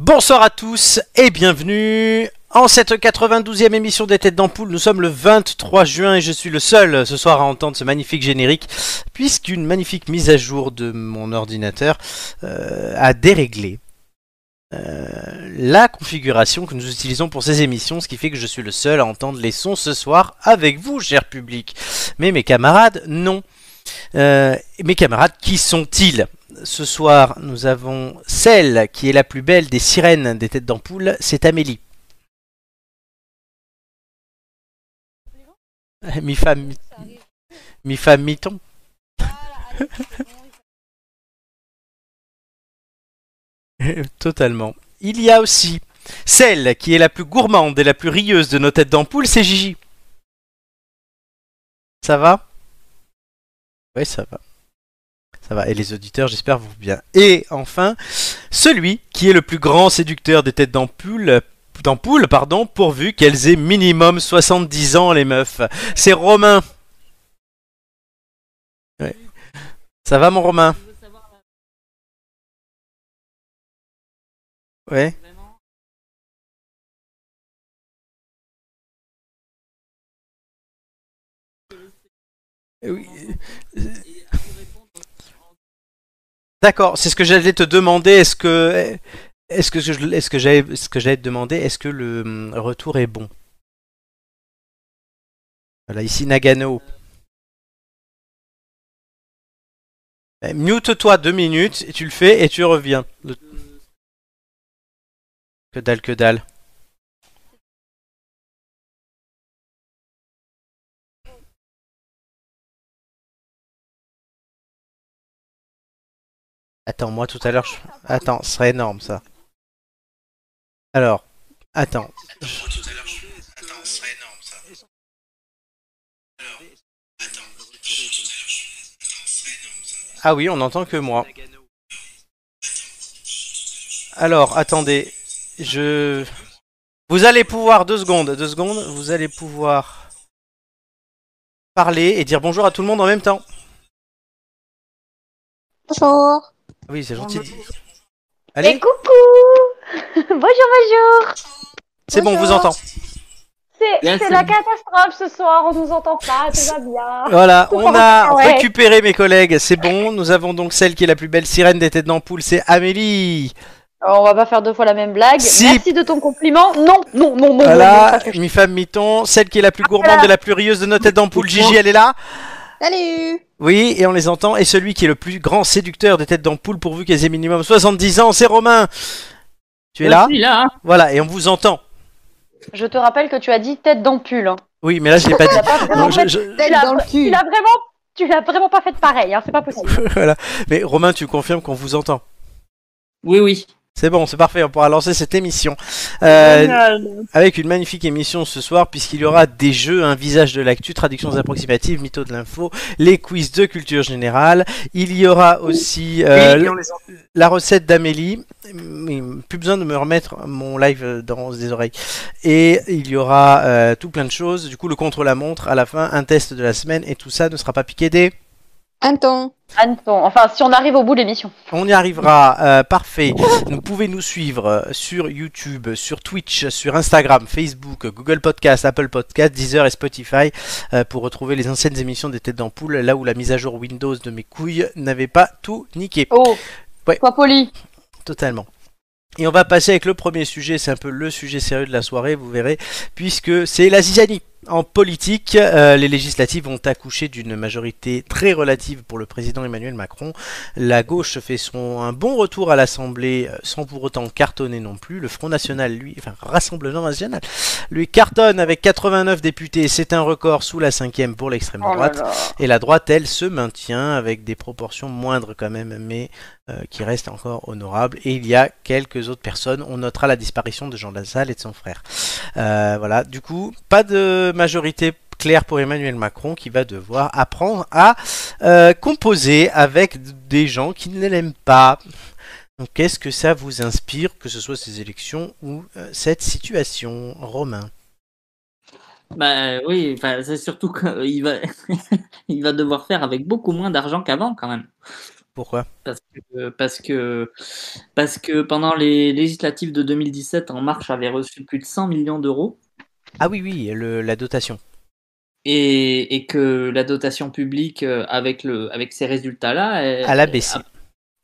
Bonsoir à tous et bienvenue en cette 92e émission des Têtes d'Ampoule. Nous sommes le 23 juin et je suis le seul ce soir à entendre ce magnifique générique puisqu'une magnifique mise à jour de mon ordinateur euh, a déréglé euh, la configuration que nous utilisons pour ces émissions, ce qui fait que je suis le seul à entendre les sons ce soir avec vous, cher public. Mais mes camarades, non. Euh, mes camarades, qui sont-ils? Ce soir, nous avons celle qui est la plus belle des sirènes des têtes d'ampoule, c'est Amélie. Mi-femme, mi- mi-femme, mi-ton. Totalement. Il y a aussi celle qui est la plus gourmande et la plus rieuse de nos têtes d'ampoule, c'est Gigi. Ça va? Oui, ça va. Ça va. Et les auditeurs, j'espère, vont bien. Et enfin, celui qui est le plus grand séducteur des têtes d'ampoule, d'ampoule, pardon, pourvu qu'elles aient minimum 70 ans, les meufs. C'est Romain. Ça va, mon Romain? Ouais. Oui. D'accord, c'est ce que j'allais te demander. Est-ce que, est-ce que est-ce que j'allais, ce que j'allais te demander, est-ce que le hum, retour est bon? Voilà, ici Nagano. Eh, Mute-toi deux minutes, et tu le fais et tu reviens. Que dalle, que dalle. Attends, moi tout à l'heure, je... attends, ce serait énorme ça. Alors, attends. Ah oui, on n'entend que moi. Alors, attendez, je. Vous allez pouvoir deux secondes, deux secondes. Vous allez pouvoir parler et dire bonjour à tout le monde en même temps. Bonjour. Oui, c'est gentil. Et Allez, coucou Bonjour, bonjour c'est bon, on vous entend. C'est la catastrophe ce soir, on nous entend pas, tout va bien. Voilà, on a Ouais. récupéré mes collègues, c'est bon. Nous avons donc celle qui est la plus belle sirène des têtes d'ampoule, c'est Amélie. Alors, on va pas faire deux fois la même blague. Si. Merci de ton compliment. Non, non, non, non, Voilà, mi-femme, mi-ton. Celle qui est la plus gourmande voilà. et la plus rieuse de nos têtes d'ampoule, Gigi, elle est là Salut Oui, et on les entend. Et celui qui est le plus grand séducteur des têtes d'ampoule, pourvu qu'elles aient minimum 70 ans, c'est Romain. Tu es là Je suis là. hein. Voilà, et on vous entend. Je te rappelle que tu as dit tête d'ampoule. Hein. Oui, mais là, je l'ai pas dit. Non, je- je- tu l'as- tu l'as vraiment, tu l'as vraiment pas fait pareil, hein, c'est pas possible. voilà. Mais Romain, tu confirmes qu'on vous entend Oui, oui. C'est bon, c'est parfait, on pourra lancer cette émission. Euh, avec une magnifique émission ce soir, puisqu'il y aura des jeux, un visage de l'actu, traductions approximatives, mythos de l'info, les quiz de culture générale. Il y aura aussi euh, Oui, les la recette d'Amélie. Plus besoin de me remettre mon live dans des oreilles. Et il y aura euh, tout plein de choses. Du coup, le contre-la-montre à la fin, un test de la semaine, et tout ça ne sera pas piqué des. Un ton. Anton, enfin, si on arrive au bout de l'émission. On y arrivera, euh, parfait. Vous pouvez nous suivre euh, sur YouTube, sur Twitch, sur Instagram, Facebook, Google Podcast, Apple Podcast, Deezer et Spotify euh, pour retrouver les anciennes émissions des Têtes d'Ampoule, là où la mise à jour Windows de mes couilles n'avait pas tout niqué. Oh, Ouais. sois poli. Totalement. Et on va passer avec le premier sujet, c'est un peu le sujet sérieux de la soirée, vous verrez, puisque c'est la zizanie. En politique, euh, les législatives ont accouché d'une majorité très relative pour le président Emmanuel Macron. La gauche fait son un bon retour à l'Assemblée euh, sans pour autant cartonner non plus. Le Front National, lui, enfin Rassemblement National, lui cartonne avec 89 députés. C'est un record sous la cinquième pour l'extrême Oh là droite. là. Et la droite, elle, se maintient avec des proportions moindres quand même, mais euh, qui restent encore honorables. Et il y a quelques autres personnes. On notera la disparition de Jean Lassalle et de son frère. Euh, voilà, du coup, pas de majorité claire pour Emmanuel Macron qui va devoir apprendre à euh, composer avec des gens qui ne l'aiment pas. Donc, qu'est-ce que ça vous inspire, que ce soit ces élections ou euh, cette situation, Romain? Bah oui, c'est surtout qu'il va, il va devoir faire avec beaucoup moins d'argent qu'avant quand même. Pourquoi? Parce que, parce que parce que pendant les législatives de 2017, En Marche avait reçu plus de 100 millions d'euros Ah oui, oui, le- la dotation. et, et que la dotation publique euh, avec le avec ces résultats-là, elle- Elle a baissé.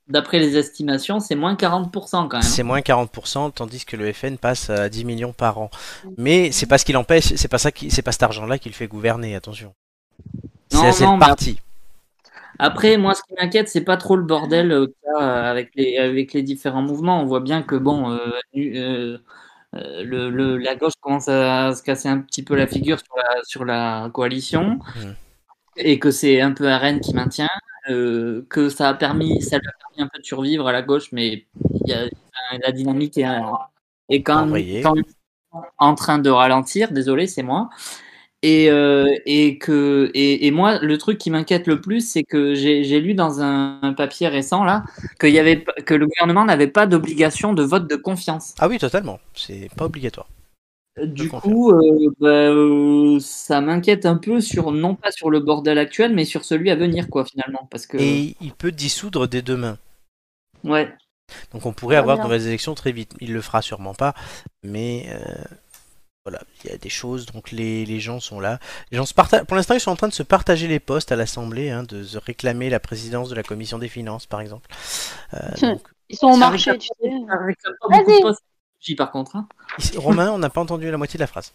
D'après les estimations, c'est moins 40% quand même. C'est moins 40%, tandis que le FN passe à 10 millions par an. Mais c'est pas ce qu'il empêche, c'est pas ça qui, c'est pas cet argent-là qui le fait gouverner, attention. C'est c'est le parti. Après, moi, ce qui m'inquiète, c'est pas trop le bordel euh, qu'il euh, avec les avec les différents mouvements. On voit bien que bon, euh, euh, euh, le, le- la gauche commence à se casser un petit peu la figure sur la sur la coalition et que c'est un peu RN qui maintient. euh, que ça a permis, ça lui a permis un peu de survivre à la gauche, mais y a, la dynamique est, est quand, quand en train de ralentir. Désolé, c'est moi. Et, euh, et que et, et moi le truc qui m'inquiète le plus c'est que j'ai lu dans un, un papier récent là qu'il y avait que le gouvernement n'avait pas d'obligation de vote de confiance. Ah oui, totalement. C'est pas obligatoire. Du confirme. coup, euh, bah, euh, ça m'inquiète un peu sur non pas sur le bordel actuel, mais sur celui à venir quoi finalement parce que Et il peut dissoudre dès demain. ouais Donc on pourrait Ah, avoir de bien. nouvelles élections très vite. Il le fera sûrement pas, mais euh, voilà, il y a des choses. Donc les, les gens sont là. Les gens se partagent. Pour l'instant, ils sont en train de se partager les postes à l'Assemblée, hein, de se réclamer la présidence de la commission des finances, par exemple. Euh, donc, Ils sont au marché, tu sais. Vas-y. de postes à l'écologie, par contre. hein. Romain, on n'a pas entendu la moitié de la phrase.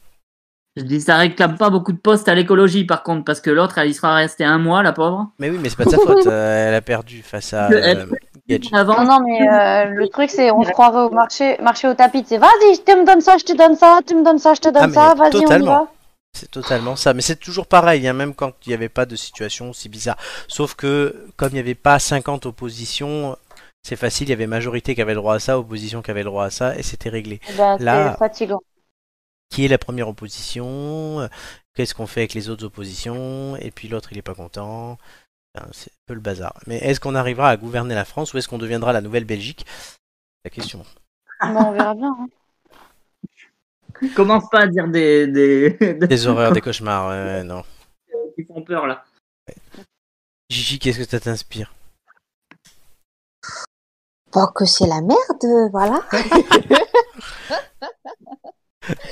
Je dis ça réclame pas beaucoup de postes à l'écologie par contre parce que l'autre elle y sera restée un mois la pauvre. Mais oui, mais c'est pas de sa faute. euh, elle a perdu face à euh, Gage. Non, Avant non, mais euh, le truc, c'est on se croirait au marché, marché au tapis. C'est vas-y, tu me donnes ça, je te donne ça, tu me donnes ça, je te donne Ah, mais ça, vas-y, on y totalement. va. C'est totalement ça. Mais c'est toujours pareil, hein, même quand il n'y avait pas de situation aussi bizarre. Sauf que, comme il n'y avait pas 50 oppositions, c'est facile, il y avait majorité qui avait le droit à ça, opposition qui avait le droit à ça, et c'était réglé. Eh Ben, Là- C'est fatigant. Qui est la première opposition euh, Qu'est-ce qu'on fait avec les autres oppositions Et puis l'autre, il est pas content. C'est un peu le bazar. Mais est-ce qu'on arrivera à gouverner la France ou est-ce qu'on deviendra la nouvelle Belgique La question. Bon, on verra bien. hein. commence pas à dire des des, des horreurs, des cauchemars, non. qui font peur là. Gigi, qu'est-ce que ça t'inspire? Pas que c'est la merde, voilà.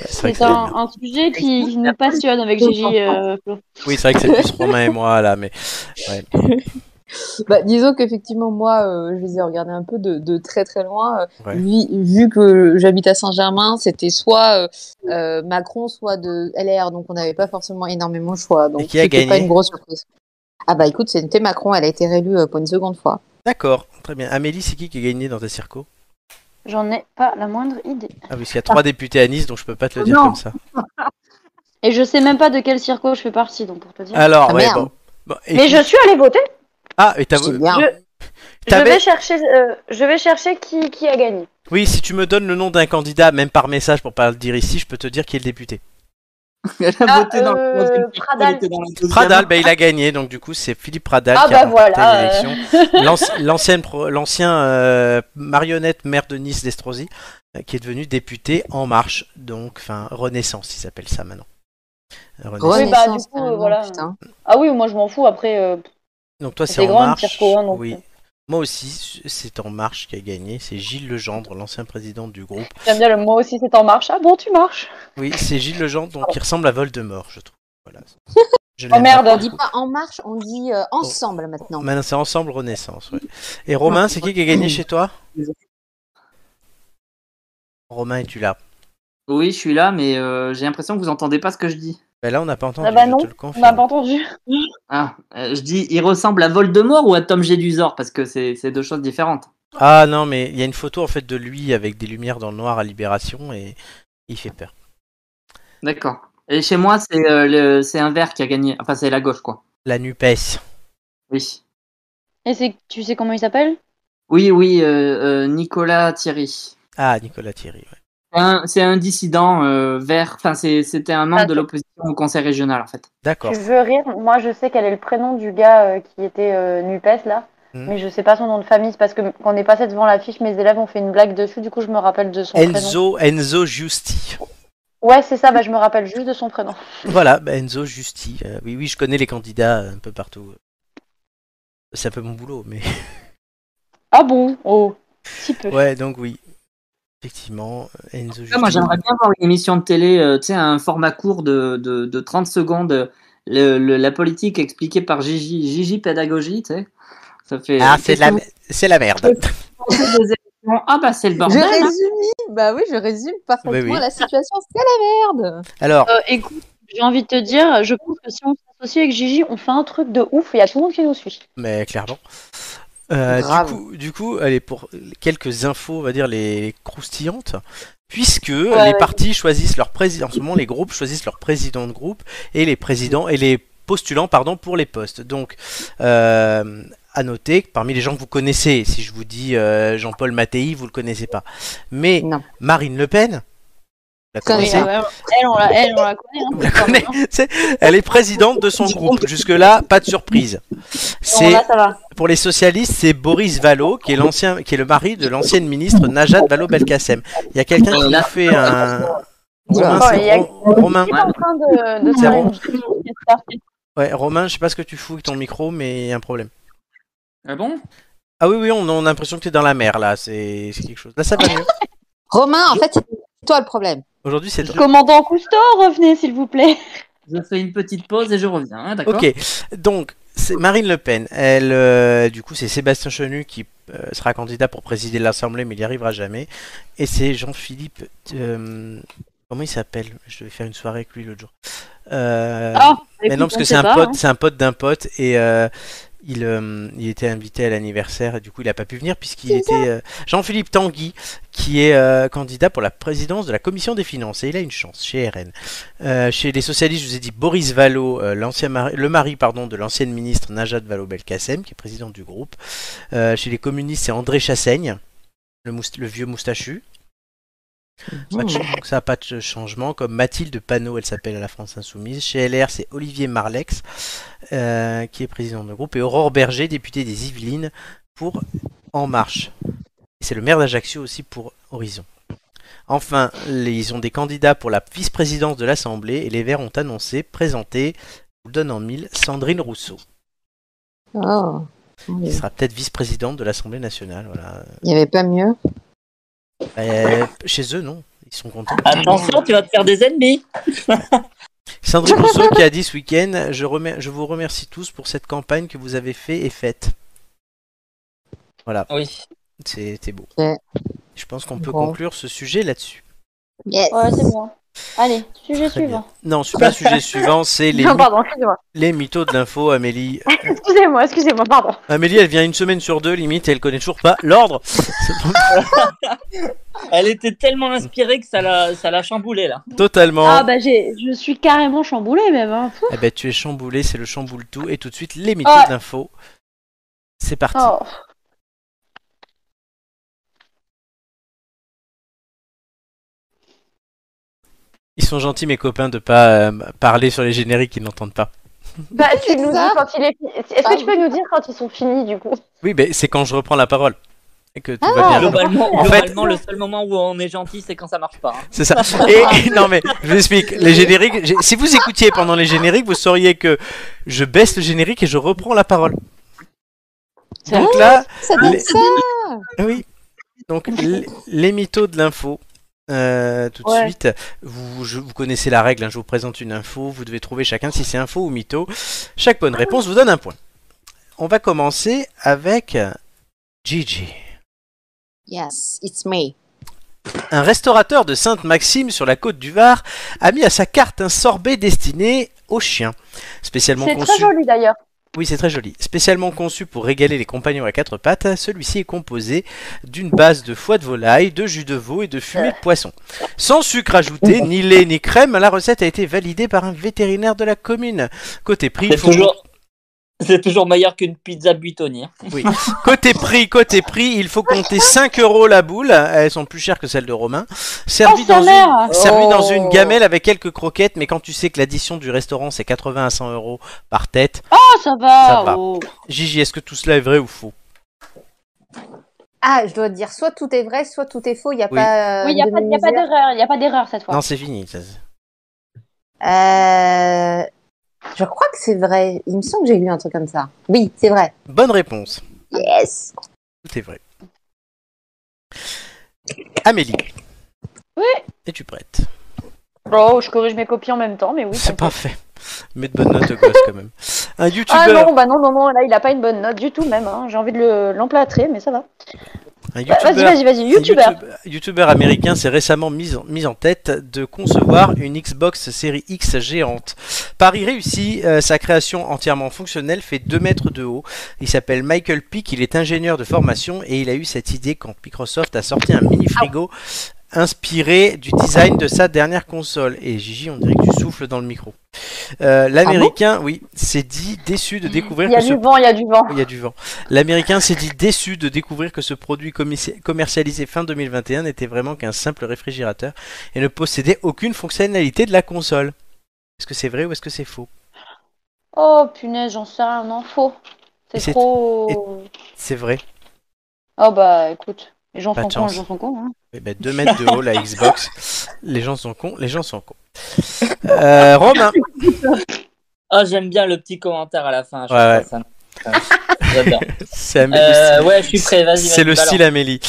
C'est un, sujet qui, qui nous passionne avec Gigi. euh. Oui, c'est vrai que c'est plus Romain et moi là, mais Bah, disons qu'effectivement, moi, euh, je les ai regardés un peu de, de très très loin. Euh, Ouais. Vu, vu que j'habite à Saint-Germain, c'était soit euh, Macron, soit de LR, donc on n'avait pas forcément énormément de choix. Donc Et qui a c'était pas gagné une grosse surprise. Ah bah écoute, c'était Macron, elle a été réélue euh, pour une seconde fois. d'accord, très bien. Amélie, c'est qui qui a gagné dans tes circos? J'en ai pas la moindre idée. Ah oui, parce qu'il y a trois députés à Nice, donc je peux pas te le dire Non. comme ça. Et je sais même pas de quel circo je fais partie, donc pour te dire. Alors, Ah, ouais, merde. bon. Bon, et mais puis- je suis allée voter. Ah, et t'as bien. Je, vais chercher, euh, je vais chercher qui, qui a gagné. Oui, si tu me donnes le nom d'un candidat, même par message pour pas le dire ici, je peux te dire qui est le député. Elle a Ah, voté dans le euh, Pradal. dans. Pradal, ben, il a gagné, donc du coup c'est Philippe Pradal Ah qui a bah voilà, l'élection. L'anci- L'ancienne L'ancien euh, marionnette maire de Nice d'Estrosi, euh, qui est devenu député En Marche, donc enfin Renaissance, il s'appelle ça maintenant. Renaissance. Oui, bah, du Renaissance, coup, carrément, voilà. putain. Ah oui, moi je m'en fous. Après, euh, Donc toi c'est En Marche. circo, hein, donc, oui. Moi aussi, c'est En Marche qui a gagné. C'est Gilles Legendre, l'ancien président du groupe. j'aime bien le mot aussi, c'est en marche. Ah bon, tu marches? Oui, c'est Gilles Legendre, donc qui ressemble à Voldemort, je trouve. Voilà. Je Oh merde. pas On dit pas en marche, on dit euh, ensemble maintenant. Maintenant, c'est Ensemble Renaissance, ouais. Et Romain, c'est qui qui a gagné chez toi? Romain, es-tu là? Oui, je suis là, mais euh, j'ai l'impression que vous entendez pas ce que je dis. Ben là, on n'a pas entendu, Ah bah je non, te le On n'a pas entendu. Ah, euh, je dis, il ressemble à Voldemort ou à Tom Jedusor parce que c'est c'est deux choses différentes. Ah non, mais il y a une photo en fait de lui avec des lumières dans le noir à Libération et il fait peur. D'accord. Et chez moi, c'est euh, le- c'est un vert qui a gagné. Enfin, c'est la gauche, quoi. La NUPES. Oui. Et c'est, tu sais comment il s'appelle? Oui, oui, euh, euh, Nicolas Thierry. Ah, Nicolas Thierry, ouais. C'est un- dissident euh, vert. Enfin, c'était un membre Ah, de l'opposition au conseil régional, en fait. D'accord. Tu veux rire? Moi, je sais quel est le prénom du gars euh, qui était euh, Nupes là, Hmm. mais je sais pas son nom de famille. C'est parce que quand on est passé devant l'affiche, mes élèves ont fait une blague dessus. Du coup, je me rappelle de son prénom. Enzo, Enzo Giusti. Ouais, c'est ça. Bah, je me rappelle juste de son prénom. Voilà, bah, Enzo Giusti. Euh, oui, oui, je connais les candidats un peu partout. C'est un peu mon boulot, mais Ah bon? Oh, si peu. Ouais, donc oui. Effectivement, Enzo Ah, moi, j'aimerais bien voir une émission de télé, euh, tu sais, un format court de, de, de 30 secondes, euh, le, le- la politique expliquée par Gigi, Gigi Pédagogie, tu sais. Ça fait. Ah, c'est de la, c'est la merde. Ah, bah, c'est le Je bordel. hein. résume, bah oui, je résume parfaitement Oui, oui. la situation. C'est la merde. Alors, Euh, écoute, j'ai envie de te dire, je pense que si on s'associe avec Gigi, on fait un truc de ouf il y a tout le monde qui nous suit. mais clairement. Euh, du coup, du coup, allez pour quelques infos, on va dire les croustillantes, puisque les ouais. partis choisissent leur président. En ce moment, les groupes choisissent leur président de groupe et les présidents et les postulants, pardon, pour les postes. Donc, euh, à noter que parmi les gens que vous connaissez, si je vous dis euh, Jean-Paul Mattei, vous le connaissez pas, mais Non. Marine Le Pen, la elle, on la, elle, on la connaît. Hein, Vous la connaissez C'est- Elle est présidente de son groupe. Jusque-là, pas de surprise. C'est pour les socialistes, c'est Boris Vallaud, qui est l'ancien, qui est le mari de l'ancienne ministre Najat Vallaud-Belkacem. Il y a quelqu'un qui nous fait un. Romain, Oh, y a- Ro- Romain. Il est en train de, de C'est faire bon. une- Ouais, Romain, je sais pas ce que tu fous avec ton micro, mais il y a un problème. Ah bon? Ah oui, oui, on, on a l'impression que tu es dans la mer là. C'est quelque chose. Là, ça va mieux. Romain, en fait, toi le problème. Aujourd'hui, c'est. Commandant Cousteau, revenez s'il vous plaît. Je fais une petite pause et je reviens, hein, d'accord Ok, donc c'est Marine Le Pen. Elle, euh, du coup, c'est Sébastien Chenu qui euh, sera candidat pour présider l'Assemblée, mais il n'y arrivera jamais. Et c'est Jean-Philippe. euh, comment il s'appelle? Je devais faire une soirée avec lui l'autre jour. Euh, Ah, mais non, parce que c'est un pas, pote, hein. c'est un pote d'un pote et euh, il, euh, il était invité à l'anniversaire et du coup il a pas pu venir puisqu'il était euh, Jean-Philippe Tanguy qui est euh, candidat pour la présidence de la commission des finances et il a une chance chez RN. Chez les socialistes, je vous ai dit Boris Vallaud, l'ancien mari- le mari pardon de l'ancienne ministre Najat Vallaud-Belkacem qui est président du groupe. Chez les communistes, c'est André Chassaigne, le, moust- le vieux moustachu. Pas de ça n'a pas de changement. Comme Mathilde Panot, elle s'appelle à la France Insoumise. Chez LR, c'est Olivier Marlex, euh, qui est président de groupe. Et Aurore Berger, députée des Yvelines, pour En Marche. C'est le maire d'Ajaccio aussi pour Horizon. Enfin, les- ils ont des candidats pour la vice-présidence de l'Assemblée et les Verts ont annoncé, présenté, je vous le donne en mille, Sandrine Rousseau, Oh. qui sera peut-être vice-présidente de l'Assemblée nationale. Voilà. Il n'y avait pas mieux? Euh, chez eux, non. Ils sont contents. Attention, tu vas te faire des ennemis. Sandrine Rousseau qui a dit ce week-end je, remer- je vous remercie tous pour cette campagne que vous avez fait et faite. Voilà, Oui. c'était beau. Ouais. Je pense qu'on peut Bon. conclure ce sujet là-dessus. Yes. Ouais, c'est bon. Allez, sujet Très suivant. Non, c'est pas le sujet suivant, c'est les, Non, pardon, les mythos de l'info. Amélie, Excusez-moi, excusez-moi, pardon. Amélie, elle vient une semaine sur deux, limite, et elle connaît toujours pas l'ordre. Elle était tellement inspirée que ça l'a, ça l'a chamboulé là. Totalement. Ah bah j'ai, je suis carrément chamboulée même. Hein. Eh ben, tu es chamboulé, c'est le chamboule tout. Et tout de suite, les mythos Ah. de l'info. C'est parti. Oh. Ils sont gentils, mes copains, de pas euh, parler sur les génériques qu'ils n'entendent pas. Bah tu nous dis quand il est fini. Est-ce que tu peux nous dire quand ils sont finis du coup? Oui, ben, c'est quand je reprends la parole. Et que tout Ah. va bien. Globalement, En fait- globalement le seul moment où on est gentil, c'est quand ça marche pas. hein. C'est ça. Et, et non mais je vous explique. Les génériques. Si vous écoutiez pendant les génériques, vous sauriez que je baisse le générique et je reprends la parole. Donc là, Ça donne Les- ça. oui. Donc les mythos de l'info. Euh, tout de Ouais. suite, vous, je- vous connaissez la règle. hein, je vous présente une info. Vous devez trouver chacun si c'est info ou mytho. Chaque bonne réponse vous donne un point. On va commencer avec Gigi. Yes, it's me. Un restaurateur de Sainte-Maxime sur la côte du Var a mis à sa carte un sorbet destiné aux chiens. Spécialement C'est conçu. très joli d'ailleurs. Oui, c'est très joli. Spécialement conçu pour régaler les compagnons à quatre pattes, celui-ci est composé d'une base de foie de volaille, de jus de veau et de fumée de poisson. Sans sucre ajouté, ni lait ni crème, la recette a été validée par un vétérinaire de la commune. Côté prix, il C'est faut toujours, c'est toujours meilleur qu'une pizza buitonnée. Oui. Côté prix, côté prix, il faut compter 5 euros la boule. Elles sont plus chères que celles de Romain. Servi, Oh, dans, une, servi dans Oh. une gamelle avec quelques croquettes, mais quand tu sais que l'addition du restaurant c'est 80 à 100 euros par tête. Oh ça va. Ça va. oh. Gigi, est-ce que tout cela est vrai ou faux? Ah, je dois te dire, soit tout est vrai, soit tout est faux. Il n'y a Oui. pas. euh, Oui, il n'y a, pas- y a pas demi-mesure. d'erreur, il y a pas d'erreur cette fois. Non, c'est fini. ça- Euh, Je crois que c'est vrai. Il me semble que j'ai lu un truc comme ça. Oui, c'est vrai. Bonne réponse. Yes. Tout est vrai. Amélie. Oui. Es-tu prête? Oh, je corrige mes copies en même temps, mais oui. C'est t'inquiète. pas fait. Mets de bonnes notes au gosse quand même. Un Ah youtubeur, non, bah non, non, non, là il a pas une bonne note du tout même. hein. J'ai envie de le- l'emplâtrer, mais ça va. un Bah, Vas-y, youtubeur vas-y, vas-y, Un youtubeur. youtube- youtubeur américain s'est récemment mis en, mis en tête de concevoir une Xbox série X géante. Pari réussi, euh, sa création entièrement fonctionnelle fait 2 mètres de haut. Il s'appelle Michael Pick, il est ingénieur de formation et il a eu cette idée quand Microsoft a sorti un mini frigo inspiré du design de sa dernière console. Et Gigi, on dirait que tu souffles dans le micro. Euh, L'américain, oui, s'est dit déçu de découvrir Il y a que ce du vent, il y a du vent. il y a du vent. L'américain s'est dit déçu de découvrir que ce produit commerci- commercialisé fin 2021 n'était vraiment qu'un simple réfrigérateur et ne possédait aucune fonctionnalité de la console. Est-ce que c'est vrai ou est-ce que c'est faux? Oh punaise, j'en sais rien, non, faux. C'est- trop. C'est vrai. Oh bah écoute, les gens Pas sont cons, les gens sont cons. Hein. Eh ben, 2 mètres de haut, la Xbox. Les gens sont cons, les gens sont cons. Euh, Romain, Oh, j'aime bien le petit commentaire à la fin. je Ouais, ça- J'adore. c'est Amélie. Euh, ouais, je suis prêt. Vas-y. C'est le style Amélie.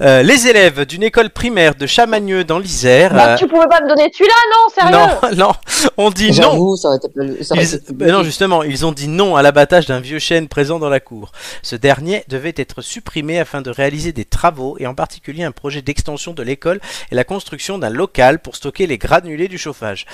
Euh, les élèves d'une école primaire de Chamagneux dans l'Isère. Bah, euh, tu pouvais pas me donner celui-là, non, sérieux non, non, on dit non. J'avoue, ça aurait été plus. ça aurait Ils- été plus ben non, justement, ils ont dit non à l'abattage d'un vieux chêne présent dans la cour. Ce dernier devait être supprimé afin de réaliser des travaux et en particulier un projet d'extension de l'école et la construction d'un local pour stocker les granulés du chauffage.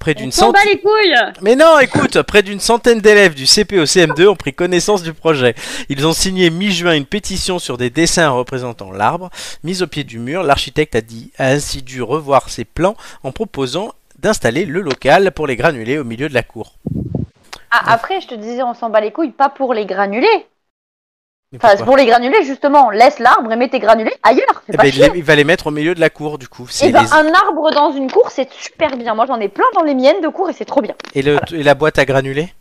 Près d'une On s'en bat centaine. les couilles Mais non, écoute, près d'une centaine d'élèves du CP au CM2 ont pris connaissance du projet. Ils ont signé mi-juin une pétition sur des dessins représentant l'arbre. Mis au pied du mur, l'architecte a, dit, a ainsi dû revoir ses plans en proposant d'installer le local pour les granulés au milieu de la cour. Ah, après, je te disais, on s'en bat les couilles, pas pour les granulés. Enfin, pour les granulés, justement. Laisse l'arbre et mets tes granulés ailleurs. Eh ben, il, va les mettre au milieu de la cour du coup. C'est Eh ben, les- un arbre dans une cour, c'est super bien. Moi, j'en ai plein dans les miennes de cours et c'est trop bien. et, le- et la boîte à granulés?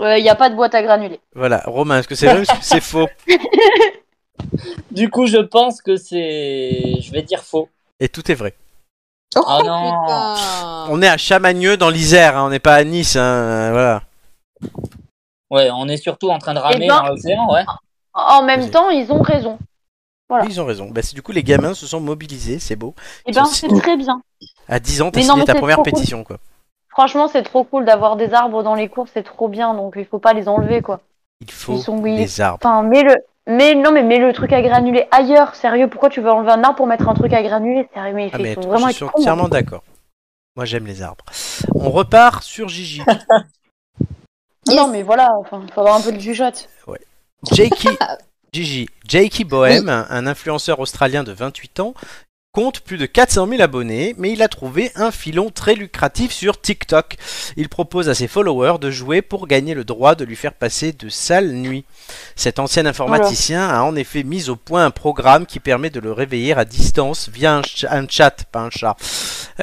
Il n'y a pas de boîte à granulés. Voilà, Romain, est-ce que c'est vrai ou est-ce que c'est faux? Du coup, je pense que c'est. Je vais dire faux. Et tout est vrai. Oh, Ah non. putain. On est à Chamagneux dans l'Isère, hein, on n'est pas à Nice. hein, voilà. Ouais, on est surtout en train de ramer Eh ben- dans l'océan, ouais. En même Vas-y. temps, ils ont raison. Voilà. Oui, ils ont raison. Bah, c'est- du coup, les gamins se sont mobilisés, c'est beau. Eh Ils ben, sont- c'est très bien. À 10 ans, t'as Mais non, signé mais ta c'est première trop cool. pétition, quoi. Franchement, c'est trop cool d'avoir des arbres dans les cours, c'est trop bien. Donc, il faut pas les enlever, quoi. Il faut Ils sont oui. des arbres. Enfin, mets le. Mais non, mais mets le truc à granuler ailleurs. Sérieux, pourquoi tu veux enlever un arbre pour mettre un truc à granuler Sérieux, mais il Ah, mais faut je vraiment suis être con. hein. entièrement d'accord. Moi, j'aime les arbres. On repart sur Gigi. Non, mais voilà, enfin, faut avoir un peu de jugeote. Jakey, Gigi, Jakey Bohem, un, un influenceur australien de 28 ans, compte plus de 400 000 abonnés, mais il a trouvé un filon très lucratif sur TikTok. Il propose à ses followers de jouer pour gagner le droit de lui faire passer de sales nuits. Cet ancien informaticien a en effet mis au point un programme qui permet de le réveiller à distance via un, ch- un chat, pas un chat.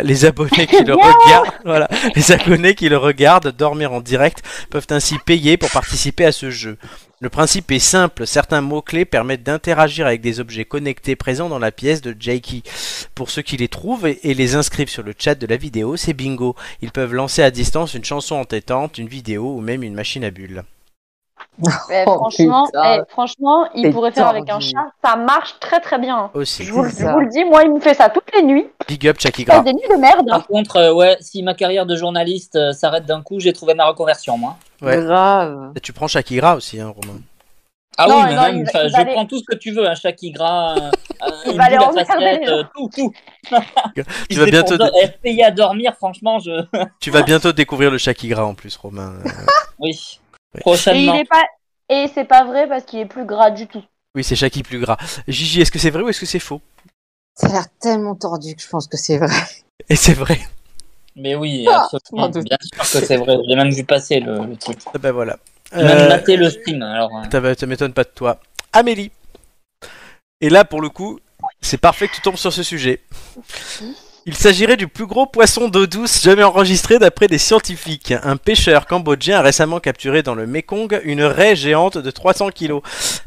Les abonnés qui le regardent, voilà, les abonnés qui le regardent dormir en direct peuvent ainsi payer pour participer à ce jeu. Le principe est simple, certains mots-clés permettent d'interagir avec des objets connectés présents dans la pièce de Jakey. Pour ceux qui les trouvent et les inscrivent sur le chat de la vidéo, c'est bingo. Ils peuvent lancer à distance une chanson entêtante, une vidéo ou même une machine à bulles. Eh, Oh, franchement, eh, franchement, il pourrait faire avec un chat. Ça marche très très bien. Aussi. Je vous, le- C'est je ça. vous le dis, moi, il me fait ça toutes les nuits. Big up Chucky des nuits de merde. Par contre, euh, ouais, si ma carrière de journaliste euh, s'arrête d'un coup, j'ai trouvé ma reconversion, moi. Ouais. Grave. Et tu prends Chucky Gras aussi, hein, Romain. Ah Non, oui, mais non, même, il va- enfin, il je aller- prends tout ce que tu veux, un un, un- Il une va aller gens. euh, tout, tout. Tu vas bientôt, à dormir, franchement, je. tu vas bientôt découvrir le Gras en plus, Romain. Euh, Oui. Et il est pas. Et c'est pas vrai parce qu'il est plus gras du tout. Oui, c'est Chucky plus gras. Gigi, est-ce que c'est vrai ou est-ce que c'est faux? Ça a l'air tellement tordu que je pense que c'est vrai. Et c'est vrai. Mais oui, Ah, absolument. Bien sûr que c'est vrai. Je l'ai même vu passer le, le truc. Ah ben voilà. J'ai même Euh, maté le stream. Alors, Ça, va- ça m'étonne pas de toi. Amélie. Et là, pour le coup, c'est parfait que tu tombes sur ce sujet. Il s'agirait du plus gros poisson d'eau douce jamais enregistré d'après des scientifiques. Un pêcheur cambodgien a récemment capturé dans le Mekong une raie géante de 300 kg.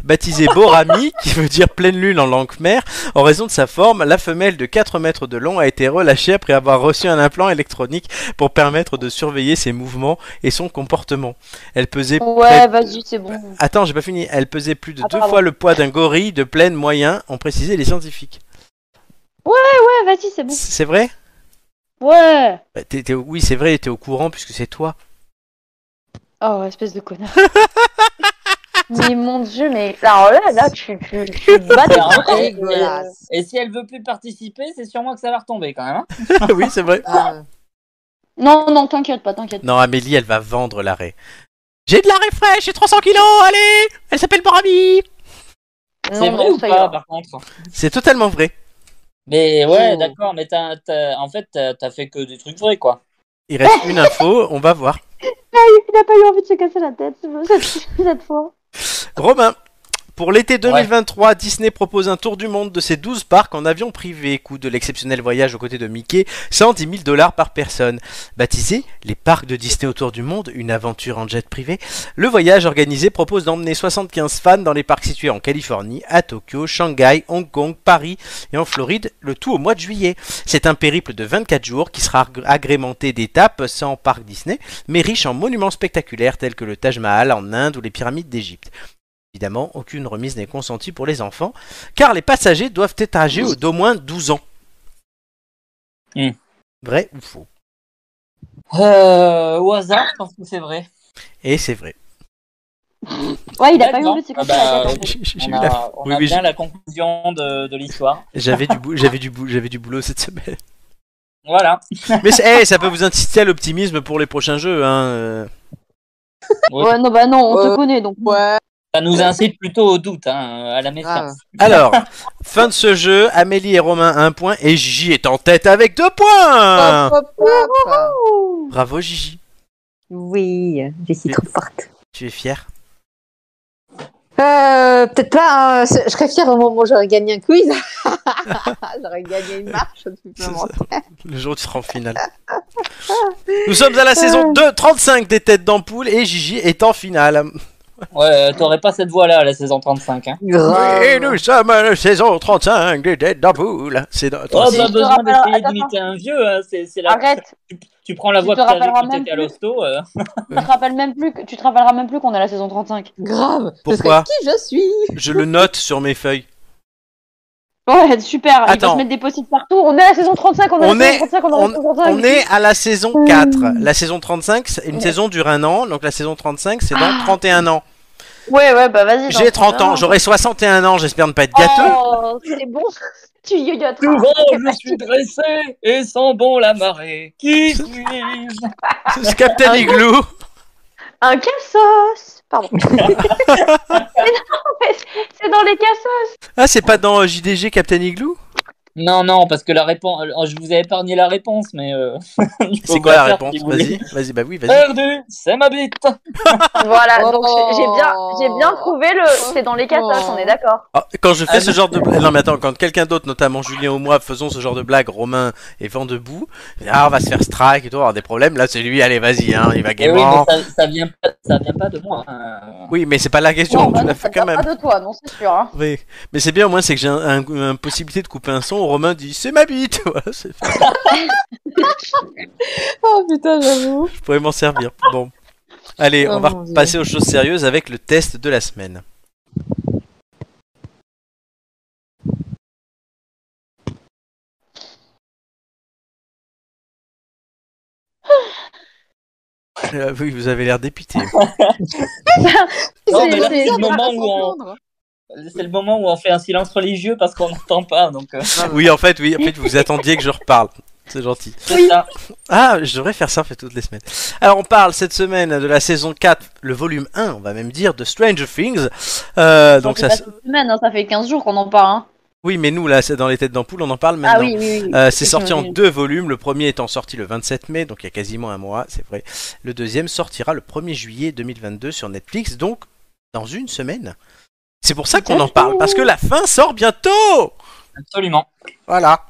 Baptisée Borami, qui veut dire pleine lune en langue khmer, en raison de sa forme, la femelle de 4 mètres de long a été relâchée après avoir reçu un implant électronique pour permettre de surveiller ses mouvements et son comportement. Elle pesait Ouais, vas-y, c'est bon. Attends, j'ai pas fini. Elle pesait plus de Ah, deux pardon. fois le poids d'un gorille de plaine moyen, ont précisé les scientifiques. Ouais, vas-y, c'est bon. C'est vrai? Ouais. Bah, t'es- t'es- Oui, c'est vrai, t'es au courant puisque c'est toi. Oh, espèce de connard. mais mon dieu, mais alors là, là, tu, tu, tu bats Alors, bras. et- Dégueulasse. Et si elle veut plus participer, c'est sur moi que ça va retomber quand même. hein. oui, c'est vrai. Ah, Non, non, t'inquiète pas, t'inquiète. Non, Amélie, elle va vendre l'arrêt. J'ai de l'arrêt fraîche, j'ai 300 kilos, allez Elle s'appelle Borami Non, C'est non, vrai ou ça pas, ira. par contre? C'est totalement vrai. Mais ouais, Oh. d'accord, mais t'as, t'as- en fait, t'as, fait que des trucs vrais, quoi. Il reste une info, on va voir. Il a pas eu envie de se casser la tête cette, cette fois. Romain, pour l'été 2023, Disney propose un tour du monde de ses 12 parcs en avion privé, coût de l'exceptionnel voyage aux côtés de Mickey, 110 000 dollars par personne. Baptisé les parcs de Disney autour du monde, une aventure en jet privé, le voyage organisé propose d'emmener 75 fans dans les parcs situés en Californie, à Tokyo, Shanghai, Hong Kong, Paris et en Floride, le tout au mois de juillet. C'est un périple de 24 jours qui sera agré- agrémenté d'étapes sans parc Disney, mais riche en monuments spectaculaires tels que le Taj Mahal en Inde ou les pyramides d'Égypte. Évidemment, aucune remise n'est consentie pour les enfants, car les passagers doivent être âgés d'au moins 12 ans. Hmm. Vrai ou faux? Euh, au hasard, je pense que c'est vrai. Et c'est vrai. Ouais, il a pas eu envie de se Ah la tête. On a, la- on Oui, a oui, bien la conclusion de, de l'histoire. J'avais du, bou- j'avais du, bou- j'avais du boulot cette semaine. Voilà. Mais eh, ça peut vous inciter à l'optimisme pour les prochains jeux. Hein. euh. Ouais. Ouais, non, bah non, on Euh, te connaît donc. Ouais. Ça nous incite plutôt au doute, hein, à la méfiance. Alors, fin de ce jeu, Amélie et Romain un point et Gigi est en tête avec deux points. Hop, hop, hop. Ouh. Bravo Gigi. Oui, je suis trop forte. Tu es fier Euh, peut-être pas. hein, je serais fière au moment où j'aurais gagné un quiz. j'aurais gagné une marche. Le jour où tu seras en finale. Nous sommes à la saison 2, 35 des têtes d'ampoule et Gigi est en finale. Ouais, t'aurais pas cette voix-là à la saison 35. Hein. Grave. Et nous sommes à la saison 35 des têtes d'ampoule. C'est dans... Oh, pas besoin d'essayer d'imiter un vieux. Hein. C'est, c'est la... Arrête, tu, tu prends la voix que t'avais quand t'étais à l'hosto. euh. tu te rappelles même plus que tu te rappelleras même plus qu'on est à la saison 35. Grave. Pourquoi qui je suis je le note sur mes feuilles. Ouais, super. Il va Attends. se mettre des post-it partout. On est à la saison 35, on est à On la saison 35, on est à la saison 35. On est à la saison Hmm. 4. La saison 35, c'est- une saison dure un an, donc la saison 35, c'est dans 31 ans. Ouais, ouais, bah vas-y. J'ai 30 ans, j'aurai 61 ans, j'espère ne pas être gâteux. Oh, c'est bon. tu yoyotes. Souvent, je suis dressé et sans bon la marée. Qui suis-je? C'est Captain Igloo. Un cassos. Pardon. mais non, mais c'est dans les cassos. Ah, c'est pas dans euh, JDG Captain Igloo? Non, non, parce que la réponse. euh, Je vous ai épargné la réponse, mais. euh, C'est quoi la réponse si. Vas-y, vas-y, bah oui, vas-y. Perdu, c'est ma bite. Voilà, Oh. donc j'ai bien, j'ai bien trouvé le. C'est dans les cassos, on est d'accord. Ah, quand je fais Ah, ce genre de blague, non mais attends, quand quelqu'un d'autre, notamment Julien ou moi, faisons ce genre de blague, Romain et vent debout, ah, on va se faire strike et tout, avoir des problèmes. Là, c'est lui, allez, vas-y, hein, il va Eh oui, gaiement. mais ça, ça vient pas, ça vient pas de moi. hein. Oui, mais c'est pas la question, bah tu non, l'as fait quand vient même. pas de toi, non, c'est sûr. Hein. Oui, mais c'est bien au moins, c'est que j'ai un, un- un possibilité de couper un son. Romain dit c'est ma bite. Voilà, c'est- Oh putain, j'avoue. je pourrais m'en servir. Bon, allez, Oh on va passer aux choses sérieuses avec le test de la semaine. Euh, oui, vous avez l'air dépité. Non, C'est- mais là, c'est- le moment où on. C'est le moment où on fait un silence religieux parce qu'on n'entend pas, donc euh, Oui, en fait, oui, en fait, vous attendiez que je reparle. C'est gentil. c'est ça. Ah, je devrais faire ça en fait toutes les semaines. Alors, on parle cette semaine de la saison 4, le volume 1, on va même dire, de Stranger Things. Euh, donc ça, pas cette semaine, hein, ça fait 15 jours qu'on en parle. Hein. oui, mais nous là, c'est dans les têtes d'ampoule, on en parle maintenant. Ah oui, oui, oui. Euh, c'est sorti en deux volumes, le premier étant sorti le 27 mai, donc il y a quasiment un mois, c'est vrai. Le deuxième sortira le 1er juillet 2022 sur Netflix, donc dans une semaine. C'est pour ça qu'on en parle, parce que la fin sort bientôt Absolument. Voilà.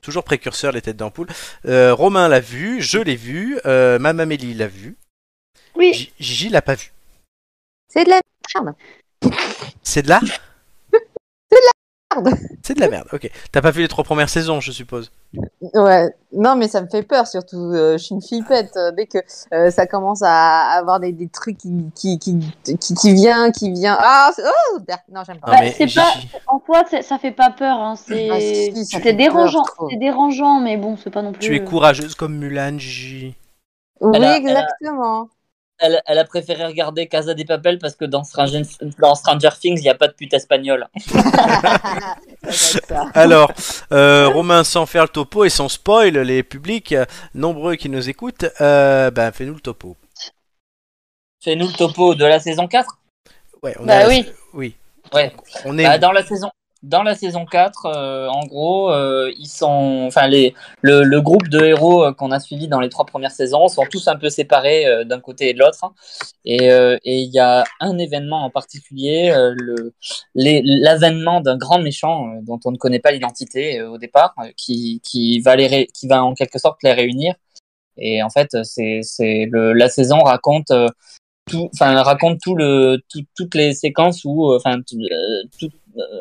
Toujours précurseur les têtes d'ampoule. Euh, Romain l'a vu, je l'ai vu, euh, Mamamélie l'a vu, Oui. G- Gigi l'a pas vu. C'est de la merde. C'est de là Merde. C'est de la merde, ok. T'as pas vu les trois premières saisons, je suppose? Ouais, non, mais ça me fait peur, surtout. euh, je suis une flippette. euh, dès que euh, ça commence à avoir des, des trucs qui, qui, qui, qui, qui vient, qui vient. Ah, c'est- oh, non, j'aime pas. Non, Bah, c'est pas- En c'est- ça fait pas peur. Hein. C'est Ah, si, si, ça c'est dérangeant. C'est dérangeant, mais bon, c'est pas non plus. Tu es courageuse comme Mulan, Gigi. Oui, exactement. Elle, elle a préféré regarder Casa de Papel parce que dans Stranger, dans Stranger Things, il n'y a pas de pute espagnole. Alors, euh, Romain, sans faire le topo et sans spoil, les publics nombreux qui nous écoutent, euh, ben fais-nous le topo. Fais-nous le topo de la saison 4 Ouais, on Bah est- oui. oui. Ouais. On est Bah, dans la saison dans la saison 4 euh, en gros euh, ils sont enfin les le, le groupe de héros euh, qu'on a suivi dans les trois premières saisons sont tous un peu séparés euh, d'un côté et de l'autre et euh, et il y a un événement en particulier euh, le l'avènement d'un grand méchant dont on ne connaît pas l'identité au départ qui qui va les qui va en quelque sorte les réunir. Et en fait c'est c'est le la saison raconte tout enfin raconte tout le tout- toutes les séquences où enfin tout-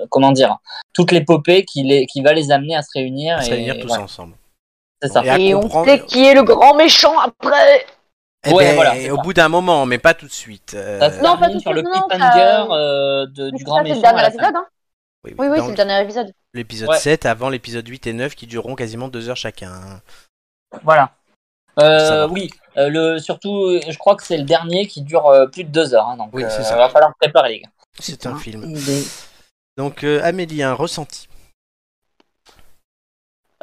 comment dire toute l'épopée qui les qui va les amener à se réunir à se et réunir tous voilà, ensemble. c'est ça Et Et on sait qui est le grand méchant après. Eh Ouais, ben, voilà, c'est au ça. bout d'un moment, mais pas tout de suite. euh, ça se Non, pas tout de sur le suite, cliffhanger ça- euh, du c'est grand ça, c'est méchant le dernier épisode. Hein. oui, Oui, oui, c'est le dernier épisode. l'épisode Ouais. 7 avant l'épisode 8 et 9 qui dureront quasiment deux heures chacun. voilà Ça euh, oui euh, le surtout euh, je crois que c'est le dernier qui dure euh, plus de deux heures hein, donc Oui, euh, c'est ça. va falloir préparer les gars C'est un film. Il est- Donc euh, Amélie, un ressenti.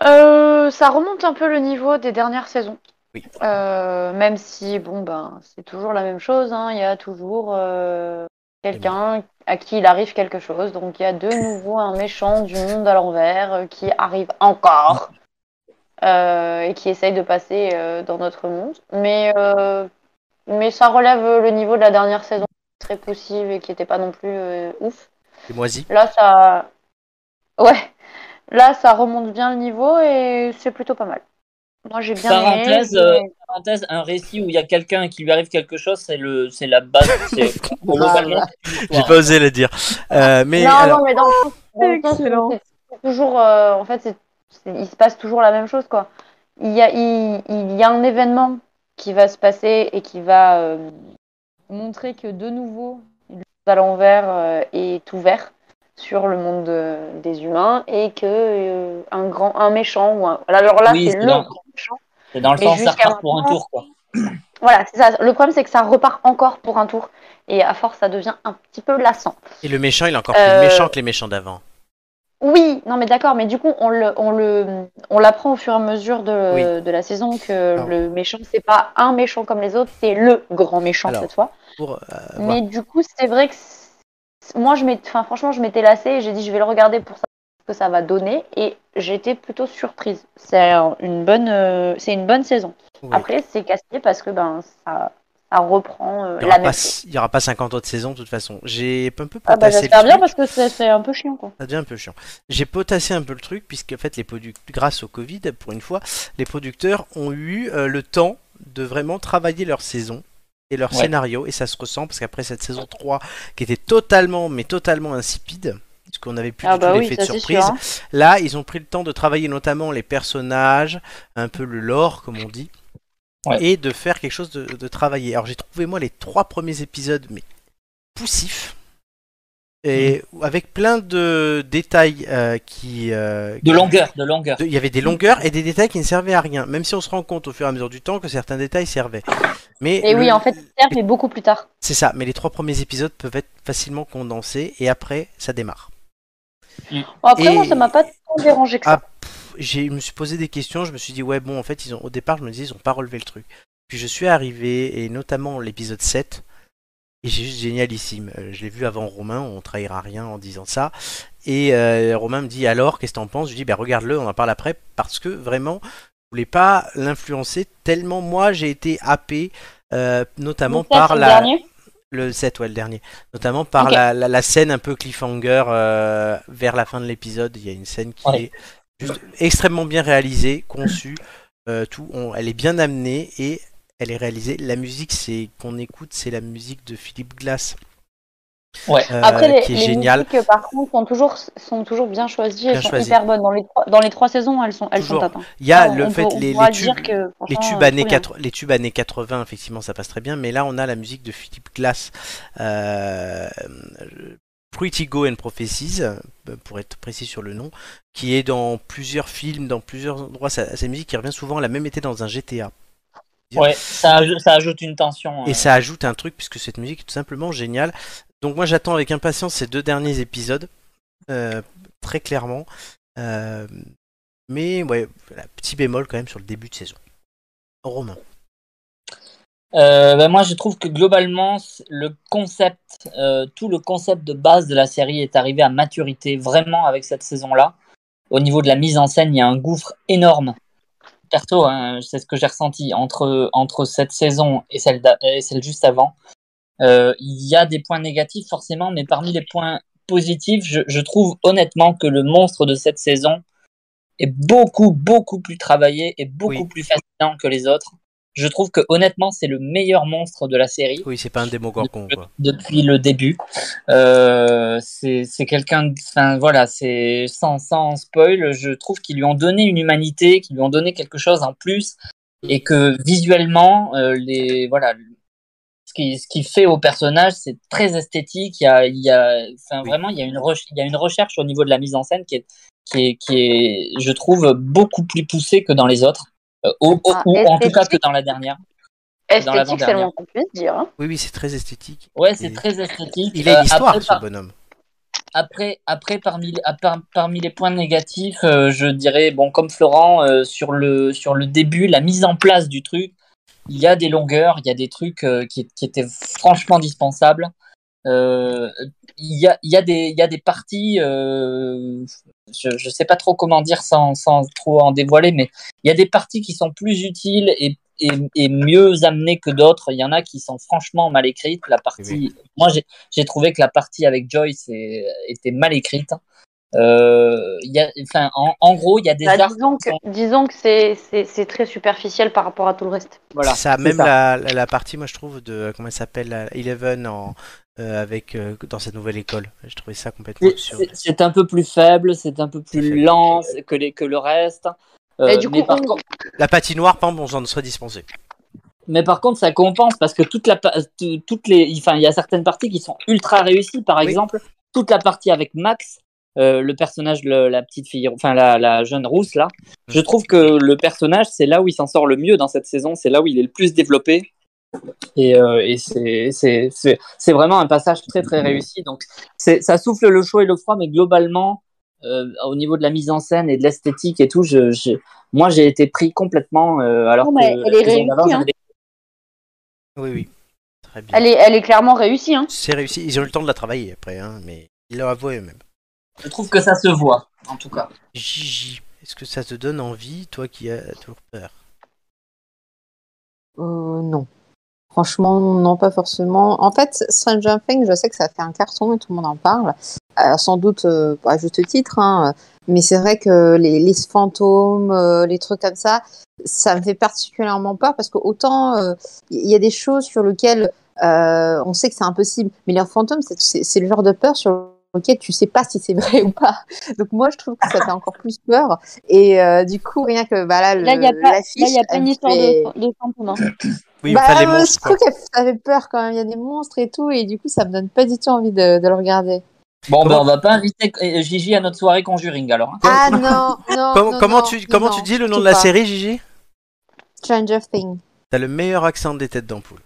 Euh, ça remonte un peu le niveau des dernières saisons. Oui. Euh, même si, bon, ben, c'est toujours la même chose. hein. Il y a toujours euh, quelqu'un à qui il arrive quelque chose. Donc, il y a de nouveau un méchant du monde à l'envers qui arrive encore et qui essaye de passer dans notre monde. Mais, euh, mais ça relève le niveau de la dernière saison, très poussive et qui n'était pas non plus ouf. C'est moisi. Là, ça. Ouais. Là, ça remonte bien le niveau et c'est plutôt pas mal. Moi, j'ai bien aimé. Parenthèse, mais- euh, parenthèse un récit où il y a quelqu'un qui lui arrive quelque chose c'est le c'est la base c'est globalement J'ai pas osé le dire. Euh, mais non, alors, non, mais dans le sens- dans le sens où Excellent. c'est toujours. euh, en fait, c'est, c'est- il se passe toujours la même chose, quoi. Il y, a, il, il y a un événement qui va se passer et qui va euh, montrer que de nouveau, à l'envers euh, est ouvert sur le monde euh, des humains et que euh, un grand un méchant ou un alors là Oui, c'est le dans- grand méchant. c'est dans le sens ça jusqu'à repart pour un tour quoi. Voilà c'est ça. Le problème c'est que ça repart encore pour un tour. Et à force ça devient un petit peu lassant. Et le méchant, il est encore plus Euh, méchant que les méchants d'avant. oui non mais d'accord mais du coup on le on le on l'apprend au fur et à mesure de, de la saison que Alors. le méchant c'est pas un méchant comme les autres c'est le grand méchant Alors, cette fois Pour, euh, mais du coup c'est vrai que moi je enfin franchement je m'étais lassée et j'ai dit je vais le regarder pour ça ce que ça va donner et j'étais plutôt surprise c'est une bonne euh, c'est une bonne saison oui. Après, c'est cassé parce que ben ça, ça reprend euh, il y la aura même il y aura pas 50 autres saisons de toute façon. J'ai un peu Ah bah potassé j'espère le bien parce que c'est c'est un peu chiant quoi. Ça devient un peu chiant. J'ai potassé un peu le truc puisque en fait les producteurs, grâce au Covid, pour une fois, les producteurs ont eu euh, le temps de vraiment travailler leur saison et leur Ouais. scénario et ça se ressent parce qu'après cette saison 3 qui était totalement mais totalement insipide parce qu'on n'avait plus Ah du bah tout oui, l'effet de surprise. sûr. hein. Là, ils ont pris le temps de travailler notamment les personnages, un peu le lore comme on dit, Ouais. et de faire quelque chose de, de travailler. Alors j'ai trouvé moi les trois premiers épisodes mais poussifs et avec plein de détails euh, qui, euh, de longueur de longueur Il y avait des longueurs et des détails qui ne servaient à rien, même si on se rend compte au fur et à mesure du temps que certains détails servaient. Mais Et le- oui, en fait, servent, mais beaucoup plus tard. c'est ça. Mais les trois premiers épisodes peuvent être facilement condensés et après ça démarre. Bon, après, Et- moi, ça m'a pas tant dérangé que ça. Ah, pff, j'ai, je me suis posé des questions, je me suis dit ouais bon en fait ils ont au départ je me disais ils ont pas relevé le truc. Puis je suis arrivé et notamment l'épisode 7 et j'ai juste génialissime. Euh, Je l'ai vu avant Romain, on trahira rien en disant ça. Et euh, Romain me dit alors qu'est-ce que t'en penses? Je lui dis bah regarde-le, on en parle après parce que vraiment je voulais pas l'influencer tellement moi j'ai été happé euh, notamment par c'est la le 7 ouais le dernier notamment par la, la, la scène un peu cliffhanger euh, vers la fin de l'épisode il y a une scène qui Ouais. est Juste extrêmement bien réalisée, conçue, tout. on- elle est bien amenée et elle est réalisée. La musique, c'est qu'on écoute, c'est la musique de Philippe Glass, Ouais. euh, Après, les, qui est les géniale. musiques, par contre, sont toujours, sont toujours bien choisies. Bien elles sont choisies. hyper bonnes. Dans les, trois, dans les trois saisons, elles sont, elles Toujours. sont top. hein. Il y a le on fait peut- les, tubes, que, les tubes années trop bien. 80, les tubes années 80, effectivement, ça passe très bien. Mais là, on a la musique de Philippe Glass, euh, Pretty Go and Prophecies, pour être précis sur le nom, qui est dans plusieurs films, dans plusieurs endroits. Une musique qui revient souvent. Elle a même été dans un GTA. Ouais, ça, ça ajoute une tension. Et euh. ça ajoute un truc puisque cette musique est tout simplement géniale. Donc moi j'attends avec impatience ces deux derniers épisodes, euh, très clairement. Euh, mais ouais, voilà, petit bémol quand même sur le début de saison. Romain. Euh, ben moi, je trouve que globalement, le concept, tout le concept de base de la série est arrivé à maturité vraiment avec cette saison-là. Au niveau de la mise en scène, il y a un gouffre énorme. Perso, hein, c'est ce que j'ai ressenti entre, entre cette saison et celle, d'a- et celle juste avant. Euh, il y a des points négatifs forcément, mais parmi les points positifs, je, je trouve honnêtement que le monstre de cette saison est beaucoup, beaucoup plus travaillé et beaucoup Oui. plus fascinant que les autres. Je trouve que honnêtement, c'est le meilleur monstre de la série Oui, c'est pas un démogorgon quoi. depuis le début. Euh, c'est quelqu'un, enfin voilà, c'est sans, sans spoil, je trouve qu'ils lui ont donné une humanité, qu'ils lui ont donné quelque chose en plus, et que visuellement, euh, les voilà, ce qui ce qui fait au personnage, c'est très esthétique. Il y a, il y a, enfin Oui. vraiment, il y a une il y a une recherche au niveau de la mise en scène qui est qui est qui est, je trouve, beaucoup plus poussée que dans les autres, euh, Ah, ou en tout cas que dans la dernière. Esthétique, c'est le moins qu'on puisse dire. hein. Oui, oui, c'est très esthétique. Ouais, c'est très esthétique. Il a Euh, une histoire après, ce par- bonhomme. Après, après parmi, par- parmi les points négatifs, euh, je dirais, bon, comme Florent, euh, sur, le, sur le début, la mise en place du truc, il y a des longueurs, il y a des trucs euh, qui, qui étaient franchement dispensables. Euh, il, y a, il, y a des, il y a des parties, euh, je ne sais pas trop comment dire sans, sans trop en dévoiler, mais il y a des parties qui sont plus utiles et, et, et mieux amenées que d'autres. Il y en a qui sont franchement mal écrites. La partie, moi, j'ai j'ai trouvé que la partie avec Joyce est- était mal écrite. Euh, il y a, enfin, en, en gros, il y a des Bah, arcs. disons que, disons que c'est- c'est c'est très superficiel par rapport à tout le reste. Voilà, ça, même ça. La, la, partie, moi je trouve, de comment elle s'appelle, Eleven en, euh, avec euh, dans cette nouvelle école. J'ai trouvé ça complètement C'est- absurde. C'est un peu plus faible, c'est un peu plus lent que, les, que le reste. Euh, Et du mais, coup, par on- contre, La patinoire, par exemple, on serait dispensé. mais par contre, ça compense parce que toute la, toutes les, enfin, il y a certaines parties qui sont ultra réussies. Par Oui. exemple, toute la partie avec Max, euh, le personnage, le- la petite fille, enfin la, la jeune rousse là, je trouve que le personnage, c'est là où il s'en sort le mieux dans cette saison, c'est là où il est le plus développé. Et, euh, et c'est- c'est c'est- c'est vraiment un passage très très réussi. Donc ça souffle le chaud et le froid, mais globalement, euh, au niveau de la mise en scène et de l'esthétique et tout, je, je- moi j'ai été pris complètement. euh, alors que elle est réussie, hein. Oui, oui. Très bien. Elle est, elle est clairement réussie. Hein. C'est réussi. Ils ont eu le temps de la travailler après, hein, mais ils l'ont avoué eux-mêmes. Je trouve que ça se voit, en tout cas. Gigi, est-ce que ça te donne envie, toi qui as toujours peur? Euh, non. Franchement, non, pas forcément. En fait, Stranger Things, je sais que ça fait un carton et tout le monde en parle. Alors, sans doute euh, à juste titre, hein, mais c'est vrai que les, fantômes, euh, les trucs comme ça, ça me fait particulièrement peur parce que autant euh, il y a des choses sur lesquelles euh, on sait que c'est impossible, mais les fantômes, c'est le genre de peur sur lequel tu sais pas si c'est vrai ou pas. Donc moi, je trouve que ça fait encore plus peur. Et euh, du coup, rien que bah là, il n'y a pas, il y a pas une histoire fait- de, de fantôme. Oui, bah, enfin les euh, monstres. je trouve que ça fait peur quand même. Il y a des monstres et tout, et du coup, ça me donne pas du tout envie de, de le regarder. Bon, Comment- ben, on va pas inviter euh, Gigi à notre soirée Conjuring alors. hein. Ah non, non. Comment, non, comment non, tu, non, comment non, tu dis le nom de la pas. série, Gigi? Stranger Things. T'as le meilleur accent des têtes d'ampoule.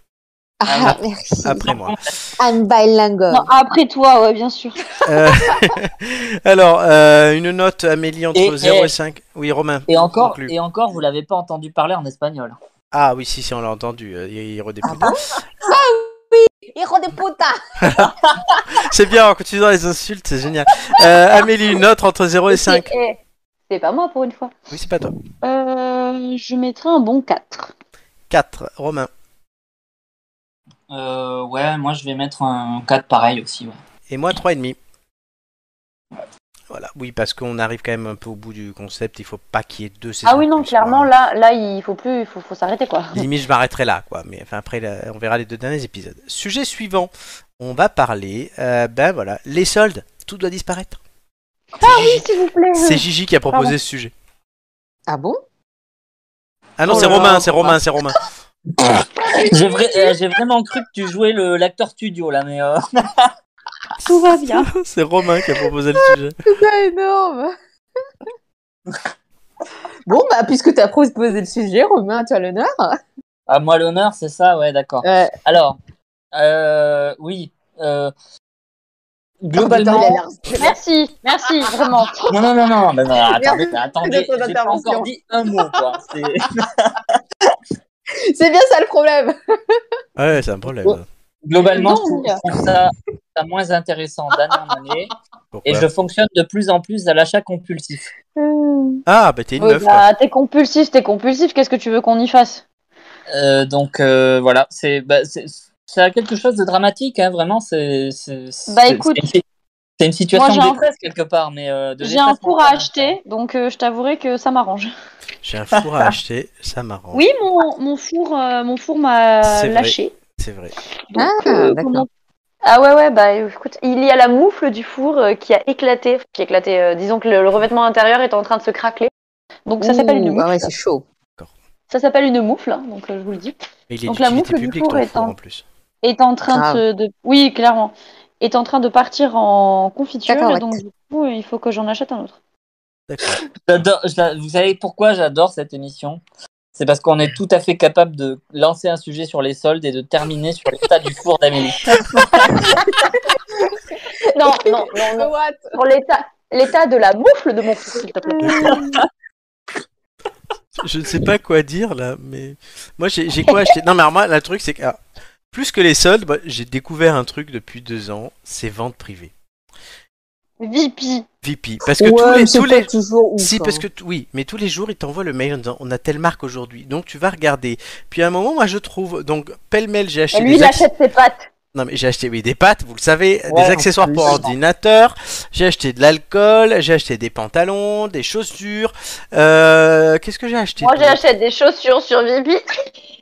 Ah, merci. Après moi. Anne Bilingual. Non, après toi, ouais, bien sûr. Euh, Alors, euh, une note, Amélie, entre Et- 0 et et- 5. Oui, Romain. Et encore, Conclu. et encore, vous l'avez pas entendu parler en espagnol. Ah oui, si, si, on l'a entendu. euh, Il, il redéploie. Ah Hijo de puta. c'est bien, on continue dans les insultes, c'est génial. Euh, Amélie, une note entre 0 et 5. Et- et- C'est pas moi pour une fois. Oui, c'est pas toi. Euh, je mettrai un bon 4. 4. Romain. Euh, ouais, moi je vais mettre un 4 pareil aussi. Ouais. Et moi, 3,5. Voilà, oui, parce qu'on arrive quand même un peu au bout du concept. Il faut pas qu'il y ait deux saisons. Ah oui, non, clairement, là, là, il faut plus, il faut, faut s'arrêter, quoi. Limite, je m'arrêterai là, quoi. Mais enfin, après, là, on verra les deux derniers épisodes. Sujet suivant. On va parler, euh, ben voilà, les soldes. Tout doit disparaître. Ah oui, s'il vous plaît. C'est Gigi qui a proposé Pardon. ce sujet. Ah bon? Ah non, Oh c'est Romain, c'est Romain, c'est Romain. J'ai vra- euh, j'ai vraiment cru que tu jouais le- l'acteur studio là, mais euh, Tout va bien. c'est Romain qui a proposé le sujet. C'est pas énorme Bon, bah, puisque tu as proposé le sujet, Romain, tu as l'honneur. à moi l'honneur, c'est ça, ouais, d'accord. Ouais. Alors, euh, oui, euh, globalement, Pardon, il a l'air- Merci, merci, vraiment. non, non, non, non, mais non, attendez, attendez, j'ai pas encore dit un mot, quoi. C'est- bien ça le problème Ouais, c'est un problème. Bon. Globalement, je trouve, je trouve ça, ça moins intéressant d'année en année, Pourquoi et je fonctionne de plus en plus à l'achat compulsif. Ah, bah t'es une Oui, meuf, bah, t'es compulsif, t'es compulsif, qu'est-ce que tu veux qu'on y fasse? Euh, donc euh, voilà, c'est bah, c'est ça a quelque chose de dramatique, hein, vraiment. C'est Bah, écoute, c'est une, situation moi, un- quelque part, mais euh, J'ai un four à acheter, donc euh, je t'avouerai que ça m'arrange. J'ai un four à acheter, ça m'arrange. Oui, mon, mon four, euh, mon four m'a lâché. C'est vrai. Donc, Ah, euh, d'accord. comment- Ah ouais, ouais, bah écoute, il y a la moufle du four euh, qui a éclaté, qui a éclaté, euh, disons que le, le revêtement intérieur est en train de se craqueler. Donc ça s'appelle une Ouh, moufle. Ah ouais, c'est chaud. ça s'appelle une moufle, hein, donc euh, je vous le dis. Mais il est Donc, la moufle du four est four en- en plus. Est en train de, de- Oui, clairement. Est en train de partir en confiture, ouais. donc du coup, il faut que j'en achète un autre. Vous savez pourquoi j'adore cette émission? C'est parce qu'on est tout à fait capable de lancer un sujet sur les soldes et de terminer sur l'état du four d'Amélie. Non, non, non, non. What? Pour l'état, l'état de la moufle de mon four, s'il te plaît. Je ne sais pas quoi dire là, mais moi j'ai quoi acheté? Non mais alors moi le truc c'est que ah, plus que les soldes, moi, j'ai découvert un truc depuis deux ans, c'est vente privée. VP. VP. Parce que Ouais, tous les tous les ouf, si hein. parce que t- oui, mais tous les jours ils t'envoient le mail en disant on a telle marque aujourd'hui, donc tu vas regarder. Puis à un moment moi je trouve donc pêle-mêle j'ai acheté Et lui, des il acc- achète ses pâtes. Non mais j'ai acheté oui des pâtes, vous le savez, Ouais, des accessoires plus, pour ordinateur, j'ai acheté de l'alcool, j'ai acheté des pantalons, des chaussures. Euh, Qu'est-ce que j'ai acheté Moi, j'achète des chaussures sur VP.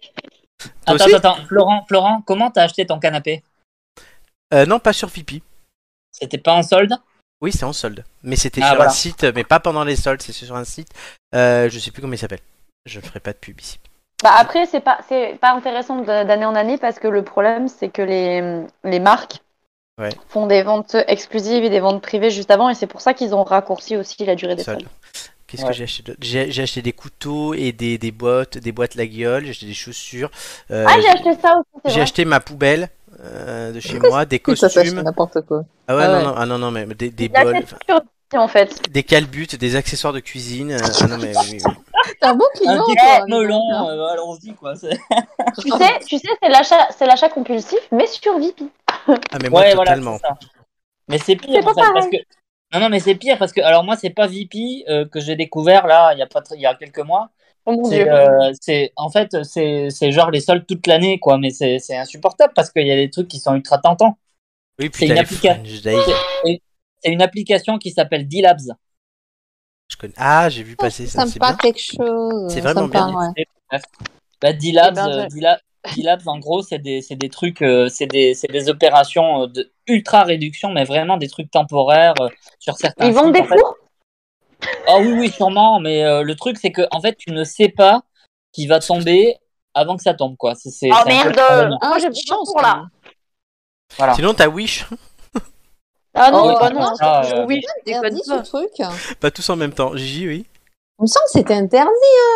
Attends, aussi attends, Florent, Florent, comment t'as acheté ton canapé Euh, Non pas sur VP. C'était pas en solde Oui, c'est en solde. Mais c'était Ah, sur voilà. un site, mais pas pendant les soldes, c'est sur un site. Euh, je sais plus comment il s'appelle. Je ne ferai pas de pub ici. Bah après, c'est pas, c'est pas intéressant d'année en année parce que le problème, c'est que les, les marques Ouais. font des ventes exclusives et des ventes privées juste avant et c'est pour ça qu'ils ont raccourci aussi la durée des Solde. soldes. Qu'est-ce Ouais. que j'ai acheté d'autre? J'ai, j'ai acheté des couteaux et des, des boîtes, des boîtes la gueule, j'ai acheté des chaussures. euh, Ah, j'ai acheté ça aussi, c'est j'ai vrai. acheté ma poubelle euh, de chez moi, des Ça costumes. n'importe quoi. Ah ouais, Ah non, ouais. non, ah non, non, mais des, bols, en fait. des calbutes, des accessoires de cuisine. euh, ah non, mais oui, oui. T'es un bon client, Un melon, hein. euh, allons-y quoi. c'est- Tu sais, tu sais, c'est l'achat, c'est l'achat compulsif, mais sur VP. Ah, mais moi, Ouais, voilà, totalement. c'est ça. Mais c'est pire C'est pas en fait, parce que non non mais c'est pire parce que alors moi c'est pas VP euh, que j'ai découvert là il y a pas tr- il y a quelques mois. Oh mon C'est dieu. euh, c'est en fait c'est c'est genre les soldes toute l'année quoi mais c'est c'est insupportable parce qu'il y a des trucs qui sont ultra tentants. oui, c'est puis une t'as les application. Fringe Days. C'est une application qui s'appelle D-Labs. Je connais. Ah, j'ai vu passer ça, Ça me c'est parle bien. quelque chose. C'est vraiment bien. ouais. Bah, D-Labs, Eh ben, euh, D-Labs, en gros, c'est des, c'est des trucs, euh, c'est des, c'est des opérations euh, de ultra réduction, mais vraiment des trucs temporaires euh, sur certains. Ils vendent des fours? Ah oui, oui, sûrement, mais euh, le truc, c'est que en fait, tu ne sais pas qui va tomber avant que ça tombe, quoi. C'est, Oh merde Moi, j'ai de chance, four, là. Voilà. Sinon, t'as Wish. Ah non, Oh, bah non, je- ce pas. truc. Pas tous en même temps. Gigi, oui. Il me semble que c'était interdit.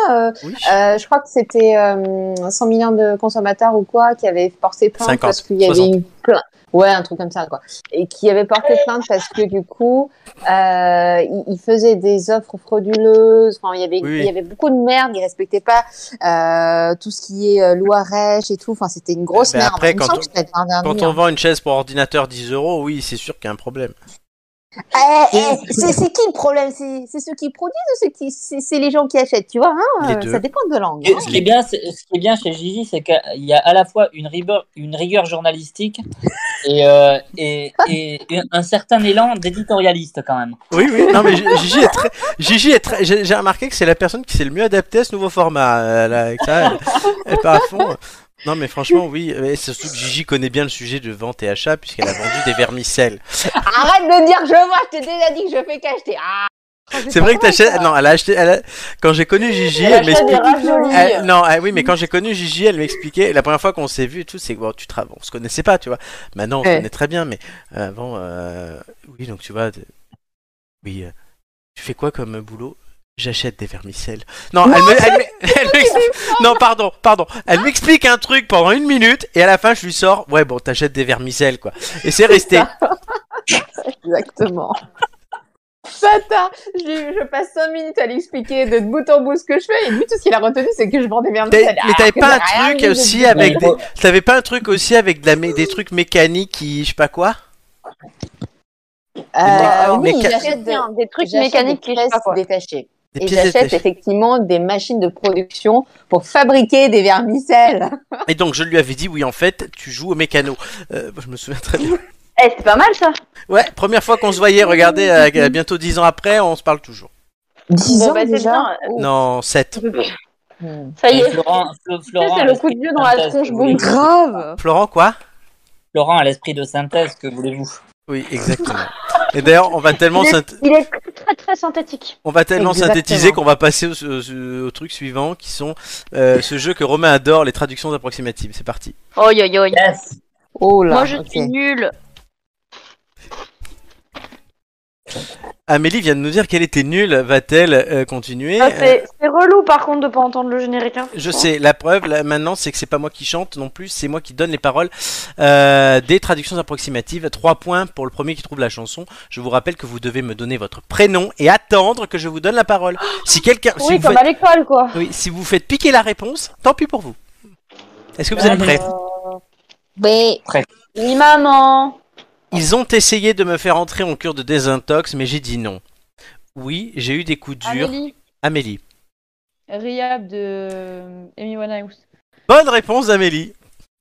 Hein. Wish. Euh, je crois que c'était euh, 100 millions de consommateurs ou quoi qui avaient porté plainte 50, parce qu'il y avait 60. eu plein. Ouais, un truc comme ça, quoi. Et qui avaient porté plainte parce que du coup, euh, ils, faisaient des offres frauduleuses. Enfin, il y avait, Oui, oui. il y avait beaucoup de merde. Ils respectaient pas euh, tout ce qui est euh, loi Rech et tout. Enfin, c'était une grosse Ben merde. après, quand semble on- Quand hein. on vend une chaise pour ordinateur 10 euros, oui, c'est sûr qu'il y a un problème. Eh, eh, c'est qui le problème? C'est ceux qui produisent ou qui c'est les gens qui achètent, tu vois hein? Euh. Ça dépend de langue. Hein. ce, qui est bien, ce qui est bien chez Gigi, c'est qu'il y a à la fois une rigueur, une rigueur journalistique et, euh, et, et un certain élan d'éditorialiste quand même. Oui, oui, non mais Gigi est très. Gigi est très. J'ai remarqué que c'est la personne qui s'est le mieux adaptée à ce nouveau format. euh, là, avec ça, elle, elle part à fond. Non mais franchement oui, surtout que Gigi connaît bien le sujet de vente et achat puisqu'elle a vendu des vermicelles. Arrête de dire je vois, je t'ai déjà dit que je fais qu'acheter. Ah, C'est vrai que t'achètes. Non, elle a acheté. Elle a- Quand j'ai connu Gigi, Elle elle. Elle- non, ah oui, mais quand j'ai connu Gigi, elle m'expliquait. La première fois qu'on s'est vu et tout, c'est que bon, tu travailles. On se connaissait pas, tu vois. Maintenant, on se connaît très bien, mais euh, avant, euh, oui, donc tu vois, oui, euh, tu fais quoi comme boulot? J'achète des vermicelles. Non, elle me, elle elle non, pardon, pardon. Elle m'explique un truc pendant une minute et à la fin, je lui sors, ouais, bon, t'achètes des vermicelles, quoi. Et c'est resté. Exactement. Tata, je, passe 5 minutes à lui expliquer de bout en bout ce que je fais et lui tout ce qu'il a retenu c'est que je vends des vermicelles. mais t'avais pas un truc aussi avec des, t'avais pas un truc aussi avec de la mé- des trucs mécaniques qui, je sais pas quoi? Euh, oui, Méca- j'achète des, des trucs mécaniques des qui je sais Et j'achète effectivement des machines de production pour fabriquer des vermicelles. Et donc je lui avais dit oui en fait tu joues au mécano. Euh, je me souviens très bien. Eh, c'est pas mal ça. Ouais, première fois qu'on se voyait, regardez, euh, bientôt 10 ans après, on se parle toujours. 10 Bon, ans bah, déjà bien. Non, 7. Hmm. Ça y est. Florent, c'est le coup de vieux dans la tronche, voulez-vous Grave. Florent quoi? Florent a l'esprit de synthèse, que voulez-vous? Oui, exactement. Et d'ailleurs, on va tellement Il est- synth- Il est très très synthétique. on va tellement Exactement. synthétiser qu'on va passer au, au- au truc suivant qui sont euh, ce jeu que Romain adore, les traductions approximatives. C'est parti. Oi oi oi. Yes Oh là. Moi je suis nulle. Amélie vient de nous dire qu'elle était nulle. Va-t-elle euh, continuer? Ah, Euh, c'est relou par contre de pas entendre le générique. hein. Je sais, la preuve là, maintenant c'est que c'est pas moi qui chante non plus, c'est moi qui donne les paroles euh, des traductions approximatives. Trois points pour le premier qui trouve la chanson. Je vous rappelle que vous devez me donner votre prénom et attendre que je vous donne la parole. Si quelqu'un, si, Oui, vous comme faites- à l'école quoi. oui, si vous faites piquer la réponse, tant pis pour vous. Est-ce que vous êtes Allez. prêts? Oui. Oui maman. Ils ont essayé de me faire entrer en cure de désintox, mais j'ai dit non. Oui, j'ai eu des coups durs. Amélie, Amélie. Rehab de euh, Amy Winehouse. Bonne réponse d'Amélie.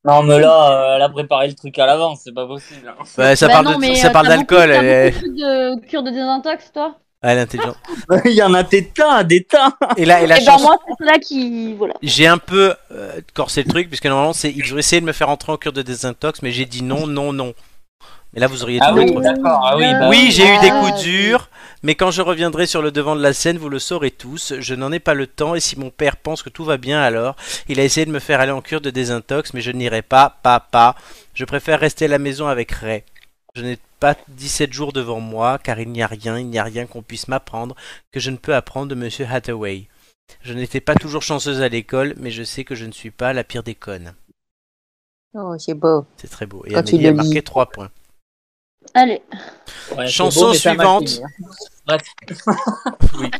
Non, mais là, euh, elle a préparé le truc à l'avance, c'est pas possible. hein. Ouais, ça Bah parle non, de- mais, ça euh, parle beaucoup- d'alcool. Elle, beaucoup de cure de désintox, toi Ah, elle est intelligente. Il y en a des tas, des tas. Et là, et la Et ben moi c'est là qui voilà. J'ai un peu euh, corsé le truc, puisque normalement, c'est ils ont essayé de me faire entrer en cure de désintox, mais j'ai dit non, non, non. Mais là, vous auriez Ah oui, d'accord, ah oui. bah Oui, j'ai eu des Ah, coups oui. durs, mais quand je reviendrai sur le devant de la scène, vous le saurez tous. Je n'en ai pas le temps, et si mon père pense que tout va bien, alors il a essayé de me faire aller en cure de désintox, mais je n'irai pas, papa. Je préfère rester à la maison avec Ray. Je n'ai pas 17 jours devant moi, car il n'y a rien, il n'y a rien qu'on puisse m'apprendre que je ne peux apprendre de Monsieur Hathaway. Je n'étais pas toujours chanceuse à l'école, mais je sais que je ne suis pas la pire des connes. Oh, c'est beau. C'est très beau. Et Quand tu Amélie a marqué lis. 3 points. Allez. Ouais, Chanson beau, suivante. Bref. Oui.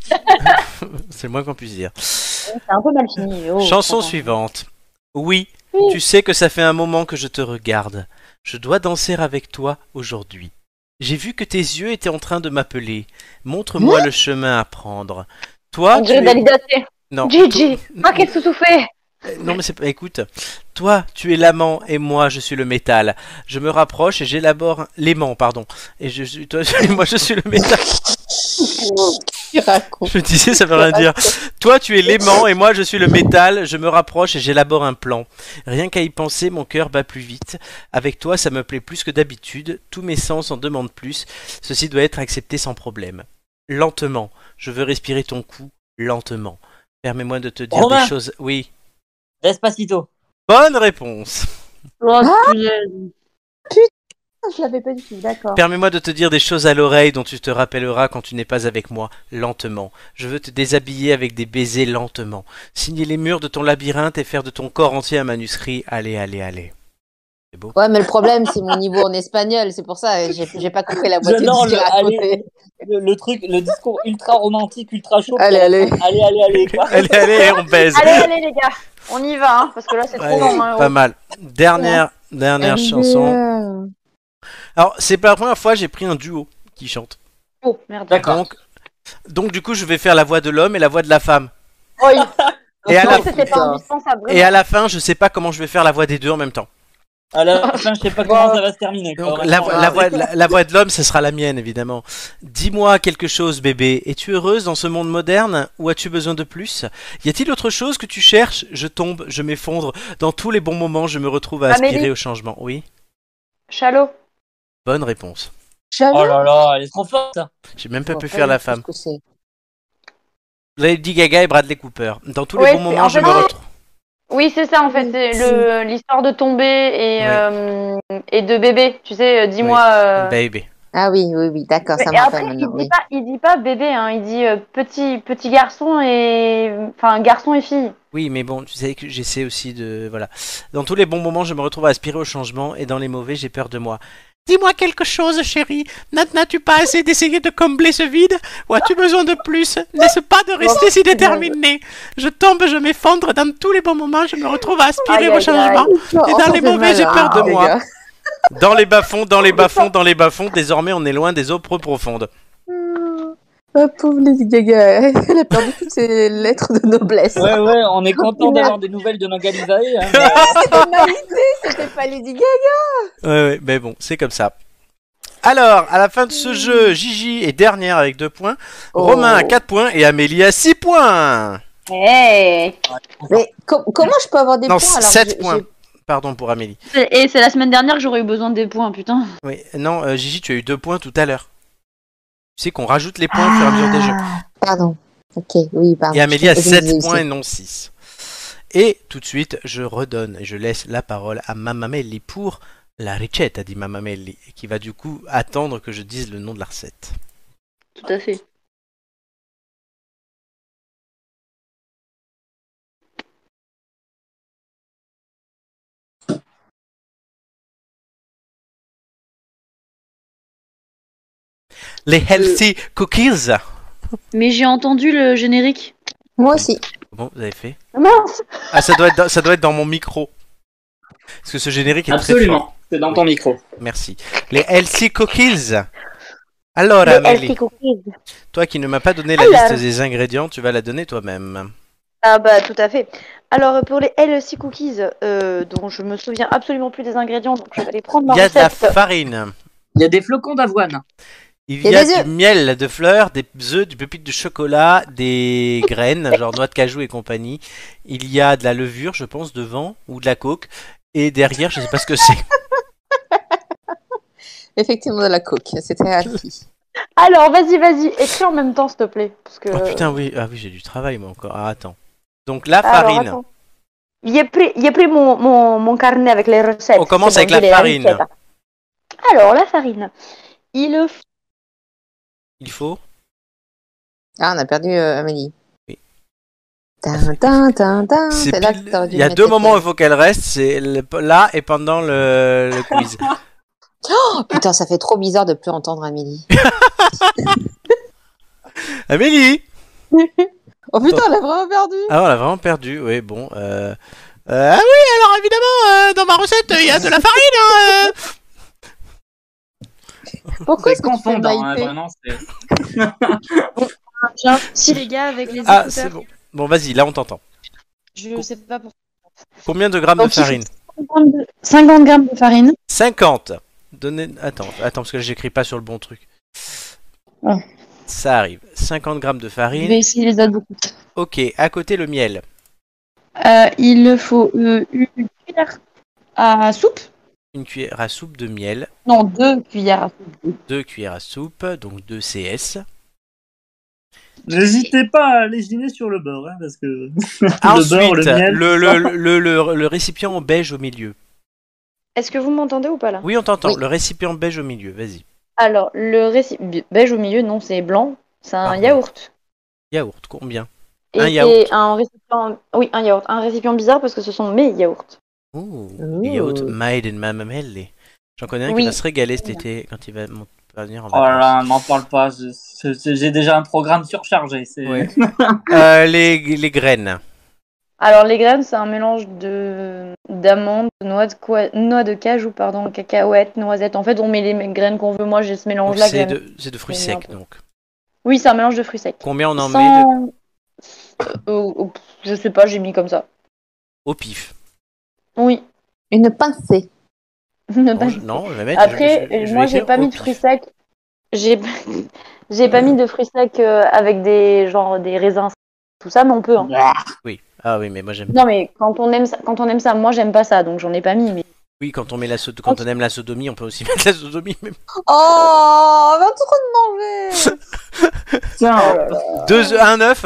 C'est le moins qu'on puisse dire. C'est un peu mal fini. Oh, Chanson suivante. Oui, Oui. tu sais que ça fait un moment que je te regarde. Je dois danser avec toi aujourd'hui. J'ai vu que tes yeux étaient en train de m'appeler. Montre-moi le chemin à prendre. Toi, tu es... Non, Gigi. toi- Ah qu'est-ce que tu fais? Non mais c'est pas. Écoute, toi, tu es l'amant et moi, je suis le métal. Je me rapproche et j'élabore l'aimant, pardon. Et je suis toi, moi, je suis le métal. Je disais, ça veut rien dire. Toi, tu es l'aimant et moi, je suis le métal. Je me rapproche et j'élabore un plan. Rien qu'à y penser, mon cœur bat plus vite. Avec toi, ça me plaît plus que d'habitude. Tous mes sens en demandent plus. Ceci doit être accepté sans problème. Lentement. Je veux respirer ton cou. Lentement. Permets-moi de te dire Romain. des choses. Oui. Despacito. Bonne réponse. Oh, Ah punaise. Je l'avais pas du tout, d'accord. Permets-moi de te dire des choses à l'oreille dont tu te rappelleras quand tu n'es pas avec moi, lentement. Je veux te déshabiller avec des baisers lentement. Signer les murs de ton labyrinthe et faire de ton corps entier un manuscrit. Allez, allez, allez. C'est beau. Ouais, mais le problème, c'est mon niveau en espagnol. C'est pour ça, j'ai j'ai pas compris la moitié de J'adore ce le-. Le, le truc, le discours ultra romantique, ultra chaud. Allez, allez. Allez, allez, allez. quoi. Allez, allez, on baise. Allez, allez les gars. On y va, hein, parce que là c'est trop long. hein. pas mal. Dernière, dernière chanson. Alors, c'est pas la première fois, j'ai pris un duo qui chante. Oh, merde. D'accord. Donc, donc du coup, je vais faire la voix de l'homme et la voix de la femme. Oh, Et à la, pas et à la fin, je sais pas comment je vais faire la voix des deux en même temps. À la fin, je sais pas comment ça va se terminer. quoi. Donc, Vraiment, la, voix- la voix, la, la voix de l'homme, ce sera la mienne, évidemment. Dis-moi quelque chose, bébé. Es-tu heureuse dans ce monde moderne ou as-tu besoin de plus? Y a-t-il autre chose que tu cherches? Je tombe, je m'effondre. Dans tous les bons moments, je me retrouve à aspirer Amélie au changement. Oui, Chalot. bonne réponse. J'avoue. Oh là là, elle est trop forte. J'ai même pas pu faire la femme. ce que c'est. Lady Gaga et Bradley Cooper. Dans tous Ouais, les bons moments, en je me retrouve. Oui, c'est ça en fait, c'est le l'histoire de tomber et euh, et de bébé. Tu sais, euh, dis-moi. euh, Baby. Ah oui, oui, oui, d'accord, ça après, rappelle il maintenant. dit pas, il dit pas bébé, hein, il dit euh, petit petit garçon et enfin garçon et fille. Oui, mais bon, tu sais que j'essaie aussi de. Voilà. Dans tous les bons moments, je me retrouve à aspirer au changement et dans les mauvais, j'ai peur de moi. Dis-moi quelque chose, chérie. N'a- N'as-tu pas assez d'essayer de combler ce vide? Ou as-tu besoin de plus? N'est-ce pas de rester si déterminé? Je tombe, je m'effondre. Dans tous les bons moments, je me retrouve à aspirer au changement. Et dans les mauvais, j'ai peur de hein, moi. Dans les bas-fonds, dans les bas-fonds, dans les bas-fonds, désormais, on est loin des eaux pro profondes. Oh, pauvre Lady Gaga, elle a perdu toutes ses lettres de noblesse. Ouais, ouais, on est content d'avoir des nouvelles de Nogalizae. Hein, mais, C'était ma idée, c'était pas Lady Gaga. Ouais, ouais, mais bon, c'est comme ça. Alors, à la fin de ce jeu, Gigi est dernière avec 2 points, Romain a 4 points et Amélie a 6 points. Hey. Mais com- comment je peux avoir des Non, points alors 7 j'ai- points. Pardon pour Amélie. Et c'est la semaine dernière que j'aurais eu besoin des points, putain. Oui, non, euh, Gigi, tu as eu 2 points tout à l'heure. Tu sais qu'on rajoute les points au fur et à mesure des jeux. Ah, Pardon. Ok, oui, pardon. Et Amélie a Je- je 7 disais points et non 6. Et tout de suite, je redonne et je laisse la parole à Mamamelli pour la ricetta dit Mamamelli, qui va du coup attendre que je dise le nom de la recette. Tout à fait. Les healthy cookies. Mais j'ai entendu le générique. Moi aussi. Bon, vous avez fait Mince. Ah, ça doit, être dans, ça doit être dans mon micro. Parce que ce générique est très fort. Absolument, c'est dans ton micro. Merci. Les healthy cookies. Alors, Les Amélie, healthy cookies. toi qui ne m'as pas donné la Alors. liste des ingrédients, tu vas la donner toi-même. Ah bah tout à fait. Alors pour les LC cookies, euh, dont je me souviens absolument plus des ingrédients, donc je vais les prendre Il ma y a de la farine. Il y a des flocons d'avoine. Il y a du miel de fleurs, des œufs, du pépite de chocolat, des graines, genre noix de cajou et compagnie. Il y a de la levure, je pense, devant, ou de la coke. Et derrière, je sais pas ce que c'est. Effectivement, de la coke. C'était acquis. Alors vas-y, vas-y, écris en même temps s'il te plaît. Parce que... Oh putain, oui, ah oui, j'ai du travail moi encore. Ah, attends. Donc la Alors, farine. J'ai pris, pris mon, mon, mon carnet avec les recettes. On commence avec la farine. recettes. Alors la farine. Il faut Il faut. Ah, on a perdu euh, Amélie. Oui. C'est là que t'aurais dû Il y a mettre deux tes moments où il faut qu'elle reste, c'est le- là et pendant le, le quiz. Oh putain, ça fait trop bizarre de plus entendre Amélie. Amélie Oh putain, elle a vraiment perdu. Ah, on l'a vraiment perdu, oui, bon. Euh... euh, ah oui, alors évidemment, euh, dans ma recette, il y a de la farine. hein, euh. Pourquoi C'est fais confondant, hein, vraiment. c'est- J'ai un souci, les gars, avec les Ah, écouteurs. c'est bon. Bon, vas-y, là on t'entend. Je sais pas pourquoi. Combien de grammes de Donc, farine 50 de- 50 grammes de farine. 50. Donnez... Attends, attends, parce que j'écris pas sur le bon truc. Ah. Ça arrive. 50 grammes de Je farine. vais essayer les autres beaucoup. Ok, à côté le miel. Euh, il faut euh, une cuillère à soupe. Une cuillère à soupe de miel. Non, deux cuillères à soupe. Deux cuillères à soupe, donc 2 CS. N'hésitez pas à lésiner sur le beurre, hein, parce que le Ensuite, beurre, le miel. le, le, le, le- le récipient en beige au milieu. Est-ce que vous m'entendez ou pas là? Oui, on t'entend. Oui. Le récipient beige au milieu, vas-y. Alors le récipient beige au milieu, non, c'est blanc. C'est un Pardon. yaourt. Yaourt, combien? Et Un yaourt. un récipient. Oui, un yaourt. Un récipient bizarre parce que ce sont mes yaourts. Ouh, Ouh. yaourt made in Mamamelli. J'en connais un qui va se régaler cet été quand il va venir en Oh là vacances. là, n'en parle pas. J'ai déjà un programme surchargé. Euh, les, les graines. Alors les graines, c'est un mélange de d'amandes, de noix de quoi... noix de cajou, pardon, cacahuètes, noisettes. En fait, on met les graines qu'on veut. Moi, j'ai ce mélange-là. C'est de, c'est de fruits secs, donc. Oui, c'est un mélange de fruits secs. Combien on en met de... Euh, euh, je sais pas, j'ai mis comme ça. au pif Oui. Une pincée. Ne non, pas- je, non, je vais mettre. Après, je- je- moi, j'ai pas au mis de fruits secs. J'ai j'ai pas mis de fruits secs euh, avec des genre des raisins, tout ça, mais on peut. hein. Oui. Ah oui, mais moi j'aime. Non, mais quand on aime ça, quand on aime ça, moi j'aime pas ça, donc j'en ai pas mis. Mais Oui, quand on met la quand on aime la sodomie, on peut aussi mettre la sodomie. mais- Oh, on va trop de manger. Tiens, Deux, un œuf.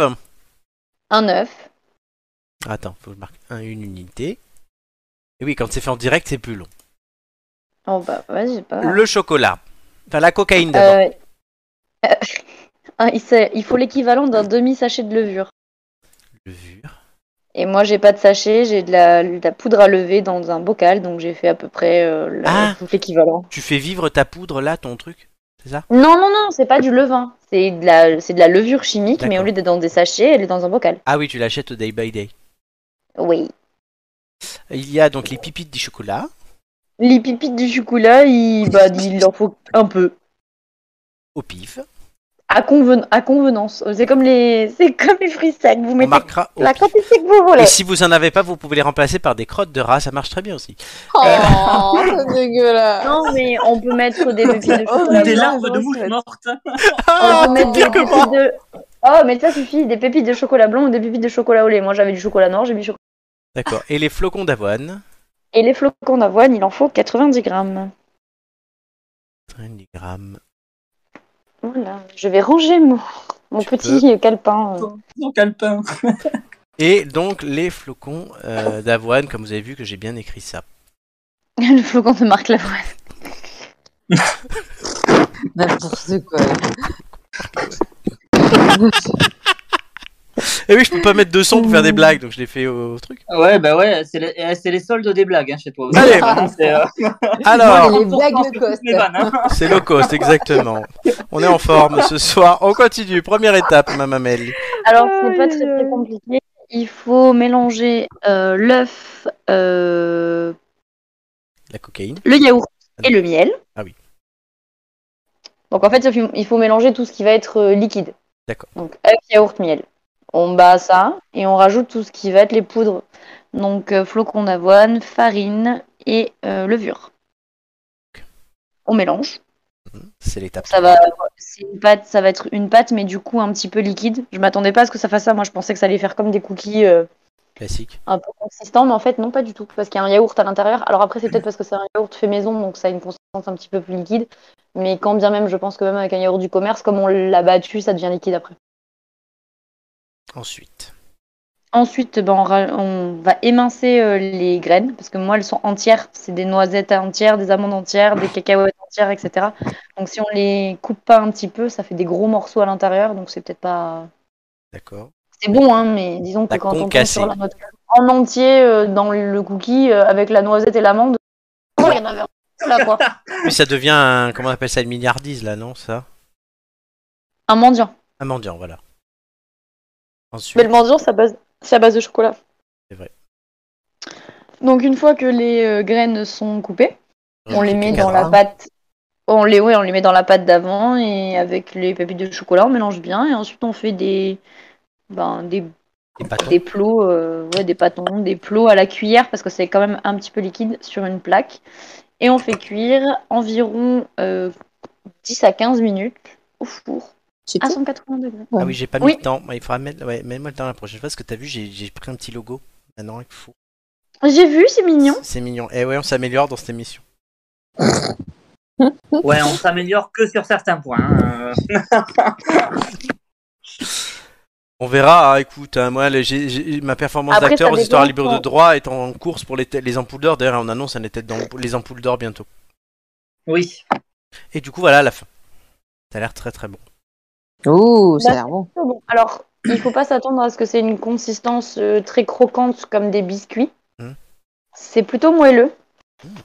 un œuf. Attends, faut que je marque un, une unité. Et oui, quand c'est fait en direct, c'est plus long. Oh bah vas-y, c'est pas. Le chocolat. Enfin, la cocaïne d'abord. Euh, euh, ah, il faut l'équivalent d'un demi sachet de levure. Levure. Et moi, j'ai pas de sachet, j'ai de la, de la poudre à lever dans un bocal, donc j'ai fait à peu près euh, la- Ah. tout l'équivalent. Tu fais vivre ta poudre là, ton truc C'est ça? Non, non, non, c'est pas du levain. C'est de la, de la levure chimique, mais au lieu d'être dans des sachets, elle est dans un bocal. Ah oui, tu l'achètes day by day. Oui. Il y a donc les pipites du chocolat. Les pipites du chocolat, il, bah, il en faut un peu. Au pif. À, conven- à convenance. C'est comme les, c'est comme les fruits secs. Vous mettez marquera au la pif. quantité que vous voulez. Et si vous en avez pas, vous pouvez les remplacer par des crottes de rat, ça marche très bien aussi. Oh, c'est dégueulasse. Non, mais on peut mettre des pépites de chocolat. ou des blanc, larves de mouches mortes. On peut mettre des pépites de. Oh, mais ça suffit, des pépites de chocolat blanc ou des pépites de chocolat au lait. Moi, j'avais du chocolat noir, j'ai mis chocolat. D'accord. Et les flocons d'avoine. Et les flocons d'avoine, il en faut 90 grammes. 30 grammes. Voilà. Je vais ranger mon, mon petit calepin. euh. Son calepin. Et donc les flocons euh, d'avoine, comme vous avez vu que j'ai bien écrit ça. Le flocon de Marc Lavoine. N'importe quoi. Et oui, je peux pas mettre de son pour faire des blagues, donc je l'ai fait au, au truc. Ouais, bah ouais, c'est les, eh, c'est les soldes des blagues hein, chez toi. aussi. Allez. C'est, euh, Alors, les blagues c'est de cost. hein. c'est low cost, exactement. On est en forme ce soir. On continue. Première étape, ma mamelle. Alors, c'est pas très très compliqué. Il faut mélanger euh, l'œuf, euh, La cocaïne. le yaourt et le miel. Ah oui. Donc en fait, il faut- il faut mélanger tout ce qui va être euh, liquide. D'accord. Donc œuf, yaourt, miel. On bat ça et on rajoute tout ce qui va être les poudres. Donc euh, flocons d'avoine, farine et euh, levure. On mélange. C'est l'étape. Ça va, c'est une pâte, ça va être une pâte, mais du coup un petit peu liquide. Je m'attendais pas à ce que ça fasse ça. Moi, je pensais que ça allait faire comme des cookies euh, Classique. un peu consistants, mais en fait non, pas du tout, parce qu'il y a un yaourt à l'intérieur. Alors après, c'est peut-être parce que c'est un yaourt fait maison, donc ça a une consistance un petit peu plus liquide. Mais quand bien même, je pense que même avec un yaourt du commerce, comme on l'a battu, ça devient liquide après. Ensuite. Ensuite, ben, on, va émincer euh, les graines, parce que moi, elles sont entières. C'est des noisettes entières, des amandes entières, des cacahuètes entières, etc. Donc si on les coupe pas un petit peu, ça fait des gros morceaux à l'intérieur, donc c'est peut-être pas... D'accord. C'est bon, hein, mais disons que La quand on tombe sur la noix en entier euh, dans le cookie, euh, avec la noisette et l'amande, il y en avait un là, quoi. Puis ça devient un. Comment on appelle ça Une milliardise là, non Ça? Un mendiant. Un mendiant, voilà. Ensuite. Mais le mendiant, c'est à base, c'est à base de chocolat. C'est vrai. Donc une fois que les euh, graines sont coupées, on les met dans la pâte. On les, ouais, on les met dans la pâte d'avant et avec les pépites de chocolat, on mélange bien et ensuite on fait des, ben, des, Des plots, euh, ouais, des pâtons, des plots à la cuillère parce que c'est quand même un petit peu liquide sur une plaque. Et on fait cuire environ euh, 10 à 15 minutes au four C'est à tout. 180 degrés. Ah oui, j'ai pas mis Oui. le temps. Il faudra mettre. Ouais, le temps la prochaine fois parce que t'as vu, j'ai j'ai pris un petit logo. Maintenant, il faut. J'ai vu, c'est mignon. C'est mignon. Et ouais, on s'améliore dans cette émission. Ouais, on s'améliore que sur certains points. hein. On verra, hein, écoute, hein, moi, le- j'ai- j'ai- ma performance Après, d'acteur aux histoires libres de droit est en course pour les, les ampoules d'or. D'ailleurs, on annonce un tête dans les ampoules d'or bientôt. Oui. Et du coup, voilà la fin. Ça a l'air très très bon. Ouh, ça a Bah, l'air bon. Bon, alors, il faut pas s'attendre à ce que c'est une consistance euh, très croquante comme des biscuits. Mhm. C'est plutôt moelleux.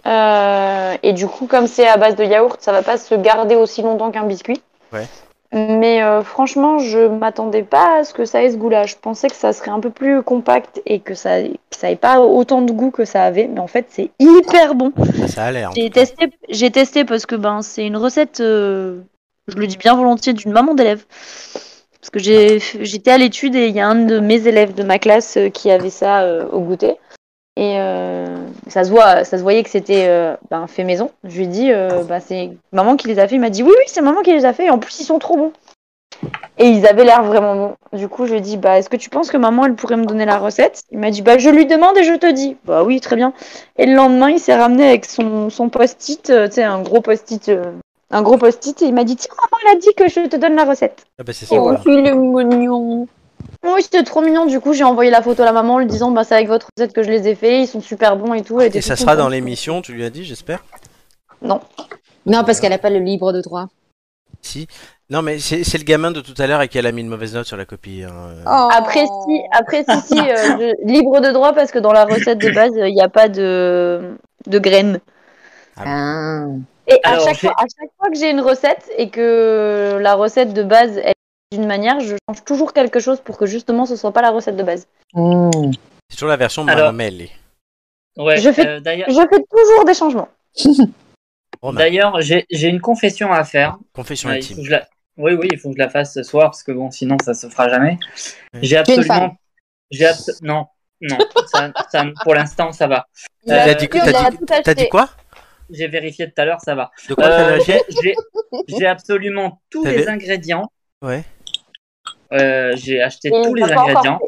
Euh, et du coup, comme c'est à base de yaourt, ça va pas se garder aussi longtemps qu'un biscuit. Ouais. Mais euh, franchement, je m'attendais pas à ce que ça ait ce goût-là. Je pensais que ça serait un peu plus compact et que ça, que ça ait pas autant de goût que ça avait. Mais en fait, c'est hyper bon. Ça, a l'air. J'ai testé, j'ai testé parce que ben c'est une recette, euh, je le dis bien volontiers, d'une maman d'élève. Parce que j'étais à l'étude et il y a un de mes élèves de ma classe euh, qui avait ça euh, au goûter. Et euh, ça se voyait que c'était ben, fait maison. Je lui ai dit, bah, c'est maman qui les a fait. Il m'a dit oui, oui, c'est maman qui les a fait. Et en plus, ils sont trop bons. Et ils avaient l'air vraiment bons. Du coup, je lui ai dit, bah, est-ce que tu penses que maman, elle pourrait me donner la recette? Il m'a dit, bah, je lui demande et je te dis. Bah oui, très bien. Et le lendemain, il s'est ramené avec son, son post-it, tu sais, un gros post-it, un gros post-it, et il m'a dit, tiens, maman, elle a dit que je te donne la recette. Ah bah c'est ça. Et Oh, voilà. il est mignon. Oui, c'était trop mignon. Du coup, j'ai envoyé la photo à la maman en lui disant, bah, c'est avec votre recette que je les ai fait, ils sont super bons et tout. Elle était Et ça sera dans l'émission, tu lui as dit, j'espère? Non. Non, parce qu'elle n'a pas le libre de droit. Si. Non, mais c'est le gamin de tout à l'heure et qui a mis une mauvaise note sur la copie. hein. Oh. Après, si, après, si, si, euh, je- libre de droit parce que dans la recette de base, il n'y a pas de, de graines. Ah. Et à, chaque fois, à chaque fois que j'ai une recette et que la recette de base est d'une manière, je change toujours quelque chose pour que justement ce soit pas la recette de base. Hmm. C'est toujours la version Alors- Mamel. Ouais, Je fais- euh, d'ailleurs, Je fais toujours des changements. D'ailleurs, j'ai une confession à faire. confession intime. la- Oui, oui, il faut que je la fasse ce soir parce que bon, sinon ça se fera jamais. J'ai absolument. J'ai abso- Non, non, ça, ça- pour l'instant ça va. Euh, T'as dit, quoi? J'ai vérifié tout à l'heure, ça va. De quoi t'as Euh, j'ai- J'ai j'ai absolument tous T'avais- les ingrédients. Ouais. Euh, j'ai acheté Et tous les ingrédients.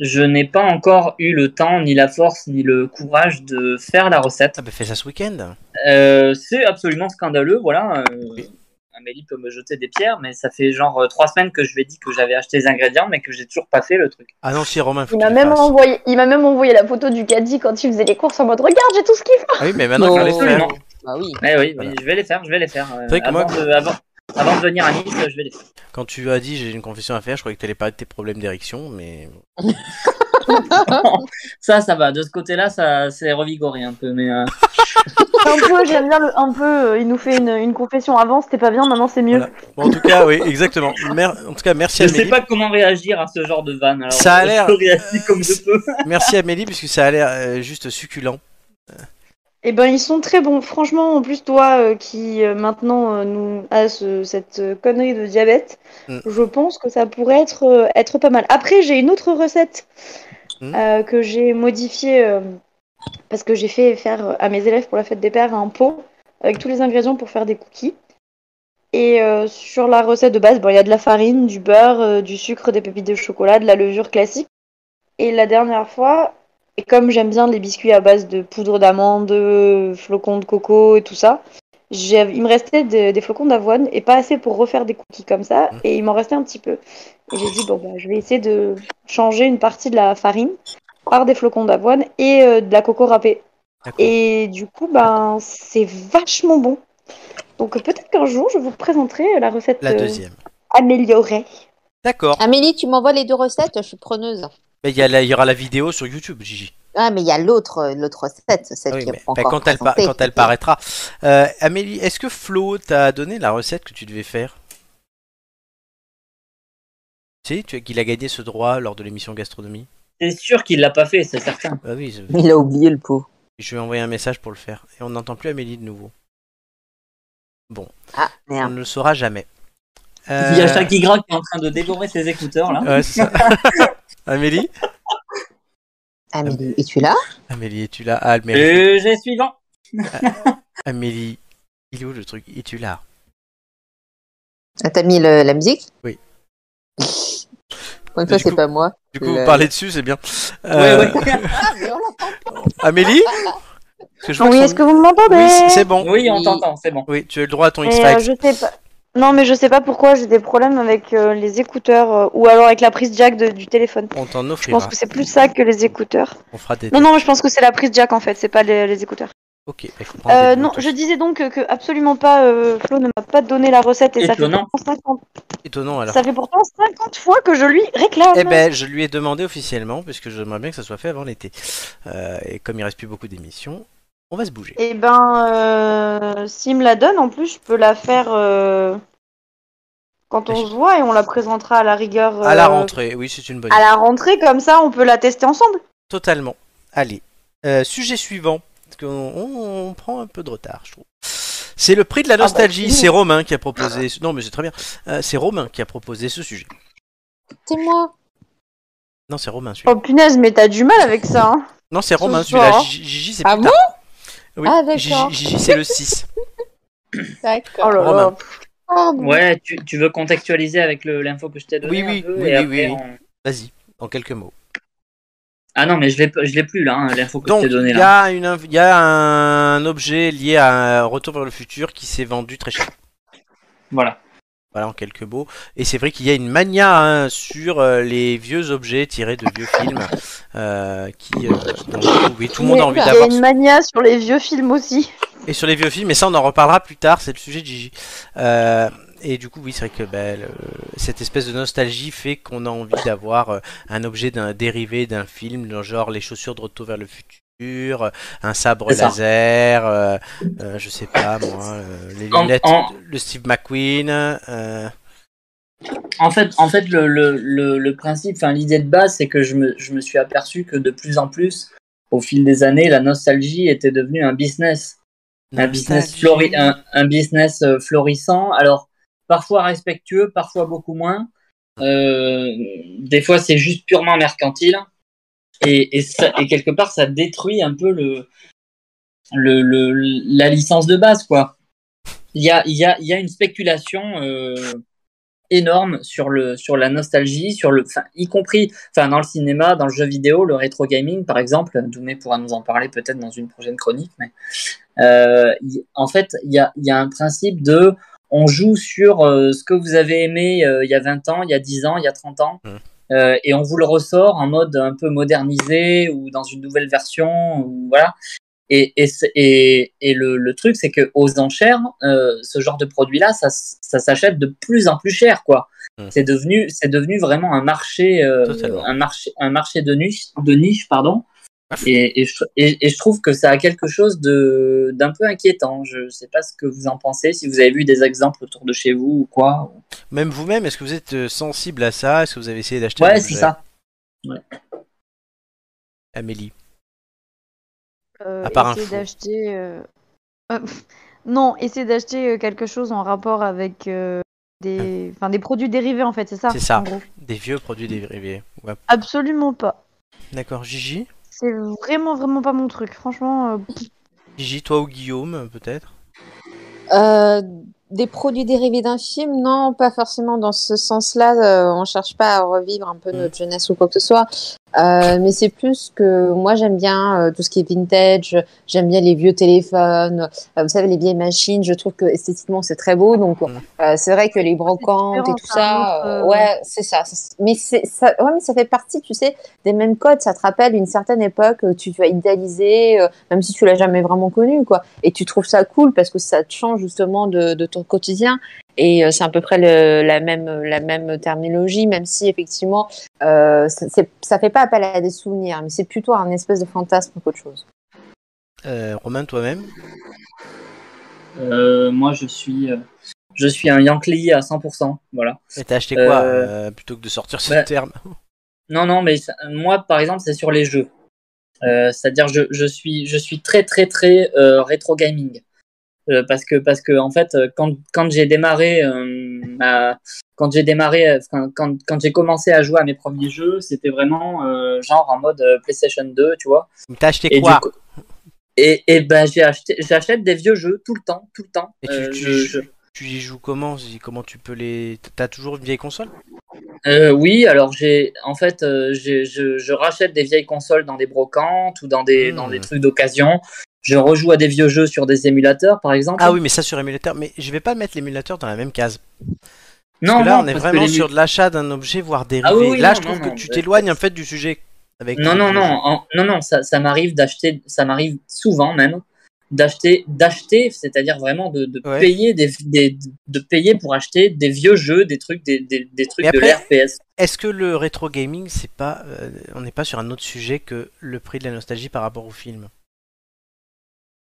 Je n'ai pas encore eu le temps, ni la force, ni le courage de faire la recette. Ah bah fais ça ce week-end. Euh, c'est absolument scandaleux, voilà. euh, Oui. Amélie peut me jeter des pierres, mais ça fait genre euh, trois semaines que je lui ai dit que j'avais acheté les ingrédients, mais que j'ai toujours pas fait le truc. Ah non, si Romain, faut Il m'a même envoyé, il m'a même envoyé la photo du caddie quand il faisait les courses en mode regarde j'ai tout ce qu'il faut. Ah oui, mais maintenant il Non. faut les faire. Bah oui. Eh oui, je vais les faire, je vais les faire. euh, avant, moi- de, avant, avant de venir à Nice, je vais les faire. Quand tu as dit j'ai une confession à faire, je croyais que t'allais parler de tes problèmes d'érection, mais Ça, ça va. De ce côté-là, ça c'est revigoré un peu, mais euh, Un peu, j'aime bien le un peu. euh, il nous fait une, une confession avant, c'était pas bien, maintenant c'est mieux. Voilà. Bon, en tout cas, oui, exactement. Mer- En tout cas, merci je sais Amélie. pas comment réagir à ce genre de vanne. Alors, Ça a l'air- Je réagis comme je peux. Merci Amélie, puisque ça a l'air euh, juste succulent. Eh ben, ils sont très bons. Franchement, en plus, toi euh, qui euh, maintenant euh, nous a ce- cette euh, connerie de diabète, Mm. je pense que ça pourrait être, euh, être pas mal. Après, j'ai une autre recette Mm. euh, que j'ai modifiée euh, parce que j'ai fait faire à mes élèves pour la fête des pères un pot avec tous les ingrédients pour faire des cookies. Et euh, sur la recette de base, il y a de la farine, du beurre, du sucre, des pépites de chocolat, de la levure classique. Et la dernière fois, et comme j'aime bien les biscuits à base de poudre d'amande, flocons de coco et tout ça, il me restait de- des flocons d'avoine et pas assez pour refaire des cookies comme ça. Mhm. Et il m'en restait un petit peu. Et j'ai dit, bon, bah, je vais essayer de changer une partie de la farine par des flocons d'avoine et euh, de la coco râpée. Et du coup, ben, c'est vachement bon. Donc peut-être qu'un jour, je vous présenterai la recette La euh, améliorée. D'accord. Amélie, tu m'envoies les deux recettes, je suis preneuse. Mais il y, a la- il y aura la vidéo sur YouTube, Gigi. Ah, mais il y a l'autre, euh, l'autre recette, celle Ah oui, qui est bah, encore quand, elle quand elle paraîtra. Euh, Amélie, est-ce que Flo t'a donné la recette que tu devais faire? Tu sais, tu- qu'il a gagné ce droit lors de l'émission gastronomie? C'est sûr qu'il l'a pas fait, c'est certain. Ah oui, je, Il a oublié le pot. je ai envoyé un message pour le faire. Et on n'entend plus Amélie de nouveau. Ah, On merde. ne le saura jamais. Il y a Euh, Shakira qui est en train de dévorer ses écouteurs là. Ouais, c'est ça. Amélie? Amélie, es-tu là? Amélie, es-tu là? Ah, Amélie. J'ai suivant. Amélie, il est où le truc? Es-tu là? Ah, T'as mis le- la musique? Oui. Pour une fois, c'est pas moi. Du coup, Le- vous parlez dessus, c'est bien. Ouais, Euh, ouais. Ah, mais on l'entend. Amélie vois Oui, est-ce que vous m'entendez? Oui, c'est- bon. Oui, on Oui. t'entend, c'est bon. Oui, tu as le droit à ton X-Files. euh, je sais pas. Non, mais je sais pas pourquoi j'ai des problèmes avec euh, les écouteurs euh, ou alors avec la prise jack de- du téléphone. On t'en Je offrira. pense que c'est plus ça que les écouteurs. On fera des. Non, non, je pense que c'est la prise jack en fait, c'est pas les, les écouteurs. Ok, il faut prendre Euh, des non, Bluetooth. je disais donc que, que absolument pas, euh, Flo ne m'a pas donné la recette et ça fait, Étonnant. pourtant 50, Étonnant alors. ça fait pourtant 50 fois que je lui réclame. Eh ben, je lui ai demandé officiellement, puisque j'aimerais bien que ça soit fait avant l'été. Euh, et comme il reste plus beaucoup d'émissions, on va se bouger. Et ben, euh, s'il me la donne, en plus, je peux la faire euh, quand on se voit et on la présentera à la rigueur À la euh, rentrée, oui, c'est une bonne à idée. la rentrée, comme ça on peut la tester ensemble. Totalement. Allez. Euh, sujet suivant. Parce qu'on on- on prend un peu de retard, je trouve. C'est le prix de la bah, nostalgie. c'est c'est Romain qui a proposé. ce- Non, mais c'est très bien. Euh, c'est Romain qui a proposé ce sujet. C'est moi. Non, c'est Romain celui-là. Oh punaise, mais t'as du mal avec ça. Hein. Non, c'est ce Romain soir. celui-là. Gigi, Gigi, c'est Ah plus bon? tard. Oui, Ah, d'accord. Gigi, c'est le 6. D'accord. Oh là là. Romain. Pardon. Ouais, tu, tu veux contextualiser avec l'info que je t'ai donnée Oui, oui, un peu, oui, et oui, oui. on- Vas-y, en quelques mots. Ah non, mais je l'ai je l'ai plus là, hein, l'info que Donc, je t'ai il donnée y, là. a une inv- il y a un objet lié à un Retour vers le futur qui s'est vendu très cher. Voilà. Voilà, en quelques mots. Et c'est vrai qu'il y a une mania hein, sur euh, les vieux objets tirés de vieux films. euh, qui, euh, oui, tout le monde a envie Il y a d'avoir. une mania sur les vieux films aussi. Et sur les vieux films, mais ça on en reparlera plus tard, c'est le sujet de Gigi. Euh, et du coup, oui, c'est vrai que ben, le- cette espèce de nostalgie fait qu'on a envie d'avoir euh, un objet d'un dérivé d'un film, dans genre les chaussures de Retour vers le futur, un sabre laser, euh, euh, je sais pas moi, euh, les lunettes, en- de- le Steve McQueen. euh, En fait, en fait le, le, le, le principe, enfin l'idée de base, c'est que je me, je me suis aperçu que de plus en plus, au fil des années, la nostalgie était devenue un business. Un business, flori- un, un business euh, florissant. Alors, parfois respectueux, parfois beaucoup moins. Euh, des fois, c'est juste purement mercantile. Et, quelque part, ça détruit un peu le, la licence de base, quoi. Il y a, une spéculation euh, énorme sur, la nostalgie, sur le, enfin, y compris dans le cinéma, dans le jeu vidéo, le rétro gaming, par exemple. Doumé pourra nous en parler peut-être dans une prochaine chronique. Mais, euh, en fait, il y a, un principe de on joue sur euh, ce que vous avez aimé il y a 20 ans, il y a 10 ans, il y a 30 ans, Mhm. Euh, et on vous le ressort en mode un peu modernisé ou dans une nouvelle version, ou voilà. Et, et, c'est- et, et le, le truc, c'est que aux enchères, euh, ce genre de produit-là, ça, s'achète de plus en plus cher, quoi. Mhm. C'est devenu, c'est devenu vraiment un marché, euh, un marché, un marché de niche, de niche, pardon. Et, et, je, et, et je trouve que ça a quelque chose de d'un peu inquiétant. Je sais pas ce que vous en pensez, si vous avez vu des exemples autour de chez vous ou quoi. Même vous-même, est-ce que vous êtes euh, sensible à ça? Est-ce que vous avez essayé d'acheter Ouais, c'est ça. Amélie. Euh, À part essayer d'acheter. euh, euh, non, essayer d'acheter quelque chose en rapport avec euh, des, enfin des produits dérivés en fait, c'est ça. C'est ça. en gros. Des vieux produits dérivés. Ouais. Absolument pas. D'accord, Gigi? C'est vraiment vraiment pas mon truc. Franchement, euh, Gigi, toi ou Guillaume, peut-être? Euh, des produits dérivés d'un film, non, pas forcément dans ce sens-là. Euh, on cherche pas à revivre un peu Mm. notre jeunesse ou quoi que ce soit. Euh, mais c'est plus que moi j'aime bien euh, tout ce qui est vintage. J'aime bien les vieux téléphones. euh, vous savez les vieilles machines. Je trouve que esthétiquement c'est très beau. Donc euh, c'est vrai que les brocantes et tout ça, euh, ouais, c'est ça. Ça- Mais c'est ça, ouais, mais ça fait partie, tu sais, des mêmes codes. Ça te rappelle une certaine époque. Tu, tu as idéalisé, euh, même si tu l'as jamais vraiment connu, quoi. Et tu trouves ça cool parce que ça te change justement de, de ton quotidien. Et euh, c'est à peu près le- la même la même terminologie, même si effectivement euh, ça fait pas appel à des souvenirs, mais c'est plutôt un espèce de fantasme qu'autre chose. Euh, Romain, toi-même Euh, moi, je suis, euh, je suis un Yankee à 100%. Voilà. Et t'as acheté quoi Euh, euh, plutôt que de sortir ce bah, terme Non, non, mais ça- moi, par exemple, c'est sur les jeux. Euh, C'est-à-dire, je, je suis, je suis très, très, très euh, rétro gaming. Euh, parce que, parce que, en fait, euh, quand, quand j'ai démarré, euh, ma- quand j'ai démarré, quand, quand, quand j'ai commencé à jouer à mes premiers jeux, c'était vraiment euh, genre en mode PlayStation 2, tu vois. T'as acheté Et quoi coup- et, et ben j'ai acheté, j'achète des vieux jeux tout le temps, tout le temps. Et tu, Euh, y je- joues- tu y joues comment? Comment tu peux les. T'as toujours une vieille console? Oui, alors j'ai en fait je, je rachète des vieilles consoles dans des brocantes ou dans des Hmm. dans des trucs d'occasion. Je rejoue à des vieux jeux sur des émulateurs, par exemple. Ah oui, mais ça sur émulateur. Mais je vais pas mettre l'émulateur dans la même case. Parce non, que là, non, on est vraiment sur de l'achat d'un objet, voire dérivé. Ah oui, oui, là, non, je trouve que tu bah, t'éloignes en fait du sujet. Avec Non, non, non, en- non, non, ça, ça m'arrive d'acheter, ça m'arrive souvent même d'acheter, d'acheter, c'est-à-dire vraiment de, de Ouais. payer des, des, de payer pour acheter des vieux jeux, des trucs, des, des, des trucs de après- l'RPS. Est-ce que le rétro gaming, c'est pas. euh, on n'est pas sur un autre sujet que le prix de la nostalgie par rapport au film?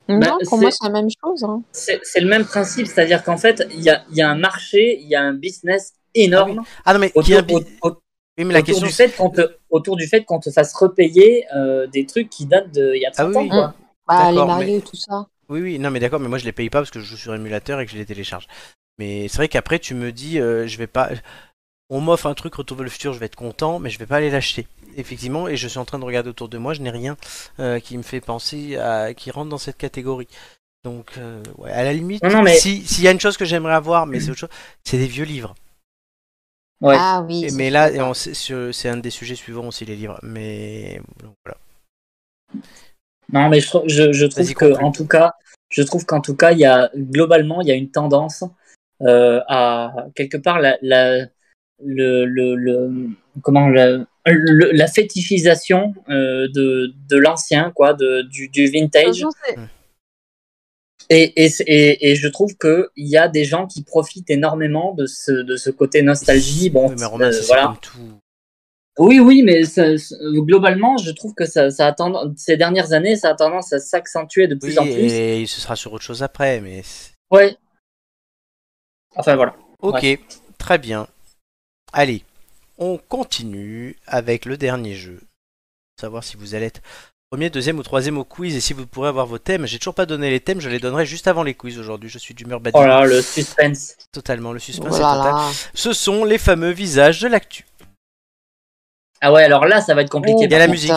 Bah, non, pour moi, c'est- la même chose. hein. C'est le même principe, c'est-à-dire qu'en fait, il y a, il y a un marché, il y a un business énorme Ah non, mais qui autour, a bi- au- au- Oui, mais la autour question du fait qu'on te, autour du fait qu'on te fasse repayer euh, des trucs qui datent d'il y a 30 Ah oui, ans. Quoi. Bah, les mariés et tout ça. Oui, oui, non, mais d'accord, mais moi je les paye pas parce que je joue sur émulateur et que je les télécharge. Mais c'est vrai qu'après tu me dis, euh, je vais pas. On m'offre un truc Retour vers le futur, je vais être content, mais je vais pas aller l'acheter. Effectivement, et je suis en train de regarder autour de moi, je n'ai rien euh, qui me fait penser à. qui rentre dans cette catégorie. Donc, euh, ouais, à la limite, Non, non, mais- si- s'il y a une chose que j'aimerais avoir, mais c'est autre chose, c'est des vieux livres. Ouais. Ah oui. Et- mais là, c'est un des sujets suivants aussi, les livres. Mais donc, voilà. Non, mais je, trou- je, je trouve que, en tout cas, je trouve qu'en tout cas, il y a globalement, il y a une tendance euh, à quelque part la, la le, le, le comment le, le- la fétichisation euh, de, de l'ancien quoi, de du, vintage. Et, et, et, et je trouve que il y a des gens qui profitent énormément de ce de ce côté nostalgie. Bon, Oui, mais Romain, euh, voilà. comme tout. Oui, oui, mais ça- globalement, je trouve que ça, ça a tendance, ces dernières années, ça a tendance à s'accentuer de plus Oui, en plus. et ce sera sur autre chose après, mais. Ouais. Enfin voilà. Ok, très bien. Allez, on continue avec le dernier jeu. Savoir si vous allez être premier, deuxième ou troisième au quiz et si vous pourrez avoir vos thèmes. J'ai toujours pas donné les thèmes, je les donnerai juste avant les quiz aujourd'hui. Je suis d'humeur Oh badine. là, le suspense. Totalement, le suspense Oh est total. là. Ce sont les fameux visages de l'actu. Ah ouais, alors là, ça va être compliqué. Il y a la musique.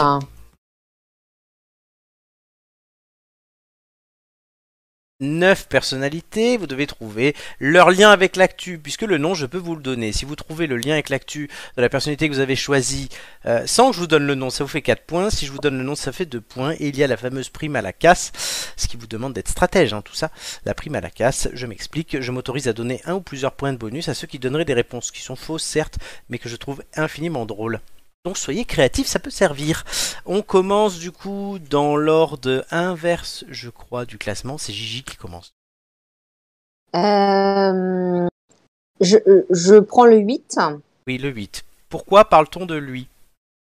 Putain. Neuf personnalités, vous devez trouver leur lien avec l'actu, puisque le nom, je peux vous le donner. Si vous trouvez le lien avec l'actu de la personnalité que vous avez choisie, euh, sans que je vous donne le nom, ça vous fait 4 points. Si je vous donne le nom, ça fait 2 points. Et il y a la fameuse prime à la casse, ce qui vous demande d'être stratège, hein, tout ça. La prime à la casse, je m'explique, je m'autorise à donner un ou plusieurs points de bonus à ceux qui donneraient des réponses qui sont fausses, certes, mais que je trouve infiniment drôles. Donc soyez créatifs, ça peut servir. On commence du coup dans l'ordre inverse, je crois, du classement. C'est Gigi qui commence. Euh, je, je prends le 8. Oui, le 8. Pourquoi parle-t-on de lui?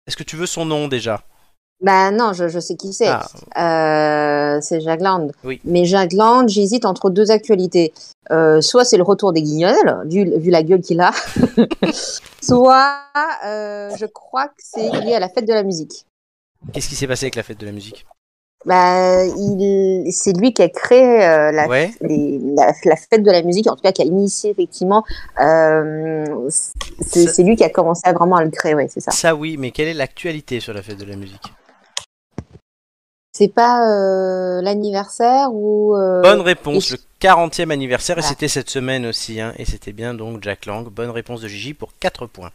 Est-ce que tu veux son nom déjà? Bah non, je, je sais qui c'est. Ah, Euh, c'est Jack Land. Oui. Mais Jack Land, j'hésite entre deux actualités. Euh, soit c'est le retour des guignols, vu, vu la gueule qu'il a. soit euh, je crois que c'est lié à la fête de la musique. Qu'est-ce qui s'est passé avec la fête de la musique? Bah, il, c'est lui qui a créé la, Ouais. les- la, la fête de la musique, en tout cas qui a initié effectivement. C'est, Ça- c'est lui qui a commencé à vraiment à le créer, ouais, c'est ça. Ça oui, mais quelle est l'actualité sur la fête de la musique? C'est pas euh, l'anniversaire ou. euh, Bonne réponse, le 40e anniversaire, et c'était cette semaine aussi, hein, et c'était bien donc Jack Lang. Bonne réponse de Gigi pour 4 points.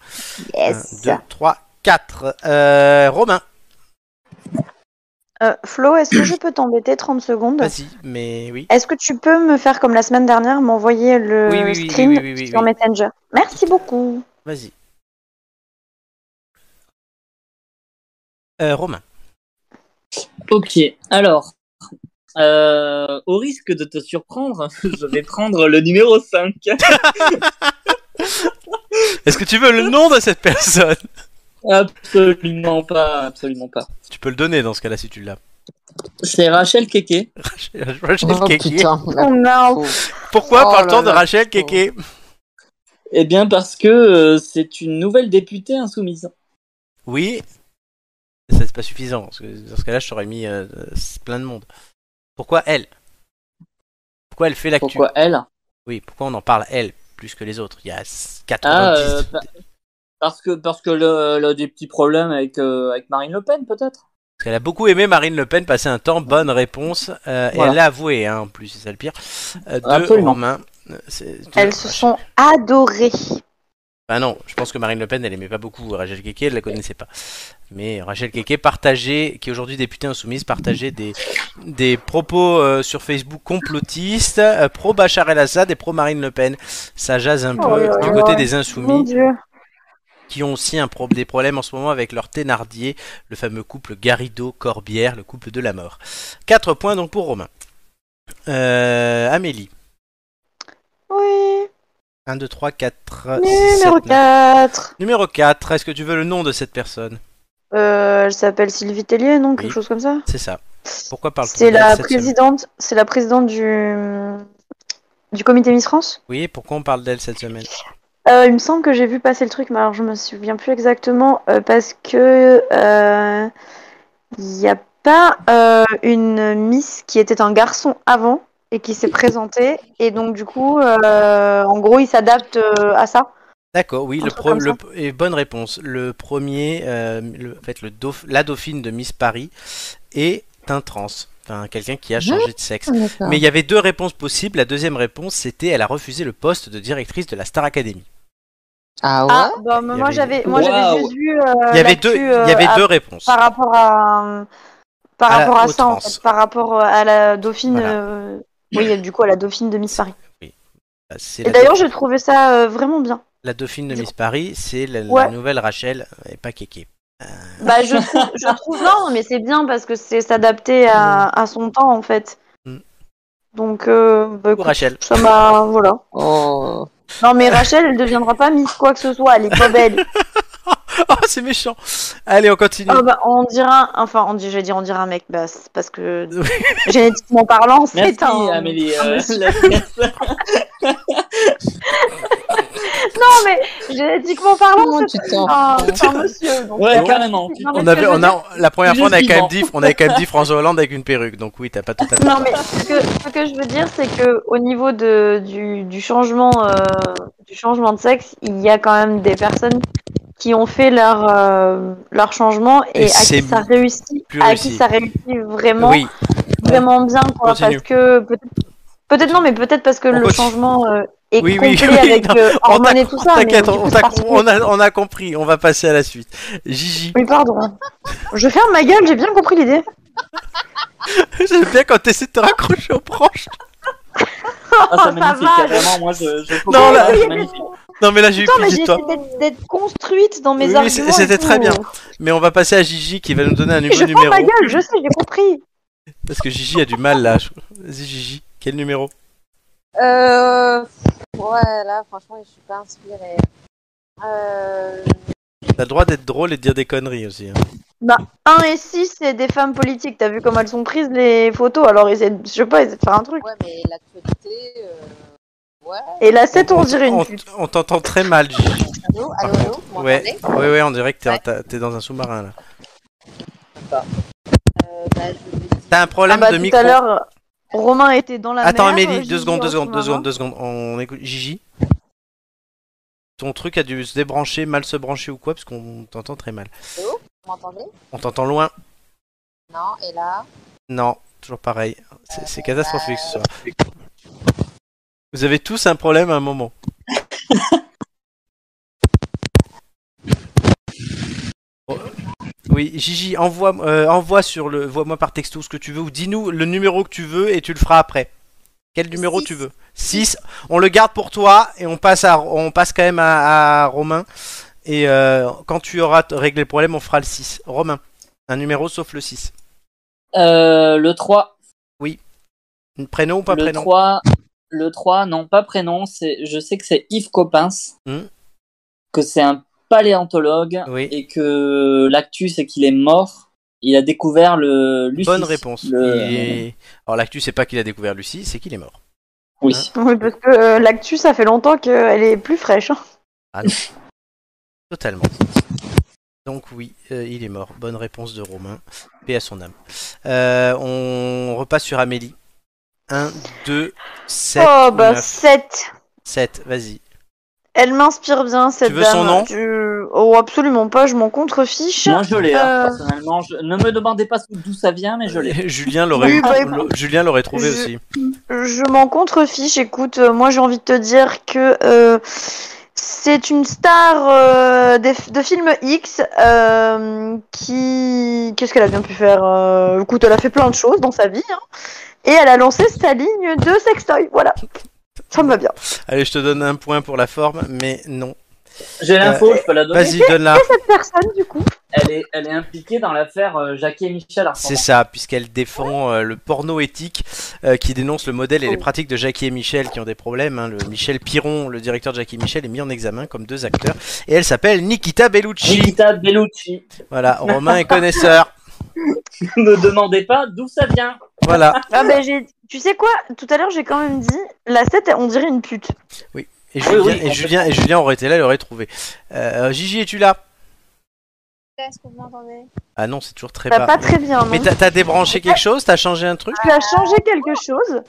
Yes. 1, 2, 3, 4. Euh, Romain, Euh, Flo, est-ce que je peux t'embêter 30 secondes? Vas-y, mais oui. Est-ce que tu peux me faire comme la semaine dernière, m'envoyer le Oui, oui, oui, screen oui, oui, oui, sur oui. Messenger? Merci beaucoup. Vas-y. Euh, Romain. Ok, alors, euh, au risque de te surprendre, je vais prendre le numéro 5. Est-ce que tu veux le nom de cette personne? Absolument pas, absolument pas. Tu peux le donner dans ce cas-là si tu l'as. C'est Rachel Keke. Rachel, Rachel Oh, Keke. putain, la Oh non. Pourquoi Oh parle-t-on de. Rachel Keke? Eh bien, parce que euh, c'est une nouvelle députée insoumise. Oui. Ça, c'est pas suffisant. Parce que dans ce cas-là, je t'aurais mis euh, plein de monde. Pourquoi elle? Pourquoi elle fait l'actu? Pourquoi elle? Oui, pourquoi on en parle elle plus que les autres? Il y a 90. Ah, euh, pa- parce que parce que le, elle a des petits problèmes avec euh, avec Marine Le Pen, peut-être? Parce qu'elle a beaucoup aimé Marine Le Pen passer un temps. Bonne réponse. Euh, Et elle l'a avoué, hein, en plus, c'est ça le pire. Euh, de Absolument. Romain. Euh, c'est- Elles se sont adorées. Ah non, je pense que Marine Le Pen, elle aimait pas beaucoup Rachel Keke, elle la connaissait pas. Mais Rachel Keke partageait, qui est aujourd'hui députée insoumise, partageait des, des propos euh, sur Facebook complotistes, euh, pro Bachar el-Assad et pro Marine Le Pen. Ça jase un peu Oh du côté des Mon insoumis, Dieu. qui ont aussi un pro- des problèmes en ce moment avec leur Thénardier, le fameux couple Garrido-Corbière, le couple de la mort. 4 points donc pour Romain. Euh, Amélie. Oui. 1, 2, 3, 4, Numéro 4. Numéro 4, est-ce que tu veux le nom de cette personne Euh, elle s'appelle Sylvie Tellier, non Quelque chose comme ça C'est ça. Pourquoi parle C'est la présidente, c'est la présidente du du comité Miss France. Oui, pourquoi on parle d'elle cette semaine Euh, il me semble que j'ai vu passer le truc, mais alors je me souviens plus exactement euh, parce que euh, il n'y a pas euh, une Miss qui était un garçon avant et qui s'est présentée et donc du coup, euh, en gros, il s'adapte euh, à ça. D'accord, oui, le pro- et bonne réponse. Le premier, euh, le, en fait, le dauph- la dauphine de Miss Paris est un trans, enfin quelqu'un qui a changé de sexe. Mais il y avait deux réponses possibles. La deuxième réponse, c'était elle a refusé le poste de directrice de la Star Academy. Ah ouais Ah, bah, moi avait- j'avais, moi j'avais Waouh. juste vu. euh, Il y avait deux, il y avait à- deux réponses. par rapport à par À la- rapport à ça en fait, par rapport à la dauphine Voilà. Euh, oui du coup à la dauphine de Miss Paris. C'est et la, d'ailleurs j'ai trouvé ça euh, vraiment bien. La dauphine de Miss Paris, c'est la, nouvelle Rachel et pas Kéké. bah je trouve je trouve non mais c'est bien parce que c'est s'adapter à, à son temps en fait. Mm. donc euh, bah, écoute, Rachel. ça m'a voilà. Oh. non mais Rachel elle deviendra pas Miss quoi que ce soit elle est pas belle Oh, c'est méchant. Allez, on continue. Ah bah, on dira enfin on dit j'ai dit on dirait un mec bah parce que génétiquement parlant Merci c'est un Amélie. euh, la- non mais génétiquement parlant Comment c'est tu t'en un, monsieur donc, Ouais, euh, carrément. non, on avait, a, la première fois, on avait, quand même dit, on avait quand même dit François Hollande avec une perruque. Donc oui, t'as pas tout à fait. Non, mais ce que, ce que je veux dire, c'est que au niveau de, du, du, changement, euh, du changement de sexe, il y a quand même des personnes qui ont fait leur, euh, leur changement et, Et à qui ça réussit, plus à qui ça réussit vraiment, Oui, vraiment bien, quoi, parce que peut-être, peut-être non, mais peut-être parce que On le continue. changement euh, est Oui, oui, complet oui, avec euh, on et tout ça. mais T'inquiète, on, a, on a compris. On va passer à la suite. Gigi. Oui, pardon. Je ferme ma gueule, j'ai bien compris l'idée. J'aime bien quand t'essaies de te raccrocher aux branches. Ah, ça c'est magnifique. va. Vraiment, moi, je. je Non, là-. Non, mais là, j'ai eu j'ai de toi. essayé d'être- construite dans mes Oui, oui, arguments. et c'était très bien. Mais on va passer à Gigi qui va nous donner un Je nouveau numéro. ma gueule, je sais, j'ai compris. Parce que Gigi a du mal là. Je- Vas-y, Gigi. Quel numéro? Euh... Ouais, là, franchement, je suis pas inspirée. Euh... T'as le droit d'être drôle et de dire des conneries aussi. hein. 1 et 6, c'est des femmes politiques. T'as vu comment elles sont prises les photos? Alors, essaie de, je sais pas, essaie de faire un truc. Ouais, mais l'actualité... Euh... Ouais... Et la 7, on, dirait une on- pute. on t'entend très mal, Gigi. Allô, allô, allô, vous Ouais, ouais, ouais, on dirait que t'es Ouais. dans un sous-marin là. Euh, bah, je vais dire- T'as un Ah problème bah, de tout micro. à l'heure, Romain était dans la Attends, mer. Amélie, deux secondes, deux secondes, deux secondes, deux secondes. On écoute Gigi. Ton truc a dû se débrancher, mal se brancher ou quoi, parce qu'on t'entend très mal. Allô Vous m'entendez? On t'entend loin. Non, et là? Non, toujours pareil. C'est c'est catastrophique ce soir. Vous avez tous un problème à un moment. Oui, Gigi, envoie, euh, envoie sur le, voie-moi par texto ce que tu veux ou dis-nous le numéro que tu veux et tu le feras après. Quel numéro Six. tu veux? 6. On le garde pour toi et on passe à, on passe quand même à, à Romain. Et euh, quand tu auras réglé le problème, on fera le 6. Romain, un numéro sauf le 6. Euh, le 3. Prénom ou pas le prénom? 3. Le 3, non, pas prénom. C'est, je sais que c'est Yves Coppens. Hmm. Que c'est un paléontologue. Oui. Et que l'actu, c'est qu'il est mort. Il a découvert le Lucie. Bonne réponse. Le- Il est- Alors l'actu, c'est pas qu'il a découvert Lucie, c'est qu'il est mort. Oui. Oui, parce que euh, l'actu, ça fait longtemps qu'elle est plus fraîche. hein. Totalement. Donc oui, euh, il est mort. Bonne réponse de Romain. Paix à son âme. Euh, on repasse sur Amélie. 1, 2, 7, oh, bah 9, 7. 7. Vas-y. Elle m'inspire bien, cette Tu veux dame. son nom Tu- Oh, absolument pas, je m'en contrefiche. Moi, je l'ai, hein, Euh, personnellement. Je- Ne me demandez pas d'où ça vient, mais je l'ai. Julien l'aurait Oui, bah, Julien l'aurait trouvé je- aussi. Je m'en contrefiche. Écoute, euh, moi j'ai envie de te dire que euh, c'est une star euh, des- de film X euh, qui. Qu'est-ce qu'elle a bien pu faire Euh, Écoute, elle a fait plein de choses dans sa vie. hein. Et elle a lancé sa ligne de sextoy. Voilà. Ça me va bien. Allez, je te donne un point pour la forme, mais non. J'ai l'info, je peux la donner. Vas-y, donne-la. Cette personne, du coup? Elle est, elle est impliquée dans l'affaire euh, Jackie et Michel C'est ça, puisqu'elle défend euh, le porno éthique euh, qui dénonce le modèle et les pratiques de Jackie et Michel qui ont des problèmes. hein. Le Michel Piron, le directeur de Jackie et Michel, est mis en examen comme deux acteurs. Et elle s'appelle Nikita Bellucci. Nikita Bellucci. Voilà, Romain est connaisseur. ne me demandez pas d'où ça vient. Voilà. Ah ben, j'ai... Tu sais quoi? Tout à l'heure, j'ai quand même dit, la 7, on dirait une pute. Et Oui, Julien, oui, et, Julien, et Julien aurait été là, il aurait trouvé. Euh, Gigi, es-tu là? Est-ce que vous m'entendez? Ah non, c'est toujours très Bah, bas. pas très bien, non Mais t'as t'as débranché quelque chose? T'as changé un truc? Tu as changé quelque chose?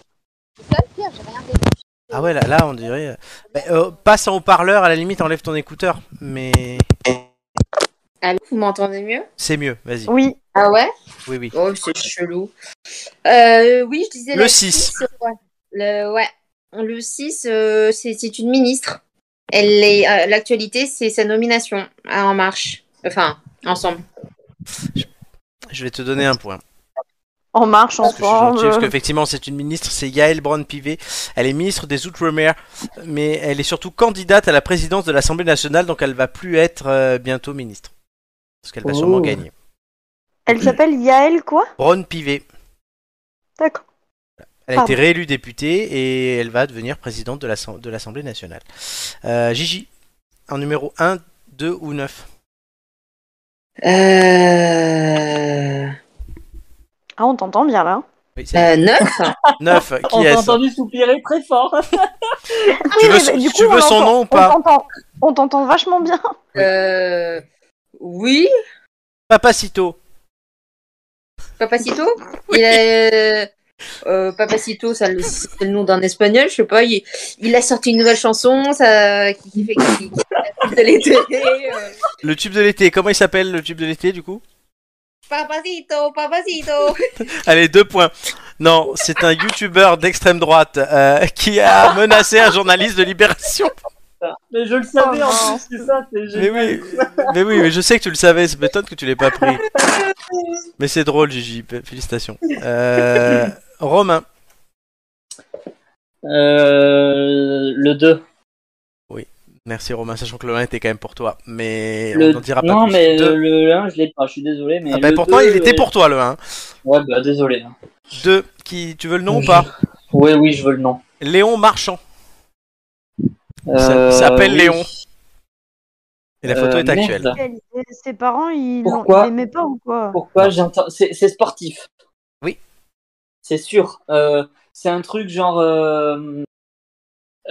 C'est ça le pire, j'ai rien débranché. Ah ouais, là, là on dirait. bah, euh, passe en haut-parleur, à la limite, enlève ton écouteur. Mais Allô, vous m'entendez mieux? C'est mieux, vas-y. Oui. Ah ouais? Oui, oui. Oh, c'est chelou. Euh, oui, je disais Le la 6. six, ouais. Le, ouais. Le 6, euh, c'est c'est une ministre. Elle est, euh, L'actualité, c'est sa nomination à En Marche. Enfin, ensemble. Je vais te donner un point. En marche, Parce que je suis gentil, parce ensemble. qu'effectivement, c'est une ministre, c'est Yael Braun-Pivet. Elle est ministre des Outre-mer, mais elle est surtout candidate à la présidence de l'Assemblée nationale, donc elle va plus être euh, bientôt ministre. Parce qu'elle va sûrement Oh. gagner. Elle s'appelle Yael quoi Braun-Pivet. D'accord. Elle a Pardon. été réélue députée et elle va devenir présidente de l'Assem- de l'Assemblée nationale. Euh, Gigi, en numéro 1, 2 ou 9 Euh... Ah, on t'entend bien là. Oui, c'est Euh, 9 9. On Qui t'a est-ce entendu soupirer très fort. Tu veux, mais son- du tu coup, veux on son l'entend- nom ou On pas t'entend- On t'entend vachement bien. euh... Oui Papacito. Papacito Il est... Euh, Papacito, le- c'est le nom d'un espagnol, je sais pas. Il, il a sorti une nouvelle chanson, ça, qui, qui fait qui, qui- de l'été. euh, Le tube de l'été. Comment il s'appelle le tube de l'été du coup? Papacito, Papacito. Allez, deux points. Non, c'est un youtubeur d'extrême droite euh, qui a menacé un journaliste de Libération. Mais je le savais en Oh, plus, c'est ça, c'est Mais génial. oui, mais oui, mais je sais que tu le savais. Ça m'étonne que tu l'aies pas pris. Mais c'est drôle, Gigi. Félicitations. Euh, Romain. Euh, le 2. Merci Romain, sachant que le 1 était quand même pour toi. Mais Le... on n'en dira pas non, plus. mais Deux. le, le 1, je l'ai pas, je suis désolé. Mais Ah bah le pourtant, 2, il était pour toi le 1. Ouais, bah désolé. hein. 2. Qui, tu veux le nom ou pas? Oui, oui, je veux le nom. Léon Marchand. Il Euh, s'appelle oui. Léon. Et la photo Euh, est actuelle. merde. Ses parents, ils l'aimaient pas ou quoi Pourquoi j'entends C'est sportif. Oui. C'est sûr. Euh, c'est un truc genre. Euh...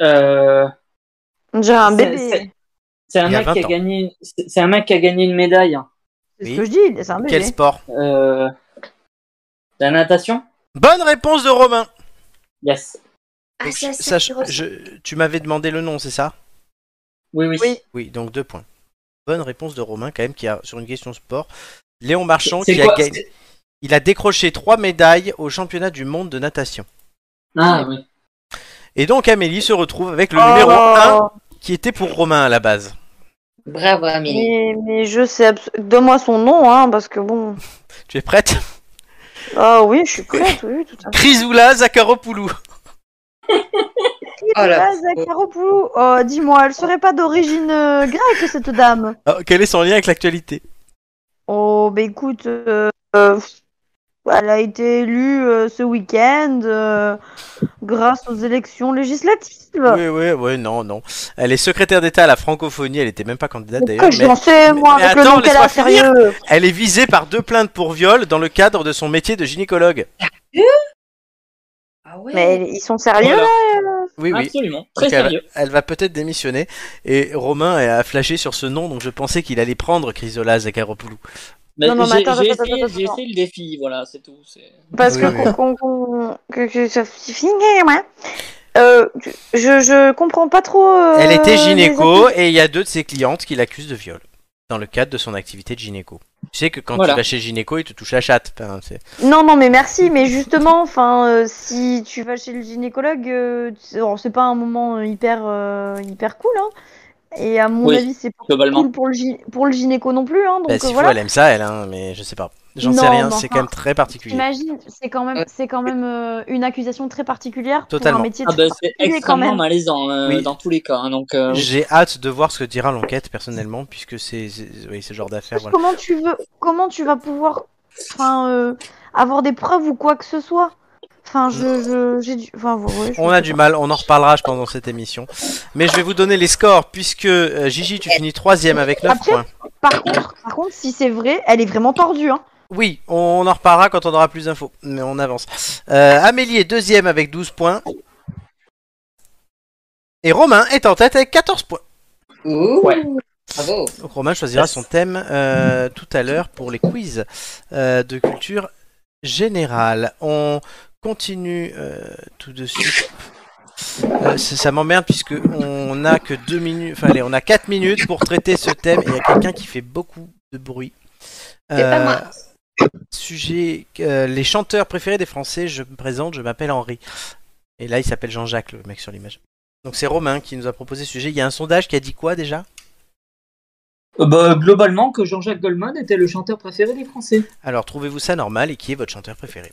Euh... Dirait un C'est- bébé. C'est un mec qui 20 a gagné. C'est un mec qui a gagné une médaille. C'est Oui. ce que je dis, c'est un bébé. Quel sport Euh... La natation? Bonne réponse de Romain. Yes. Ah, ça, je- tu m'avais demandé le nom, c'est ça? Oui, oui. Oui. Oui, donc deux points. Bonne réponse de Romain quand même qui a sur une question sport. Léon Marchand qui quoi a gagné. Il a décroché trois médailles au championnat du monde de natation. Ah oui. Et donc Amélie se retrouve avec le Oh. numéro 1 qui était pour Romain à la base. Bravo, Amélie. Mais, mais je sais abs- Donne-moi son nom, hein, parce que bon. Tu es prête? Ah oui, je suis prête, oui, tout à fait. Chrysoula Zakharopoulou. Oh. Ah. Oh, dis-moi, elle serait pas d'origine euh, grecque, cette dame? Ah, quel est son lien avec l'actualité Oh, bah écoute, euh, euh, elle a été élue euh, ce week-end euh, grâce aux élections législatives. Oui, oui, oui, non, non. Elle est secrétaire d'État à la francophonie, elle était même pas candidate Que d'ailleurs. je Mais n'en sais, moi, mais avec le attends, nom qu'elle a, sérieux. elle est visée par deux plaintes pour viol dans le cadre de son métier de gynécologue. Ah ouais. Mais ils sont sérieux, Voilà. là Oui, oui. Absolument. Très Donc, sérieux. elle va peut-être démissionner. Et Romain a flashé sur ce nom, donc je pensais qu'il allait prendre Chrysola Zakharopoulou. Mais Non, non, mais j'ai attends, j'ai attends, essayé, le défi, voilà, c'est tout. Parce Oui, que, oui. que, que ça suffit, ouais. Euh, je, je comprends pas trop. euh, Elle était gynéco et il y a deux de ses clientes qui l'accusent de viol dans le cadre de son activité de gynéco. Tu sais que quand Voilà. tu vas chez le gynéco, il te touche la chatte. Enfin, c'est- Non, non, mais merci, mais justement, enfin, euh, si tu vas chez le gynécologue, euh, c'est pas un moment euh, hyper, euh, hyper cool, hein. Et à mon Oui, avis, c'est pas cool pour le, gy- pour le gynéco non plus, hein. Donc Bah, euh, s'il faut, elle aime ça, elle, hein, mais je sais pas. J'en sais rien, c'est enfin, quand même très particulier. T'imagines, c'est quand même, c'est quand même euh, une accusation très particulière Totalement. pour un métier Ah bah, c'est extrêmement même. malaisant euh, Oui. dans tous les cas. hein, donc, euh, J'ai hâte de voir ce que dira l'enquête personnellement, puisque c'est oui, ce genre d'affaires. voilà. Comment tu veux, comment tu vas pouvoir, enfin, euh, avoir des preuves ou quoi que ce soit? Enfin, je, je, j'ai du, enfin, ouais, je On a du pas. mal, on en reparlera je pense, dans cette émission. Mais je vais vous donner les scores, puisque euh, Gigi, tu finis troisième avec 9 Après- points. Par contre, par contre, si c'est vrai, elle est vraiment tordue, hein. Oui, on en reparlera quand on aura plus d'infos, mais on avance. Euh, Amélie est deuxième avec 12 points. Et Romain est en tête avec 14 points. Ouh, Ouais. Bravo. Donc Romain choisira son thème euh, tout à l'heure pour les quiz euh, de culture générale. On continue euh, tout de suite. Euh, ça ça m'emmerde puisque on a que deux minutes, enfin allez, on a 4 minutes pour traiter ce thème et il y a quelqu'un qui fait beaucoup de bruit. Pas moi. Sujet euh, les chanteurs préférés des Français. Je me présente, je m'appelle Henri. Et là, il s'appelle Jean-Jacques, le mec sur l'image. Donc c'est Romain qui nous a proposé ce sujet. Il y a un sondage qui a dit quoi déjà? Euh, bah, globalement, que Jean-Jacques Goldman était le chanteur préféré des Français. Alors, trouvez-vous ça normal et qui est votre chanteur préféré?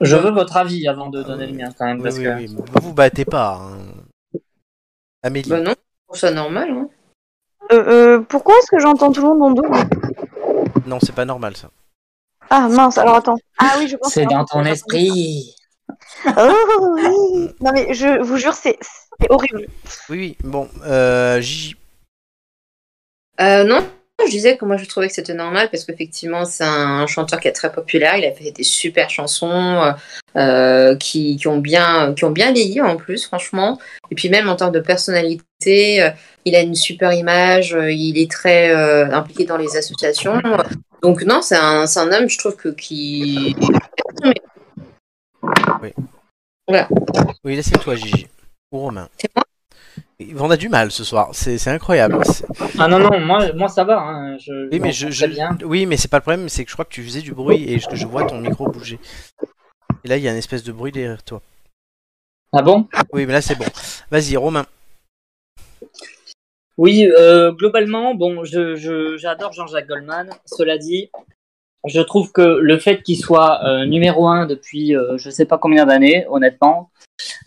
Je veux votre avis avant de donner le mien quand même. Oui, parce oui, que... oui. Vous vous battez pas. hein. Amélie. Bah non, je trouve ça normal. Hein. Euh, euh, pourquoi est-ce que j'entends tout le monde en double Non, c'est pas normal ça. Ah mince, alors attends. Ah oui, je pense C'est que- dans ton esprit. Oh oui Non mais je vous jure, c'est c'est horrible. Oui, oui. Bon, euh, Gigi. Euh, non, je disais que moi je trouvais que c'était normal parce qu'effectivement c'est un chanteur qui est très populaire. Il a fait des super chansons euh, qui, qui ont bien qui ont bien vieilli en plus, franchement. Et puis même en termes de personnalité, euh, il a une super image. euh, Il est très euh, impliqué dans les associations. Donc non, c'est un, c'est un homme, je trouve que qui Oui, laissez-toi, Gigi. Ou Romain. C'est moi? On a du mal ce soir. C'est incroyable. Ah non, non, moi, moi ça va. Hein. Je, Oui, mais je, je- bien. oui, mais c'est pas le problème. C'est que je crois que tu faisais du bruit et que je vois ton micro bouger. Et là, il y a une espèce de bruit derrière toi. Ah bon? Oui, mais là, c'est bon. Vas-y, Romain. Oui, euh, globalement, bon, je, j'adore Jean-Jacques Goldman. Cela dit, je trouve que le fait qu'il soit euh, numéro un depuis euh, je sais pas combien d'années, honnêtement,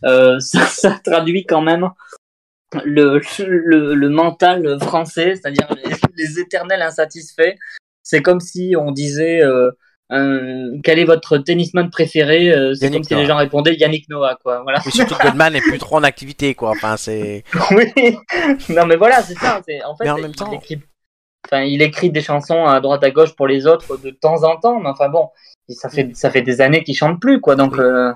euh, ça, ça traduit quand même le, le, le mental français, c'est-à-dire les, les éternels insatisfaits. C'est comme si on disait euh, quel est votre tennisman préféré euh, C'est comme si les gens répondaient Yannick Noah, quoi. Voilà. Surtout que Goldman n'est plus trop en activité, quoi. Enfin, c'est. Oui, non mais voilà, c'est ça. c'est- En fait, Mais en même il, temps- écrit... Enfin, il écrit des chansons à droite à gauche pour les autres de temps en temps, mais enfin bon, ça fait ça fait des années qu'il chante plus, quoi. Donc Oui. euh,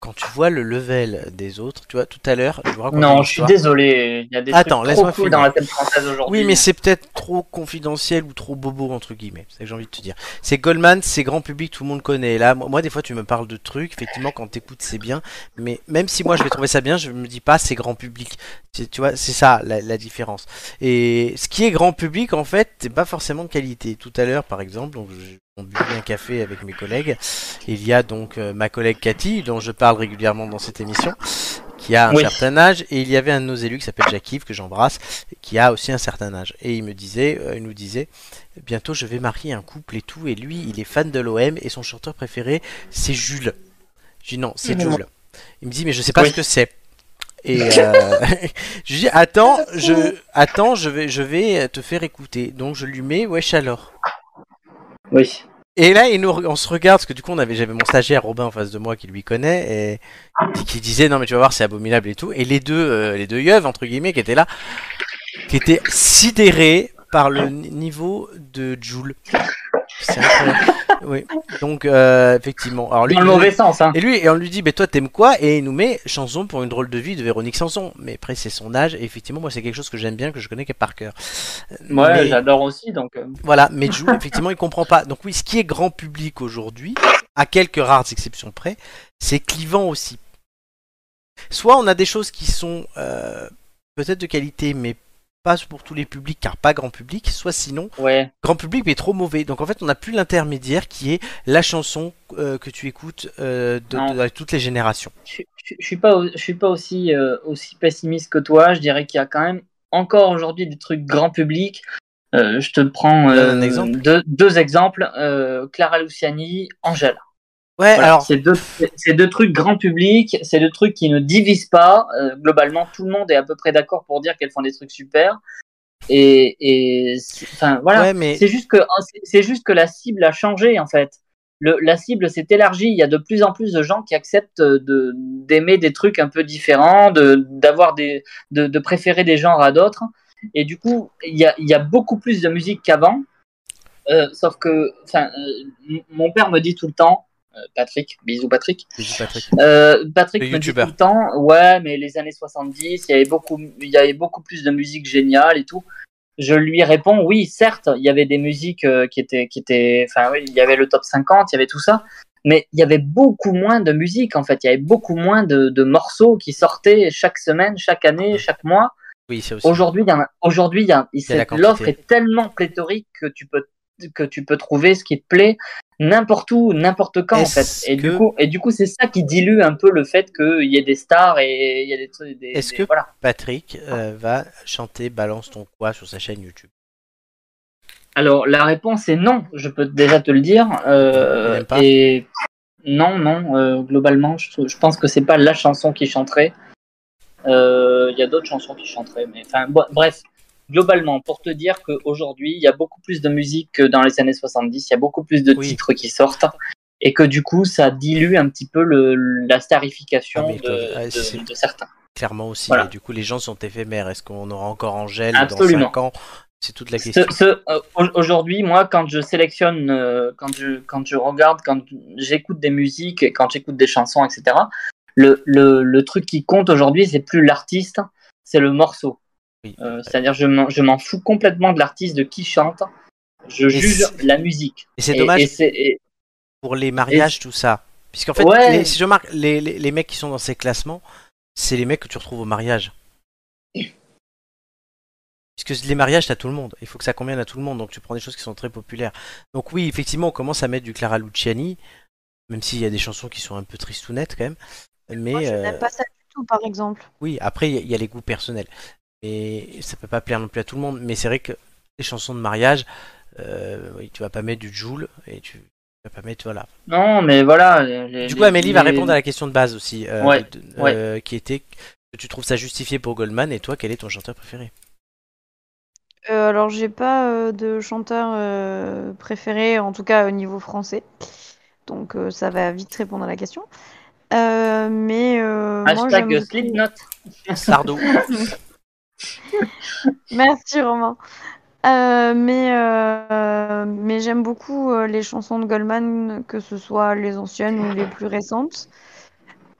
Quand tu vois le level des autres, tu vois, tout à l'heure, je vous raconte non, je suis désolé. Il y a des Attends, trucs laisse-moi trop cool finir. dans la scène française aujourd'hui. Oui, mais c'est peut-être trop confidentiel ou trop bobo, entre guillemets. C'est ça que j'ai envie de te dire. C'est Goldman, c'est grand public, tout le monde connaît. Là, moi, moi, des fois, tu me parles de trucs, effectivement, quand t'écoutes, c'est bien. Mais même si moi, je vais trouver ça bien, je me dis pas, c'est grand public. Tu, vois, c'est ça, la, la différence. Et ce qui est grand public, en fait, c'est pas forcément de qualité. Tout à l'heure, par exemple, donc, on buvait un café avec mes collègues. Il y a donc euh, ma collègue Cathy, dont je parle régulièrement dans cette émission, qui a un Oui. certain âge, et il y avait un de nos élus qui s'appelle Jacques-Yves, que j'embrasse, qui a aussi un certain âge. Et il me disait, euh, il nous disait, bientôt je vais marier un couple et tout, et lui, il est fan de l'OM, et son chanteur préféré, c'est Jules. Je dis non, c'est. Jules. Il me dit, mais je sais pas Oui. ce que c'est. Et euh, je lui dis, attends, je, attends, je vais, je vais te faire écouter. Donc je lui mets Wesh alors. oui. Et là, il nous, on se regarde, parce que du coup, on avait, j'avais mon stagiaire Robin en face de moi qui lui connaît, et qui- disait non mais tu vas voir, c'est abominable et tout. Et les deux, euh, les deux yeux entre guillemets, qui étaient là, qui étaient sidérés par le ni- niveau de Joule. C'est incroyable. oui. Donc euh, effectivement. Alors lui, Dans le mauvais sens, hein. et lui, et on lui dit, mais toi t'aimes quoi? Et il nous met chanson pour une drôle de vie de Véronique Sanson. Mais après, c'est son âge, et effectivement, moi, c'est quelque chose que j'aime bien, que je connais que par cœur. Ouais, Mais- j'adore aussi, donc. euh, voilà, mais Jules, effectivement, il comprend pas. Donc oui, ce qui est grand public aujourd'hui, à quelques rares exceptions près, c'est clivant aussi. Soit on a des choses qui sont euh, peut-être de qualité, mais pas pour tous les publics, car pas grand public, soit sinon, Ouais. grand public, mais trop mauvais. Donc en fait, on n'a plus l'intermédiaire qui est la chanson euh, que tu écoutes euh, de, toutes les générations. je, je, je suis pas je suis pas aussi euh, aussi pessimiste que toi. Je dirais qu'il y a quand même encore aujourd'hui des trucs grand public. Euh, je te prends exemple. deux, deux exemples. Clara Luciani, Angèle. Ouais, Voilà, alors, c'est deux, c'est deux trucs grand public, c'est deux trucs qui ne divisent pas. Euh, globalement, tout le monde est à peu près d'accord pour dire qu'elles font des trucs super. Et, et enfin voilà, ouais, mais c'est juste que c'est- c'est juste que la cible a changé en fait. Le, la cible s'est élargie. Il y a de plus en plus de gens qui acceptent de d'aimer des trucs un peu différents, de d'avoir des de, de préférer des genres à d'autres. Et du coup, il y a, il y a beaucoup plus de musique qu'avant. Euh, sauf que, enfin, euh, mon père me dit tout le temps, Patrick, bisous Patrick, Bisous, Patrick. euh, Patrick Le me dit tout le temps, ouais, mais les années 70, il y avait beaucoup, il y avait beaucoup plus de musique géniale et tout. Je lui réponds, oui, certes, il y avait des musiques euh, qui étaient, qui étaient, enfin, oui, il y avait le top 50, il y avait tout ça, mais il y avait beaucoup moins de musique en fait. Il y avait beaucoup moins de, de morceaux qui sortaient chaque semaine, chaque année, chaque mois. Oui. Aujourd'hui, aujourd'hui, l'offre est tellement pléthorique que tu peux, que tu peux trouver ce qui te plaît n'importe où, n'importe quand, en fait. Et du coup, et du coup, c'est ça qui dilue un peu le fait qu'il y ait des stars et il y a des trucs, Est-ce que- voilà. Patrick euh, va chanter Balance ton quoi sur sa chaîne YouTube? Alors, la réponse est non, je peux déjà te le dire. Euh, pas? et non, non, euh, globalement, je, je pense que c'est pas la chanson qui chanterait. Il y a d'autres chansons qui chanteraient, mais enfin, bref, globalement, pour te dire qu'aujourd'hui, il y a beaucoup plus de musique que dans les années 70, il y a beaucoup plus de Oui. titres qui sortent, et que du coup, ça dilue un petit peu le, la starification Ah, de, ah, de- certains. Clairement aussi. Voilà. Et du coup, les gens sont éphémères. Est-ce qu'on aura encore Angèle Absolument. dans 5 ans? C'est toute la question. euh, au- Aujourd'hui, moi, quand je sélectionne, euh, quand je, quand je regarde, quand j'écoute des musiques, et quand j'écoute des chansons, etc., le, le, le truc qui compte aujourd'hui, c'est plus l'artiste, c'est le morceau. Oui. Euh, C'est-à-dire, je m'en je m'en fous complètement de l'artiste, de qui chante. Je juge la musique. Et c'est dommage et c'est- et- pour les mariages, tout ça. Puisqu'en fait, Ouais. les- si je remarque, les, les, les mecs qui sont dans ces classements, c'est les mecs que tu retrouves au mariage. Puisque les mariages, t'as tout le monde. Il faut que ça convienne à tout le monde. Donc tu prends des choses qui sont très populaires. Donc oui, effectivement, on commence à mettre du Clara Luciani, même s'il y a des chansons qui sont un peu tristounettes quand même. Mais Moi, je euh, n'aime pas ça du tout, par exemple. oui, après, il y a- il y, a les goûts personnels. Et ça peut pas plaire non plus à tout le monde. Mais c'est vrai que les chansons de mariage, euh, oui, tu vas pas mettre du Joule et tu vas pas mettre. Voilà. Non, mais voilà. les- Du coup, les- Amélie va répondre à la question de base aussi, euh, Ouais, de- ouais. euh, qui était que tu trouves ça justifié pour Goldman et toi, quel est ton chanteur préféré? Euh, alors, j'ai pas euh, de chanteur euh, préféré, en tout cas au niveau français. Donc, euh, ça va vite répondre à la question. Euh, mais euh, moi, Hashtag beaucoup- Slipknot. Sardou. Merci Romain. Euh, mais euh, mais j'aime beaucoup euh, les chansons de Goldman, que ce soit les anciennes ou les plus récentes.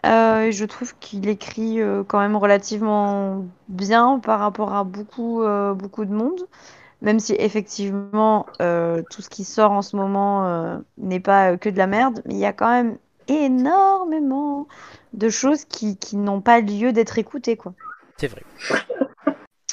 Je trouve qu'il écrit quand même relativement bien par rapport à beaucoup, beaucoup de monde. Même si effectivement tout ce qui sort en ce moment n'est pas que de la merde, mais il y a quand même énormément de choses qui, qui n'ont pas lieu d'être écoutées, quoi. C'est vrai.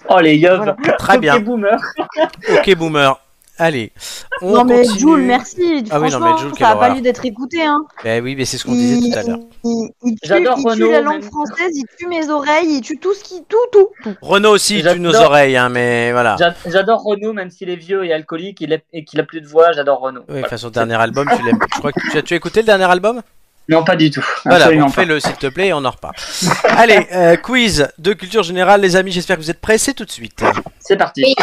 Oh, les yeux. Voilà. Très bien. boomer. Ok, boomer. Allez. On non mais continue. Jules, merci. Ah oui, non, mais Jules, ça n'a pas lieu d'être écouté, hein. Ben oui, mais c'est ce qu'on disait tout à l'heure. Il, il tue, J'adore il tue la langue même. française, il tue mes oreilles, il tue tout ce qui, tout, tout, tout. Renaud aussi, tu nos J'adore. oreilles, hein, mais voilà. J'a- J'adore Renaud, même s'il est vieux et alcoolique il est- et qu'il a plus de voix, j'adore Renaud. Oui, Voilà. enfin, son dernier album, tu l'aimes. Je crois que tu as, tu as écouté le dernier album? Non, pas du tout. Voilà, bon, pas. fais-le s'il te plaît et on en reparle. Allez, euh, quiz de culture générale, les amis. J'espère que vous êtes prêts. C'est tout de suite. C'est parti. Oui.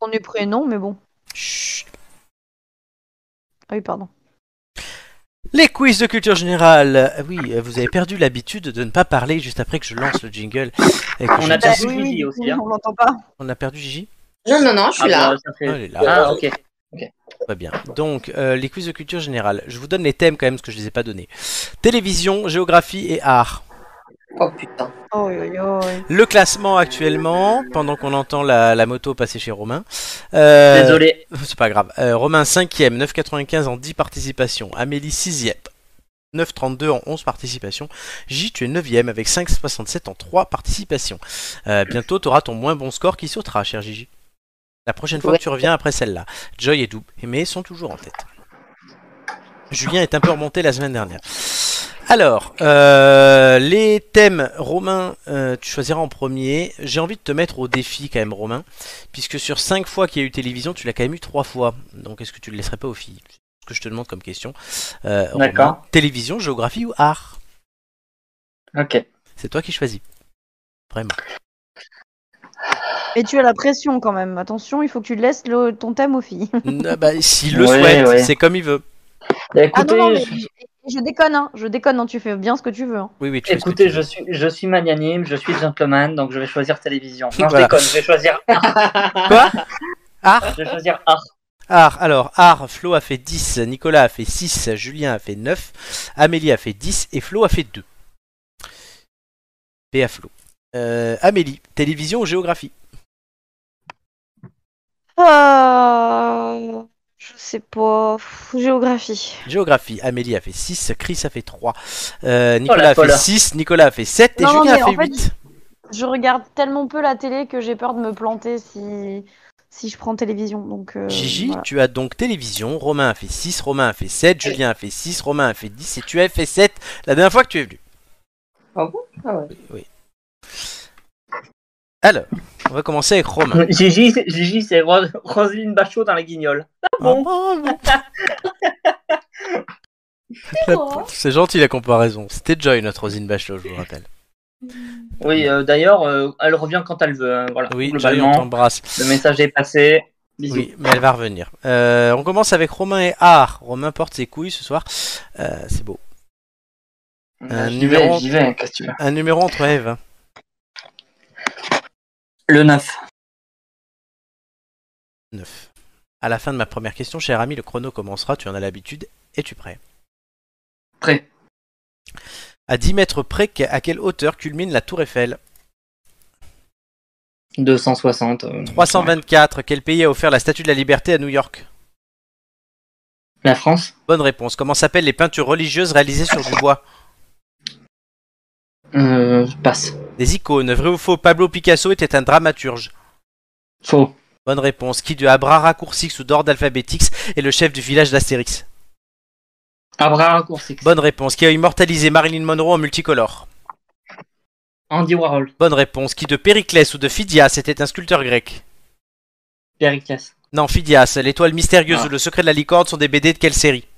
On est prêt, non, mais bon. Chut. Ah oui, pardon. Les quiz de culture générale. Euh, Oui, euh, vous avez perdu l'habitude de ne pas parler juste après que je lance le jingle. et que On a perdu Gigi aussi, hein. on l'entend pas. On a perdu Gigi Non, non, non, je suis Ah, là. bah, ça fait- Ah, elle est là. Ah, ok. Très bien. Donc, euh, les quiz de culture générale. Je vous donne les thèmes quand même, parce que je les ai pas donnés. Télévision, géographie et art. Oh putain. Oh. Le classement actuellement, pendant qu'on entend la, la moto passer chez Romain. Euh, Désolé. C'est pas grave. Euh, Romain 5ème, 9,95 en 10 participations. Amélie 6ème, 9,32 en 11 participations. J, tu es 9ème avec 5,67 en 3 participations. Euh, bientôt, tu auras ton moins bon score qui sautera, cher Gigi. La prochaine fois Ouais. que tu reviens après celle-là. Joy et Doub, mais sont toujours en tête. Julien est un peu remonté la semaine dernière. Alors, euh, les thèmes, Romain, euh, tu choisiras en premier. J'ai envie de te mettre au défi quand même, Romain, puisque sur 5 fois qu'il y a eu télévision, tu l'as quand même eu 3 fois. Donc est-ce que tu le laisserais pas aux filles? C'est ce que je te demande comme question. Euh, Romain, D'accord. télévision, géographie ou art? Ok. C'est toi qui choisis. Vraiment. Mais tu as la pression quand même. Attention, il faut que tu laisses le- ton thème aux filles. N- bah, S'il le Ouais, souhaite, ouais. c'est comme il veut. Bah, Ah écoutez, non, non, mais je- je déconne, hein. Je déconne, hein. Tu fais bien ce que tu veux. hein. Oui, oui, tu fais ce que Écoutez, tu je veux. suis, je suis magnanime, je suis gentleman, donc je vais choisir télévision. Non, Voilà. je déconne, je vais choisir art. Quoi? Art? Je vais choisir art. Art, alors, Art, Flo a fait 10, Nicolas a fait 6, Julien a fait 9, Amélie a fait 10 et Flo a fait 2. P à Flo. Euh, Amélie, télévision ou géographie? Euh, Je sais pas. Géographie. Géographie, Amélie a fait 6, Chris a fait 3, euh, Nicolas la a fait folle. 6, Nicolas a fait 7 et Non, Julien a fait fait, 8. Je regarde tellement peu la télé que j'ai peur de me planter si, si je prends télévision. Donc, euh, Gigi, voilà. tu as donc télévision, Romain a fait 6, Romain a fait 7, Julien a fait 6, Romain a fait 10 et tu as fait 7 la dernière fois que tu es venu. Ah bon? Ah ouais. Alors, on va commencer avec Romain. Gigi, c'est- Gigi, c'est Ro- Roselyne Bachot dans la guignole. bon. C'est gentil la comparaison. C'était Joy, notre Rosine Bachelot, je vous rappelle. Oui, euh, d'ailleurs, euh, elle revient quand elle veut. hein, voilà. Oui, Joy, on Globalement, t'embrasse. le message est passé. Bisous. Oui, mais elle va revenir. Euh, on commence avec Romain et Art. Romain porte ses couilles ce soir. Euh, c'est beau. Euh, Un numéro- vais, vais. Un numéro entre Eve. Le 9. 9. À la fin de ma première question, cher ami, le chrono commencera. Tu en as l'habitude. Es-tu prêt? Prêt. À 10 mètres près, à quelle hauteur culmine la Tour Eiffel? 260. euh, 324. Quel pays a offert la Statue de la Liberté à New York? La France Bonne réponse. Comment s'appellent les peintures religieuses réalisées sur du bois? Euh, Passe. Des icônes. Vrai ou faux Pablo Picasso était un dramaturge. Faux. Bonne réponse. Qui de Abra Raccourcix ou d'ordre alphabétix est le chef du village d'Astérix? Abra Raccourcix. Bonne réponse. Qui a immortalisé Marilyn Monroe en multicolore? Andy Warhol. Bonne réponse. Qui de Périclès ou de Phidias était un sculpteur grec? Périclès. Non, Phidias. L'étoile mystérieuse Ah. ou le secret de la licorne sont des BD de quelle série?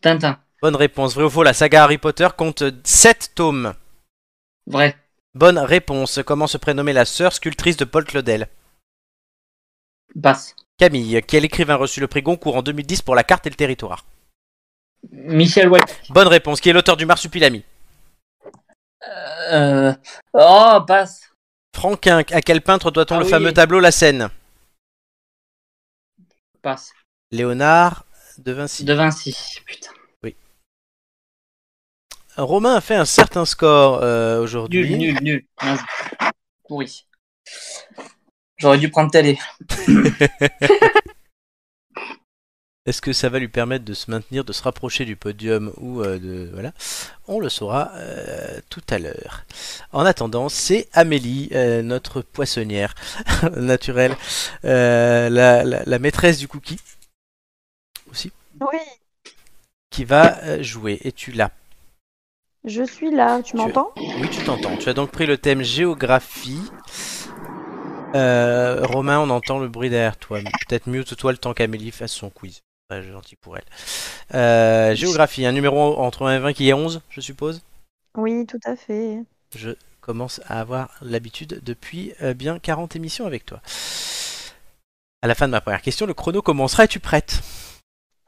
Tintin. Bonne réponse. Vrai ou faux La saga Harry Potter compte 7 tomes? Vrai. Bonne réponse. Comment se prénommait la sœur sculptrice de Paul Claudel? Passe. Camille. Quel écrivain reçut le prix Goncourt en 2010 pour la carte et le territoire? Michel White. Bonne réponse. Qui est l'auteur du Marsupilami? Euh... Oh, passe. Franquin. À quel peintre doit-on Ah le oui. fameux tableau La Seine? Passe. Léonard de Vinci. De Vinci. Putain. Romain a fait un certain score euh, aujourd'hui. Nul, nul, nul. Pourri. J'aurais dû prendre télé. Est-ce que ça va lui permettre de se maintenir, de se rapprocher du podium ou euh, de voilà On le saura euh, tout à l'heure. En attendant, c'est Amélie, euh, notre poissonnière naturelle, euh, la, la- la maîtresse du cookie aussi, Oui, qui va jouer. Et tu l'as. Je suis là. Tu m'entends? Oui, tu t'entends. Tu as donc pris le thème géographie. Euh, Romain, on entend le bruit derrière toi. Peut-être mute-toi le temps qu'Amélie fasse son quiz. Très gentil pour elle. Euh, géographie, un numéro entre 1 et 20 qui est 11, je suppose? Oui, tout à fait. Je commence à avoir l'habitude depuis euh, bien 40 émissions avec toi. À la fin de ma première question, le chrono commencera. Es-tu prête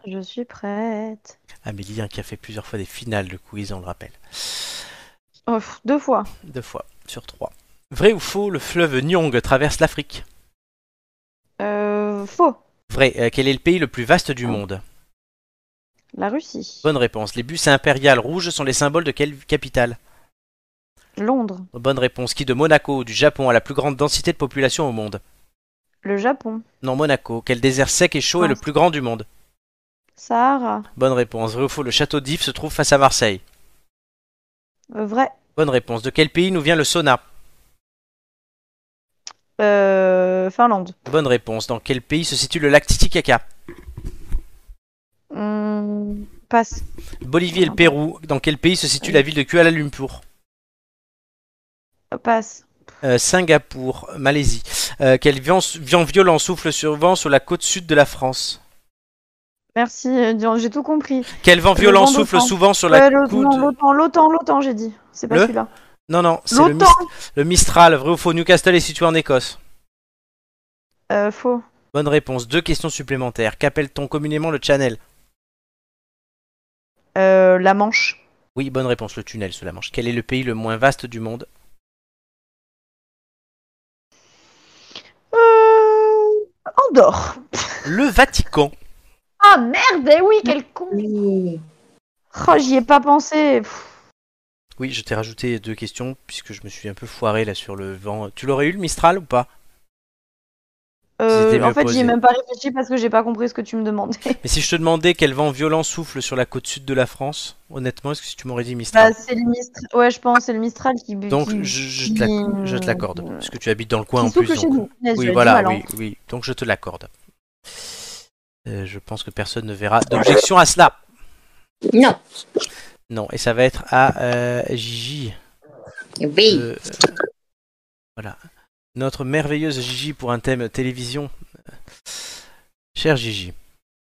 Je suis prête. Amélie, hein, qui a fait plusieurs fois des finales de quiz, on le rappelle. Oh, deux fois. Deux fois sur trois. Vrai ou faux, le fleuve Nyong traverse l'Afrique Euh, faux. Vrai. Euh, quel est le pays le plus vaste du monde La Russie. Bonne réponse. Les bus impériales rouges sont les symboles de quelle capitale Londres. Bonne réponse. Qui de Monaco ou du Japon a la plus grande densité de population au monde Le Japon. Non, Monaco. Quel désert sec et chaud est le plus grand du monde Sahara. Bonne réponse. Vrai ou faux, le château d'If se trouve face à Marseille Euh, vrai. Bonne réponse. De quel pays nous vient le sauna? Euh, Finlande. Bonne réponse. Dans quel pays se situe le lac Titicaca? Hum, passe. Bolivie et le Pérou. Dans quel pays se situe la ville de Kuala Lumpur? Euh, passe. Euh, Singapour, Malaisie. Euh, quel vent, vent violent souffle sur vent sur la côte sud de la France? Merci, euh, j'ai tout compris. Quel vent Le violent souffle souvent sur la côte non, l'OTAN, l'OTAN, l'OTAN, j'ai dit. C'est pas celui-là. Non, non, c'est le, le Mistral. Vrai ou faux, Newcastle est situé en Écosse euh, Faux. Bonne réponse. Deux questions supplémentaires. Qu'appelle-t-on communément le Channel? Euh, la Manche. Oui, bonne réponse, le tunnel sous la Manche. Quel est le pays le moins vaste du monde? Euh... Andorre. Le Vatican. Ah merde, eh oui, quel con. Oh, j'y ai pas pensé. Pff, Oui, je t'ai rajouté deux questions puisque je me suis un peu foiré là sur le vent. Tu l'aurais eu le Mistral ou pas? Euh, en fait, j'y ai même pas réfléchi parce que j'ai pas compris ce que tu me demandais. Mais si je te demandais quel vent violent souffle sur la côte sud de la France, honnêtement, est-ce que tu m'aurais dit Mistral? Bah, c'est le Mistral. Ouais, je pense, c'est le Mistral qui. Donc qui- je, je te l'accorde, parce que tu habites dans le coin qui en plus. donc- Oui, voilà, oui, oui. Donc je te l'accorde. Euh, je pense que personne ne verra d'objection à cela. Non. Non, et ça va être à euh, Gigi. Oui. Euh, voilà. Notre merveilleuse Gigi pour un thème télévision. Cher Gigi,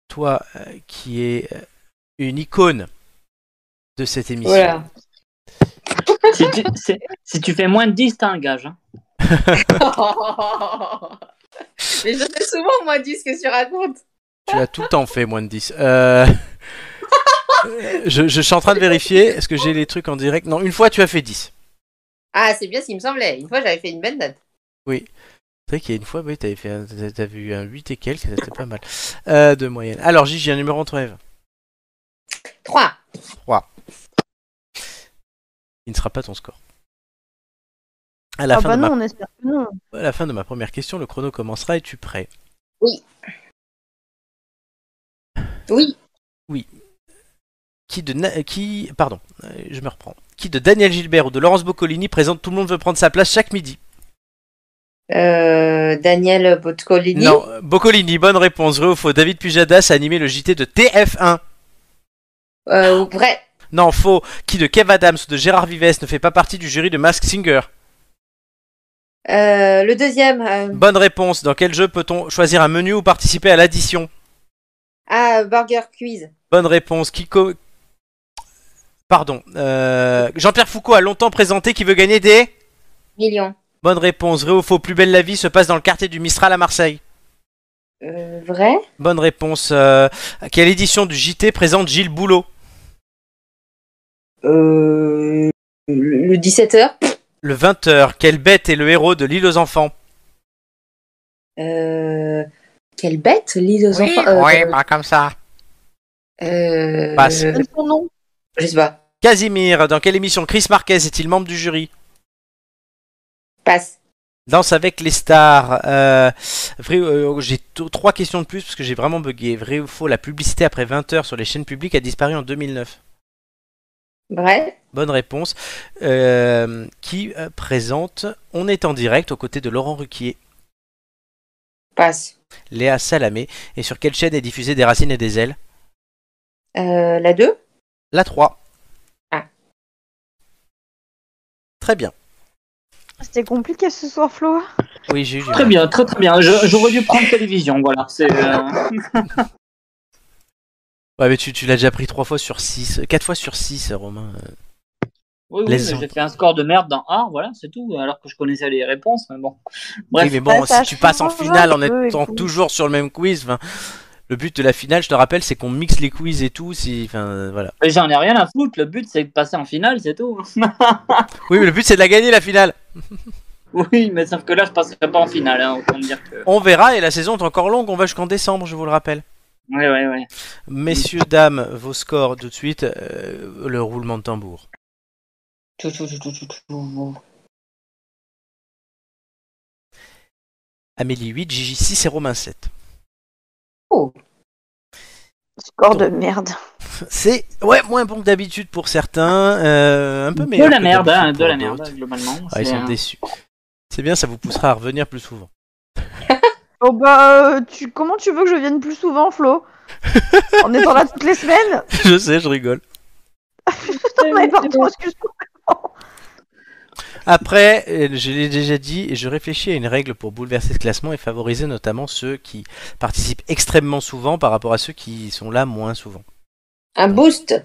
toi euh, qui es une icône de cette émission. Voilà. Si tu, c'est- si tu fais moins de 10, t'as un gage. hein. Mais je fais souvent moins 10 que tu racontes. Tu as tout le temps fait moins de 10. Euh, je, je suis en train de vérifier. Est-ce que j'ai les trucs en direct? Non, une fois tu as fait 10. Ah, c'est bien ce qui me semblait. Une fois, j'avais fait une belle note. C'est vrai qu'il y a une fois, oui, t'avais fait un- vu un 8 et quelques, c'était pas mal. Euh, de moyenne. Alors, Gigi, un numéro entre Eve. 3. Il ne sera pas ton score. À la, Ah fin bah de non, ma, on espère que non. à la fin de ma première question, le chrono commencera. Es-tu prêt? Oui. Qui de, Na- qui, pardon, euh, je me reprends. Qui de Daniel Gilbert ou de Laurence Boccolini présente Tout le monde veut prendre sa place chaque midi? Euh, Daniel Botcolini. Non, euh, Boccolini, bonne réponse. Vrai ou faux David Pujadas a animé le JT de TF1. Euh, vrai. Non, faux. Qui de Kev Adams ou de Gérard Vives ne fait pas partie du jury de Mask Singer? Euh, le deuxième. euh, Bonne réponse. Dans quel jeu peut-on choisir un menu ou participer à l'addition? Ah, Burger Quiz. Bonne réponse. Co- Pardon. euh, Jean-Pierre Foucault a longtemps présenté qui veut gagner des Million. Bonne réponse. Vrai ou faux Plus belle la vie se passe dans le quartier du Mistral à Marseille. Euh, vrai. Bonne réponse. Euh, quelle édition du JT présente Gilles Boulot? Euh, le le 17h. Le 20h. Quelle bête est le héros de l'île aux enfants? Euh, quelle bête, l'île aux enfants. Euh, pas comme ça. euh, Passe. Son nom. Je sais pas. Casimir, dans quelle émission Chris Marquez est-il membre du jury? Passe. Danse avec les stars. Euh, vrai, euh, j'ai trois questions de plus parce que j'ai vraiment bugué. Vrai ou faux La publicité après 20h sur les chaînes publiques a disparu en 2009. Vrai. Bonne réponse. Euh, qui euh, présente On est en direct aux côtés de Laurent Ruquier, Passe. Léa Salamé. Et sur quelle chaîne est diffusée Des racines et des ailes? Euh, la 2. La 3. Ah. Très bien. C'était compliqué ce soir, Flo. Oui, j'ai eu Très bien, très très bien. Je- J'aurais dû prendre télévision, voilà. C'est. euh, Ouais, mais tu, tu l'as déjà pris 3 fois sur 6. 4 fois sur 6, Romain. Oui, oui, j'ai fait un score de merde dans A, voilà, c'est tout. Alors que je connaissais les réponses, mais bon. Bref. oui, mais bon, ça si tu passes en finale en étant toujours sur le même quiz, 'fin, le but de la finale, je te rappelle, c'est qu'on mixe les quiz et tout. Si, 'fin, euh, voilà. Mais J'en ai rien à foutre. Le but, c'est de passer en finale, c'est tout. Oui, mais le but c'est de la gagner la finale. oui, mais sauf que là, je passerai pas en finale. Hein, autant me dire que. On verra et la saison est encore longue. On va jusqu'en décembre, je vous le rappelle. Ouais, ouais, ouais. Messieurs, dames, vos scores tout de suite. euh, le roulement de tambour. Tout, tout, tout, tout, tout, tout. Amélie 8, Gigi 6 et Romain 7. Score de merde. C'est ouais moins bon que d'habitude pour certains, euh, un peu De meilleur. la que merde, d'habitude hein, de la merde, globalement. Ah, ils c'est, sont déçus. C'est bien, ça vous poussera à revenir plus souvent. Oh bah, euh, tu... comment tu veux que je vienne plus souvent, Flo? En étant là toutes les semaines? Je sais, je rigole. Putain, mais pardon, excuse-moi. Après, euh, je l'ai déjà dit, et je réfléchis à une règle pour bouleverser ce classement et favoriser notamment ceux qui participent extrêmement souvent par rapport à ceux qui sont là moins souvent. Un boost.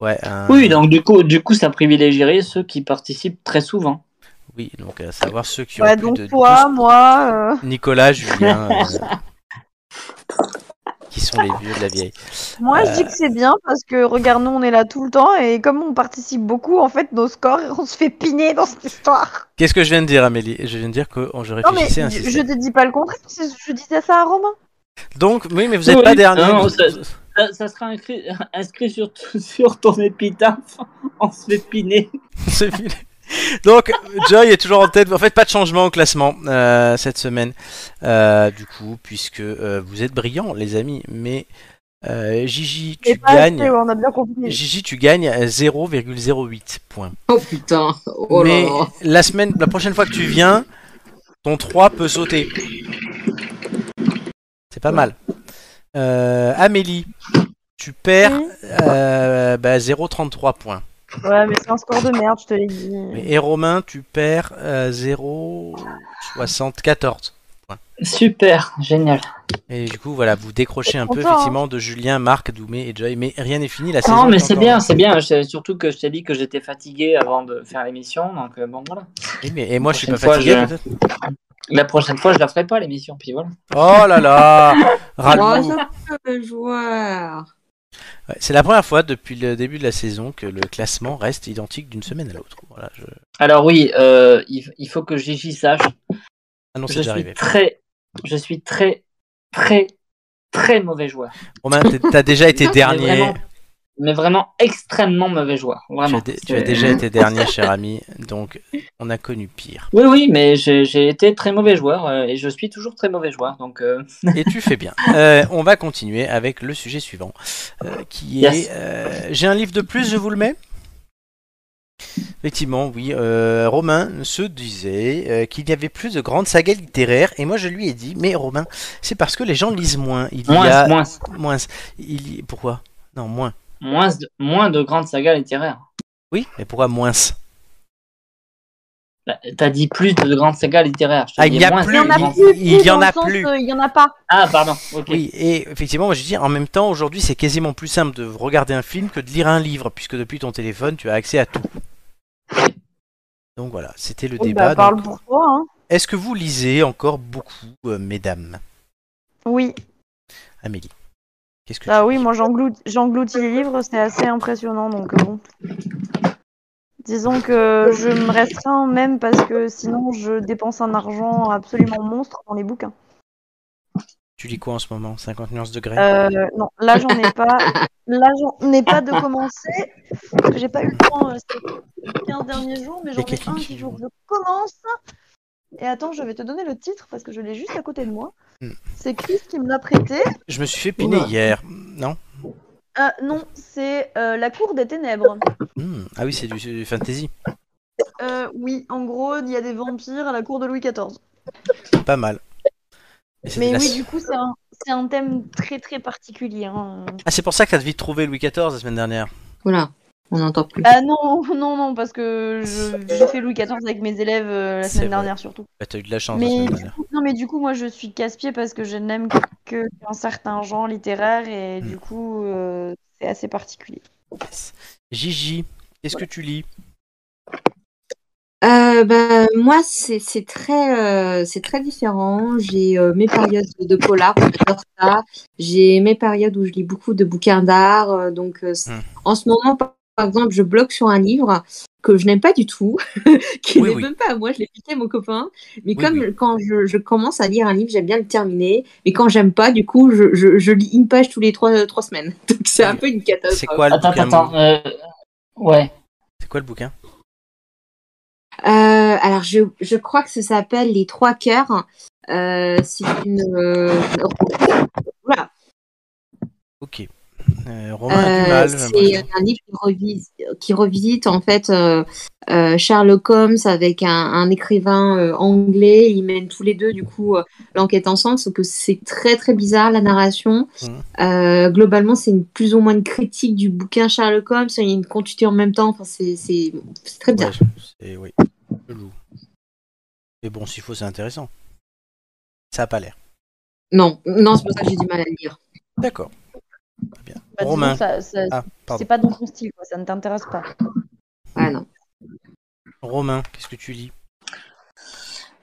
Ouais, un- Oui, donc du coup, du coup, ça privilégierait ceux qui participent très souvent. oui, donc à savoir ceux qui ont Ouais, plus donc de toi, 12 moi, euh, Nicolas, Julien, euh, qui sont les vieux de la vieille. Moi, je Euh. dis que c'est bien parce que regarde, nous, on est là tout le temps et comme on participe beaucoup, en fait, nos scores, on se fait piner dans cette histoire. Qu'est-ce que je viens de dire, Amélie? Je viens de dire que oh, je Non, mais réfléchissais à un je te dis pas le contraire, je disais ça à Romain. Donc, oui, mais vous n'êtes Oui, pas dernier. non, vous- ça- Ça, ça sera inscrit, inscrit sur, sur ton épitaphe. On se fait piner. C'est fini. Donc, Joy est toujours en tête. En fait, pas de changement au classement euh, cette semaine. Euh, du coup, puisque euh, vous êtes brillants, les amis. Mais euh, Gigi, tu gagnes. assez, on a bien compris. Gigi, tu gagnes 0,08 points. Oh putain. Oh mais là. la semaine, la prochaine fois que tu viens, ton 3 peut sauter. C'est pas mal. Euh, Amélie, tu perds Oui. euh, bah, 0,33 points. Ouais, mais c'est un score de merde, je te l'ai dit. Et Romain, tu perds euh, 0,74. Super, génial. Et du coup, voilà, vous décrochez un peu Content, hein. effectivement de Julien, Marc, Doumé et Joy. Mais rien n'est fini, la saison. Non, mais est c'est bien, c'est bien. Surtout que je t'ai dit que j'étais fatigué avant de faire l'émission. Donc, euh, bon, voilà. Oui, mais- et moi, je suis pas fatigué, je- La prochaine fois, je la ferai pas, l'émission. Puis voilà. Oh là là Oh, Ralou. joueur. Ouais, C'est la première fois depuis le début de la saison que le classement reste identique d'une semaine à l'autre. Voilà, je... Alors, oui, euh, il, il faut que Gigi sache. Ah non, c'est je suis arrivé. très, je suis très, très, très mauvais joueur. Romain, t'as déjà été dernier. vraiment, mais vraiment extrêmement mauvais joueur. Tu Vraiment. as, tu as déjà été dernier, cher ami. Donc, on a connu pire. Oui, oui, mais j'ai été très mauvais joueur euh, et je suis toujours très mauvais joueur. Donc, euh, Et tu fais bien. Euh, on va continuer avec le sujet suivant, qui est. Yes. J'ai un livre de plus, je vous le mets? Effectivement, oui. Romain se disait qu'il y avait plus de grandes sagas littéraires, et moi je lui ai dit, mais Romain, c'est parce que les gens lisent moins. Il y moins, a moins, moins. Il Pourquoi? Non, moins. Moins, de, moins de grandes sagas littéraires. Oui, mais pourquoi moins? Bah, T'as dit plus de grandes sagas littéraires. Ah, il y a moins plus, Il y en a plus, il y en a plus. euh, Il y en a pas. Ah, pardon. Ok. Oui, et effectivement, moi je dis, en même temps, aujourd'hui, c'est quasiment plus simple de regarder un film que de lire un livre, puisque depuis ton téléphone, tu as accès à tout. Donc voilà, c'était le Oui, débat. bah, parle Donc, pour toi. Hein. Est-ce que vous lisez encore beaucoup, euh, mesdames? Oui. Amélie Qu'est-ce que tu oui, moi j'engloutis j'engloutis les livres, c'est assez impressionnant, donc euh, bon. Disons que je me restreins même parce que sinon je dépense un argent absolument monstre dans les bouquins. Tu lis quoi en ce moment? 50 nuances de Grey Euh, non, là j'en ai pas. Là j'en ai pas de commencer. parce que J'ai pas eu le temps euh, ces 15 derniers jours, mais j'en ai un qui que je commence. Et attends, je vais te donner le titre parce que je l'ai juste à côté de moi. C'est Chris qui me l'a prêté. Je me suis fait piner Oula. hier. Non Euh, non, c'est euh, La Cour des Ténèbres. Hmm, Ah oui, c'est du, du fantasy. Euh, oui, en gros, il y a des vampires à la cour de Louis XIV. Pas mal. Mais la- oui, du coup, c'est un, thème très très particulier. hein. Ah, c'est pour ça que t'as vite trouvé Louis XIV la semaine dernière. Voilà, on n'entend plus. Ah non, non, non, parce que je- j'ai fait Louis XIV avec mes élèves euh, la semaine vrai. dernière surtout. Bah, t'as eu de la chance la Mais semaine du dernière. coup, non, mais du coup, moi, je suis casse-pied parce que je n'aime que qu'un certain genre littéraire et Hmm. du coup, euh, c'est assez particulier. Yes. Gigi, qu'est-ce que tu lis? Euh, bah, moi, c'est c'est très, euh, c'est très différent. J'ai euh, mes périodes de polar, j'adore ça. J'ai mes périodes où je lis beaucoup de bouquins d'art. euh, donc, euh, Hmm. en ce moment, par par exemple, je bloque sur un livre que je n'aime pas du tout, qui n'est oui. même pas à moi, je l'ai piqué à mon copain. Mais Oui, comme oui. quand je, je commence à lire un livre, j'aime bien le terminer. Mais quand j'aime pas, du coup, je, je, je lis une page tous les trois, trois semaines. Donc, c'est un peu une catastrophe. C'est quoi le Attends, bouquin attends. euh, ouais. C'est quoi le bouquin? Euh, alors, je, je crois que ça s'appelle Les Trois Cœurs. Euh, c'est une. euh. Euh, Euh, c'est un livre qui revisite, qui revisite en fait euh, euh, Sherlock Holmes avec un, un écrivain euh, anglais. Ils mènent tous les deux du coup euh, l'enquête ensemble, sauf que c'est très très bizarre la narration. Euh, globalement, c'est une, plus ou moins une critique du bouquin Sherlock Holmes. Il y a une continuité en même temps. Enfin, c'est très bizarre. Ouais, oui. Chelou. Mais bon, s'il faut, c'est intéressant. Ça a pas l'air. Non, non, c'est pour ça que j'ai du mal à le lire. D'accord. Bien. Bah, Romain. que ça- ça- Ah, c'est pas dans ton style, quoi, ça ne t'intéresse pas. Ah non. Romain, qu'est-ce que tu lis?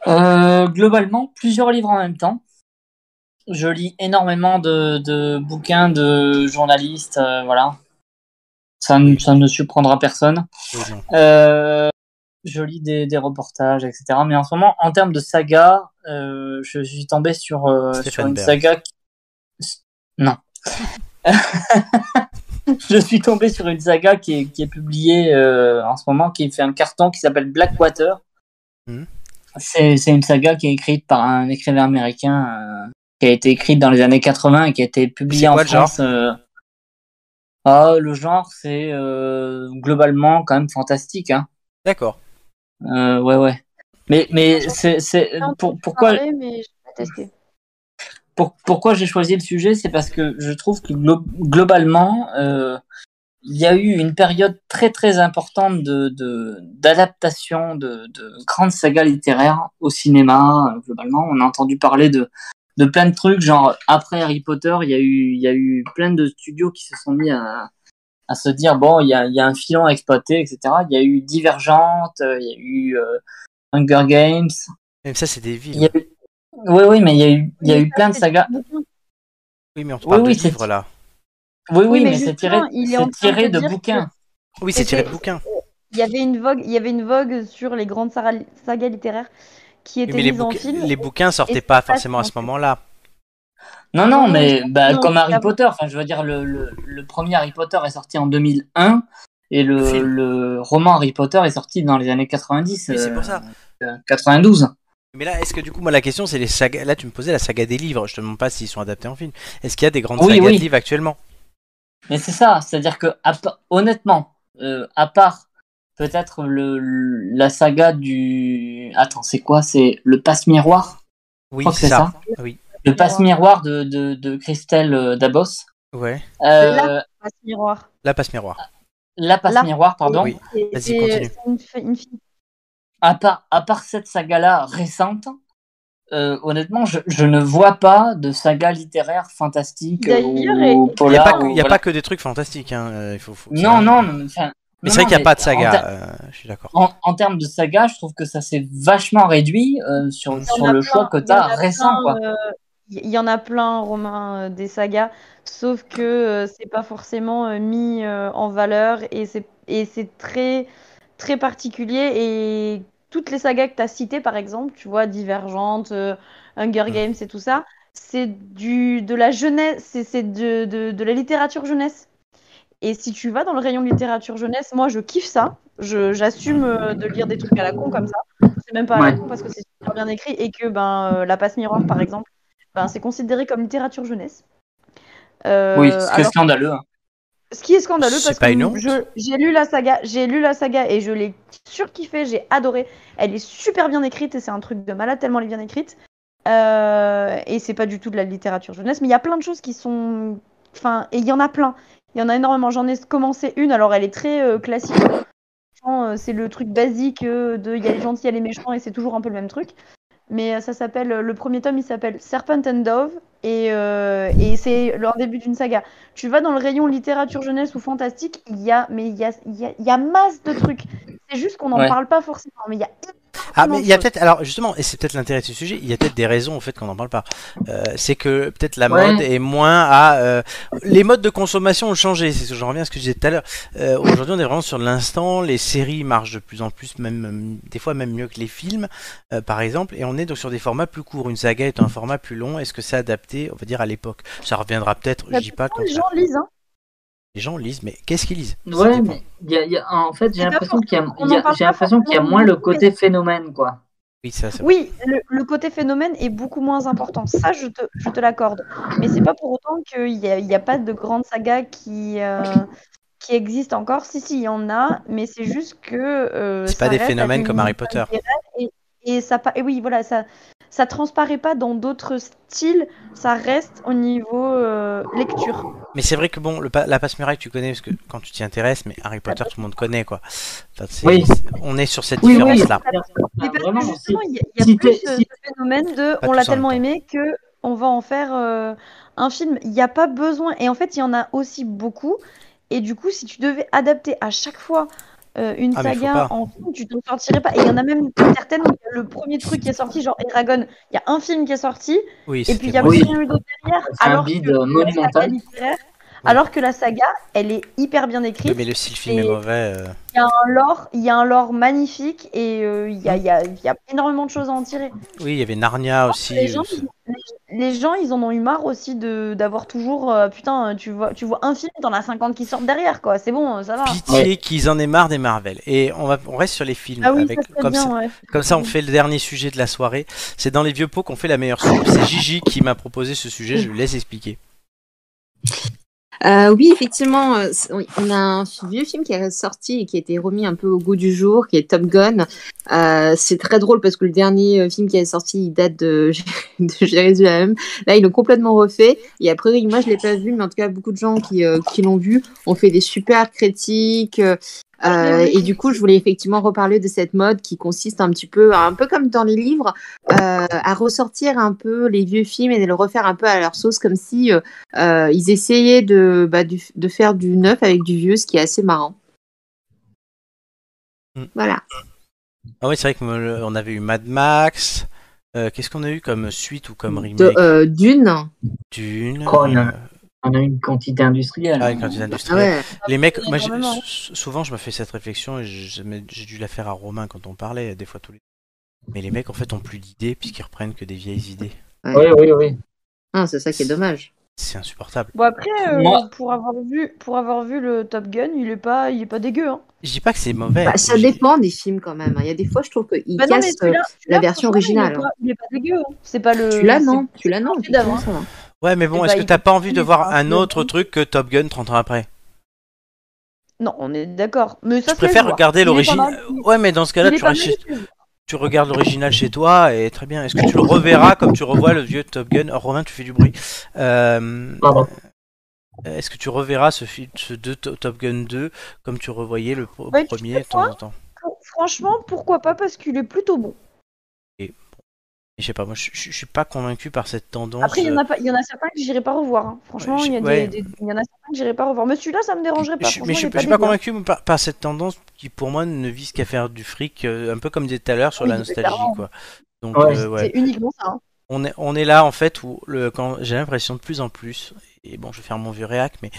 Euh, globalement, plusieurs livres en même temps. Je lis énormément de, de bouquins de journalistes, euh, voilà. Ça, ne- ça ne surprendra personne. Euh, je lis des, des reportages, etc. Mais en ce moment, en termes de saga, euh, je suis tombé sur, euh, sur une Berg. saga. Qui... Non. je suis tombé sur une saga qui est, qui est publiée euh, en ce moment, qui fait un carton qui s'appelle Blackwater. Mhm. C'est une saga qui est écrite par un écrivain américain euh, qui a été écrite dans les années 80 et qui a été publiée en France. euh, ah, le genre, c'est euh, globalement quand même fantastique. Hein. D'accord. Euh, ouais, ouais. Mais, mais c'est, pourquoi, parler, mais je pas testé. Pour- pourquoi j'ai choisi le sujet, c'est parce que je trouve que glo- globalement, euh, il y a eu une période très très importante de, de d'adaptation de, de grandes sagas littéraires au cinéma. euh, Globalement, on a entendu parler de de plein de trucs, genre après Harry Potter, il y a eu il y a eu plein de studios qui se sont mis à à se dire bon, il y a, il y a un filon à exploiter, etc. Il y a eu Divergente, euh, il y a eu euh, Hunger Games, Même ça, c'est des villes. il y a eu... Oui, oui, mais il y a eu, il y a eu plein de sagas. Oui, mais on te Oui, parle oui, de livres là. Oui, oui, mais mais c'est tiré, est tiré de bouquins. Oui, c'est tiré de bouquins. Il y avait une vogue, il y avait une vogue sur les grandes sagas littéraires qui étaient mais les, en bouquins- film. les bouquins sortaient pas forcément à ce moment-là. Non, non, mais bah, non, comme Harry Potter, enfin, je veux dire, le, le, le premier Harry Potter est sorti en 2001 et Le roman Harry Potter est sorti dans les années 90. Oui, c'est euh, pour ça. euh, 92. Mais là, est-ce que du coup, moi, la question, c'est les sagas. Là, tu me posais la saga des livres. Je te demande pas s'ils sont adaptés en film. Est-ce qu'il y a des grandes Oui, sagas oui. de livres actuellement? Mais c'est ça, c'est-à-dire que, à honnêtement, euh, à part peut-être le, la saga du. Attends, c'est quoi? C'est le passe-miroir? Oui, c'est ça. ça. Oui. Le passe-miroir de, de, de Christelle euh, Dabos. Ouais. Euh, Passe miroir. La passe miroir. la passe-miroir, pardon. Oui. Vas-y, continue. c'est une, fi- une fille. À part, à part cette saga-là récente, euh, honnêtement, je, je ne vois pas de saga littéraire fantastique ou Il n'y a, pas que, ou il y a voilà. pas que des trucs fantastiques. Hein. euh, Il faut, Non, non, mais, enfin, Mais non, c'est vrai qu'il n'y a pas de saga. ter- euh, je suis d'accord. En, en termes de saga, je trouve que ça s'est vachement réduit euh, sur, en sur le plein, choix que tu as récent. euh, Il y en a plein, Romain, euh, des sagas, sauf que euh, c'est pas forcément euh, mis euh, en valeur et c'est et c'est très très particulier et toutes les sagas que tu as citées par exemple, tu vois, Divergente, euh, Hunger Mm. Games et tout ça, c'est du de la jeunesse, c'est c'est de, de, de la littérature jeunesse. Et si tu vas dans le rayon littérature jeunesse, moi je kiffe ça. J'assume euh, de lire des trucs à la con comme ça. C'est même pas à la con parce que c'est super bien écrit et que ben euh, la passe miroir par exemple, ben c'est considéré comme littérature jeunesse. Euh, oui, ce qui est alors, scandaleux. hein. Ce qui est scandaleux C'est parce pas que j'ai lu la saga, j'ai lu la saga et je l'ai surkiffé, j'ai adoré. Elle est super bien écrite et c'est un truc de malade tellement elle est bien écrite. Euh, et c'est pas du tout de la littérature jeunesse, mais il y a plein de choses qui sont, enfin, et il y en a plein. Il y en a énormément. J'en ai commencé une, alors elle est très euh, classique. Euh, C'est le truc basique euh, de il y a les gentils, il y a les méchants et c'est toujours un peu le même truc. Mais euh, ça s'appelle, le premier tome il s'appelle Serpent and Dove et, euh, c'est le début d'une saga. Tu vas dans le rayon littérature jeunesse ou fantastique, il y a, mais il y a, y a, il y a masse de trucs. C'est juste qu'on n'en Ouais. parle pas forcément, mais il y a Ah, mais il y a peut-être, alors justement, et c'est peut-être l'intérêt de ce sujet, il y a peut-être des raisons au fait qu'on n'en parle pas. Euh, c'est que peut-être la Ouais. mode est moins à. euh, les modes de consommation ont changé, c'est ce que j'en reviens à ce que je disais tout à l'heure. Euh, Aujourd'hui, on est vraiment sur l'instant, les séries marchent de plus en plus, même euh, des fois même mieux que les films, euh, par exemple, et on est donc sur des formats plus courts. Une saga est un format plus long, est-ce que c'est adapté, on va dire, à l'époque? Ça reviendra peut-être, je dis pas le les gens lisent. Hein. Les gens lisent, mais qu'est-ce qu'ils lisent? Ouais, mais il y a, y a- en fait, j'ai l'impression qu'il y a, y moins le côté phénomène, quoi. Oui, ça, c'est Oui, le, le côté phénomène est beaucoup moins important. Ça, je te, je te l'accorde. Mais c'est pas pour autant qu'il n'y a, il y a pas de grande saga qui, euh, qui existe encore. Si, si, il y en a, mais c'est juste que. euh, C'est pas des phénomènes comme Harry Potter. Et, et ça, et oui, voilà, ça, ça transparaît pas dans d'autres styles. Ça reste au niveau euh, lecture. Mais c'est vrai que bon, le pa- la passe muraille, tu connais parce que quand tu t'y intéresses, mais Harry Potter, tout le monde connaît quoi. Enfin, Oui. on est sur cette Oui, oui, différence-là. Mais Ah, parce que justement, il y a, y a si plus ce, si- phénomène de Pas on l'a tellement aimé que on va en faire euh, un film. Il n'y a pas besoin. Et en fait, il y en a aussi beaucoup. Et du coup, si tu devais adapter à chaque fois euh, une Ah, saga en film, tu t'en sortirais pas. Et il y en a même certaines où il y a le premier truc qui est sorti, genre Eragon, il y a un film qui est sorti, Oui, et puis il y a. Oui. plus rien eu d'autre derrière. C'est un Alors bide que la saga monumental. Alors que la saga, elle est hyper bien Oui, écrite. mais le si le film est mauvais. euh, Il y a un lore, il y a un lore magnifique et euh, il y, a, il y a- il y a énormément de choses à en tirer. Oui, il y avait Narnia aussi. Les gens, où ça- les, les gens, ils en ont eu marre aussi de d'avoir toujours euh, putain, tu vois, tu vois un film, t'en as 50 qui sortent derrière quoi. C'est bon, ça va. Pitié qu'ils en aient marre des Marvel. Et on, va, on reste sur les films. Ah oui, avec, ça serait comme, bien, ça, ouais. comme ça, on fait le dernier sujet de la soirée. C'est dans les vieux pots qu'on fait la meilleure soupe. C'est Gigi qui m'a proposé ce sujet. Je lui laisse expliquer. Euh, oui, effectivement, euh, on a un vieux film qui est sorti et qui a été remis un peu au goût du jour, qui est Top Gun. Euh, c'est très drôle parce que le dernier euh, film qui est sorti, il date de, de Jérusalem. Là, ils l'ont complètement refait. Et après, moi, je l'ai pas vu, mais en tout cas, beaucoup de gens qui, euh, qui l'ont vu ont fait des super critiques. Euh, et du coup, je voulais effectivement reparler de cette mode qui consiste un petit peu, un peu comme dans les livres, euh, à ressortir un peu les vieux films et de le refaire un peu à leur sauce, comme si euh, ils essayaient de, bah, du- de faire du neuf avec du vieux, ce qui est assez marrant. Mm. Voilà. Ah oui, c'est vrai qu'on avait eu Mad Max. Euh, Qu'est-ce qu'on a eu comme suite ou comme remake? De, euh, Dune. Dune. Oh, On a une quantité industrielle. ah, une quantité Ah industrielle. ouais. Les mecs, moi, souvent je me fais cette réflexion et j'ai dû la faire à Romain quand on parlait, des fois tous les. Mais les mecs en fait ont plus d'idées puisqu'ils reprennent que des vieilles idées. Oui, oui, oui. Ah, c'est ça qui est dommage. C'est insupportable. Bon après, euh, Moi- pour avoir vu, pour avoir vu le Top Gun, il est pas, il est pas dégueu. Hein. Je dis pas que c'est mauvais. Bah, ça dépend des films quand même. hein. Il y a des fois, je trouve qu'ils Bah cassent. euh, celui-là, version originale, Il est pas, il est pas dégueu. hein. C'est pas le. Celui-là, c'est- non? Celui-là, non. Ouais, mais bon, Eh est-ce bah, que t'as pas envie de voir un autre truc que Top Gun 30 ans après? Non, on est d'accord. Mais ça Je préfère regarder l'original. Ouais, mais dans ce cas-là, tu, restes regardes l'original chez toi et très bien. Est-ce que tu le reverras comme tu revois le vieux Top Gun? Oh, Romain, tu fais du bruit. Euh, Pardon. Est-ce que tu reverras ce, film, ce deux- Top Gun 2 comme tu revoyais le Ouais, tu premier de temps en temps? Franchement, pourquoi pas Parce qu'il est plutôt bon. Je sais pas, moi je, je- je suis pas convaincu par cette tendance. Après, il y en euh, a pas, il y en a certains que j'irai pas revoir. hein. Franchement, Ouais, il y, ouais. y en a certains que j'irai pas revoir. Mais celui-là, ça me dérangerait pas. Je, mais je, suis- pas dégueu. convaincu par, par cette tendance qui pour moi ne vise qu'à faire du fric, euh, un peu comme disait tout à l'heure sur Oui, la nostalgie quoi. Donc Ouais. euh, ouais. C'est uniquement ça. hein. on est on est là en fait où le quand j'ai l'impression de plus en plus et bon je vais faire mon vieux réac mais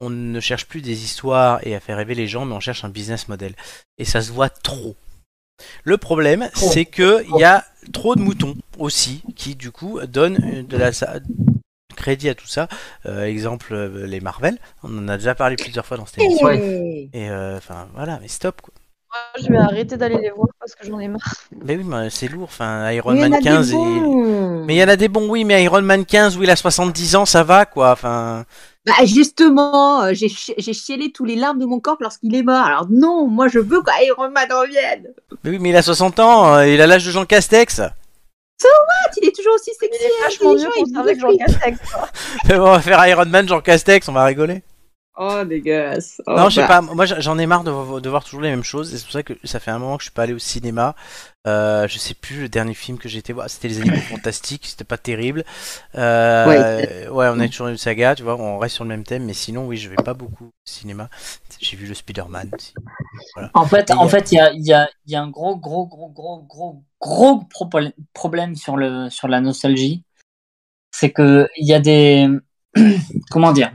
on ne cherche plus des histoires et à faire rêver les gens mais on cherche un business model et ça se voit trop. Le problème Trop. c'est que il y a trop de moutons aussi qui du coup donnent de la sa- crédit à tout ça. Euh, exemple euh, les Marvel, on en a déjà parlé plusieurs fois dans cette émission. Ouais. Et euh, enfin voilà, mais stop quoi. Moi, je vais arrêter d'aller les voir parce que j'en ai marre. Mais oui, mais c'est lourd. Enfin, Iron Mais il Man a des 15 et... Mais il y en a des bons, oui, mais Iron Man 15 où il a 70 ans, ça va quoi. Enfin, Bah justement, euh, j'ai chi- j'ai chialé tous les larmes de mon corps lorsqu'il est mort. Alors non, moi je veux qu'Iron Man revienne. mais oui, mais il a 60 ans, euh, il a l'âge de Jean Castex. Ah, Il est toujours aussi Il sexy. est hein, vachement mieux conservé que Jean. Castex. quoi. on va faire Iron Man Jean Castex, on va rigoler. Oh dégueulasse. Oh, non, je sais bah. pas. Moi, j'en ai marre de, vo- de voir toujours les mêmes choses. Et c'est pour ça que ça fait un moment que je suis pas allé au cinéma. Euh, je sais plus le dernier film que j'ai été voir. C'était les Animaux Fantastiques. C'était pas terrible. Euh, ouais, on est toujours une saga. Tu vois, on reste sur le même thème. Mais sinon, oui, je vais pas beaucoup au cinéma. J'ai vu le Spider-Man. aussi. En fait, Et il y en a- fait, il y a, il y, a, il y a un gros, gros, gros, gros, gros, gros propol- problème sur le sur la nostalgie. C'est que il y a des comment dire?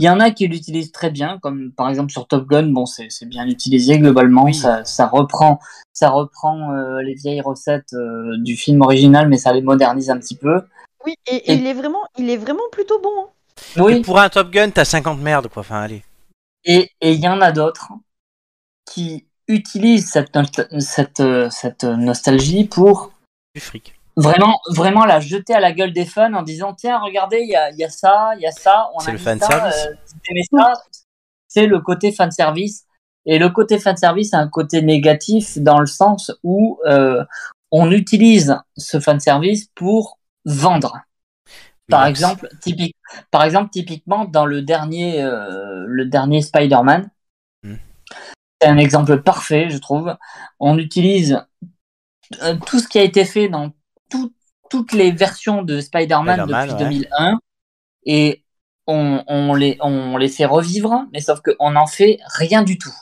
Il y en a qui l'utilisent très bien, comme par exemple sur Top Gun. Bon, c'est bien utilisé globalement. Oui. Ça, ça reprend, ça reprend euh, les vieilles recettes euh, du film original, mais ça les modernise un petit peu. Oui, et, et il est vraiment, il est vraiment plutôt bon. hein. Oui. pour un Top Gun, t'as 50 merdes quoi. Enfin, allez. Et et il y en a d'autres qui utilisent cette, cette, euh, cette nostalgie pour Du fric. Vraiment, vraiment la jeter à la gueule des fans en disant tiens, regardez, il y y a ça, il y a ça, on a le fan ça, service. euh. C'est le côté fan service. Et le côté fan service a un côté négatif dans le sens où euh, on utilise ce fan service pour vendre. Par exemple, typique, par exemple, typiquement dans le dernier, euh, le dernier Spider-Man, Hmm. c'est un exemple parfait, je trouve. On utilise euh, tout ce qui a été fait dans tout- toutes les versions de Spider-Man depuis ouais. 2001 et on, on les, on les fait revivre, mais sauf qu'on n'en fait rien du tout.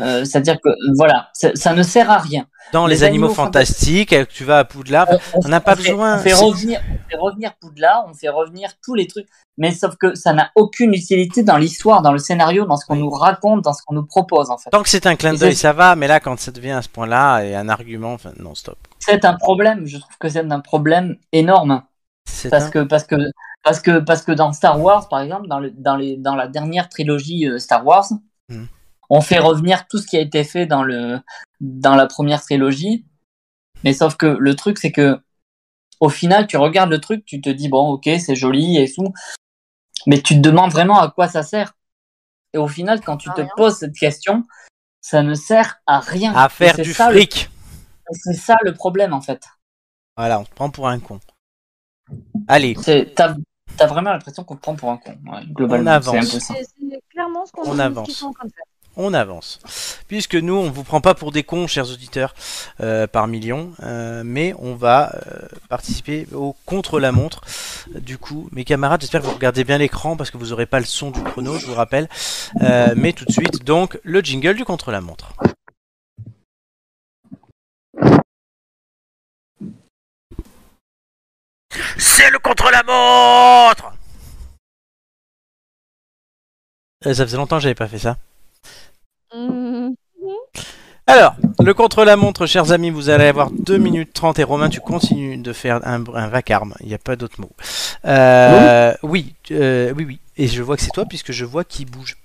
Euh, C'est-à-dire que voilà, ça, ne sert à rien. Dans les, Les animaux, animaux fantastiques, euh, tu vas à Poudlard, on n'a pas besoin. On fait, revenir, on fait revenir Poudlard, on fait revenir tous les trucs, mais sauf que ça n'a aucune utilité dans l'histoire, dans le scénario, dans ce qu'on Oui. nous raconte, dans ce qu'on nous propose en fait. Tant que c'est un clin d'œil, ça va, mais là, quand ça devient à ce point-là, et un argument, enfin, non, stop. C'est un problème, je trouve que c'est un problème énorme. C'est parce un- que parce que parce que parce que dans Star Wars par exemple dans le dans les dans la dernière trilogie euh, Star Wars Mhm. On fait revenir tout ce qui a été fait dans le dans la première trilogie mais sauf que le truc c'est que au final tu regardes le truc tu te dis bon ok c'est joli et tout mais tu te demandes vraiment à quoi ça sert et au final quand tu À te rien. poses cette question ça ne sert à rien À faire c'est du ça le- fric. c'est ça le problème en fait Voilà, on te prend pour un con. Allez, c'est t'as t'as vraiment l'impression qu'on te prend pour un con ouais, globalement On avance. c'est clairement ce qu'on avance. qu'ils sont en train de faire. On avance. Puisque nous, on vous prend pas pour des cons, chers auditeurs, euh, par millions, euh, mais on va euh, participer au contre-la-montre. Du coup, mes camarades, j'espère que vous regardez bien l'écran parce que vous aurez pas le son du chrono, je vous rappelle. Euh, mais tout de suite, donc, le jingle du contre-la-montre. C'est le contre-la-montre Ça faisait longtemps que j'avais pas fait ça. Mhm. Alors, le contre-la-montre, chers amis, vous allez avoir 2 minutes 30 et Romain, tu continues de faire un, un vacarme, il n'y a pas d'autre mot. Euh, oui, euh, oui, oui, et je vois que c'est toi puisque je vois qu'il bouge.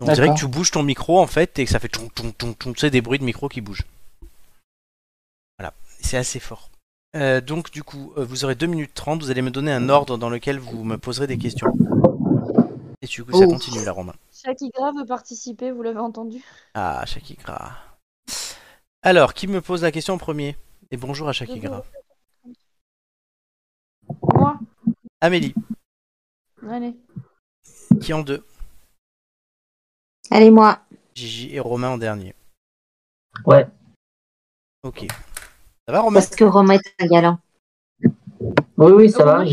On dirait que tu bouges ton micro en fait et que ça fait tchon, tchon, tchon, tchon, tu sais, des bruits de micro qui bougent. Voilà, c'est assez fort. Euh, donc du coup, vous aurez 2 minutes 30, vous allez me donner un ordre dans lequel vous me poserez des questions. Et du coup, ça Oh. continue là, Romain. Shakigra veut participer, vous l'avez entendu Ah, Shakikra. Alors, qui me pose la question en premier? Et bonjour à Shakikra. Moi Amélie, Allez. qui en deux? Allez, moi. Gigi et Romain en dernier. Ouais. Ok. Ça va, Romain? Parce que Romain est un galant. Oui, oui, ça va.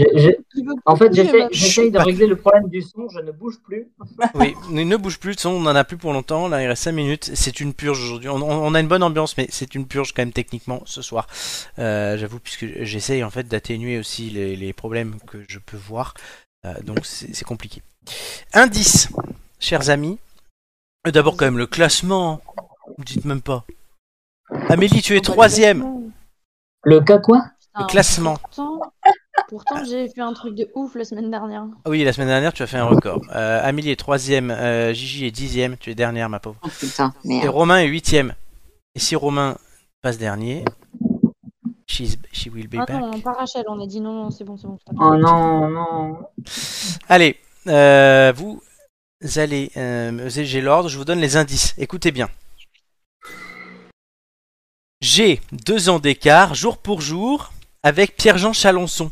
En fait, j'essaye de régler le problème du son, je ne bouge plus. Oui, ne ne bouge plus, de son, on n'en a plus pour longtemps. Là, il reste 5 minutes. C'est une purge aujourd'hui. On, a une bonne ambiance, mais c'est une purge quand même techniquement ce soir. Euh, J'avoue, puisque j'essaye en fait d'atténuer aussi les, les problèmes que je peux voir. Euh, donc, c'est compliqué. Indice, chers amis. Euh, D'abord, quand même, le classement. Vous dites même pas. Amélie, tu es troisième. Le cas quoi? Putain, classement. Pourtant, pourtant j'ai fait un truc de ouf la semaine dernière. Ah Oui, la semaine dernière, tu as fait un record. Euh, Amélie est troisième, euh, Gigi est dixième, tu es dernière, ma pauvre. Oh putain, Et. Romain est huitième. Et si Romain passe dernier, she's, she will be Ah back. non, pas Rachel, on a dit non, non, c'est bon, c'est bon. Oh non, non. Allez, euh, vous allez, euh, j'ai l'ordre, je vous donne les indices. Écoutez bien. J'ai deux ans d'écart, jour pour jour, avec Pierre-Jean Chalonçon,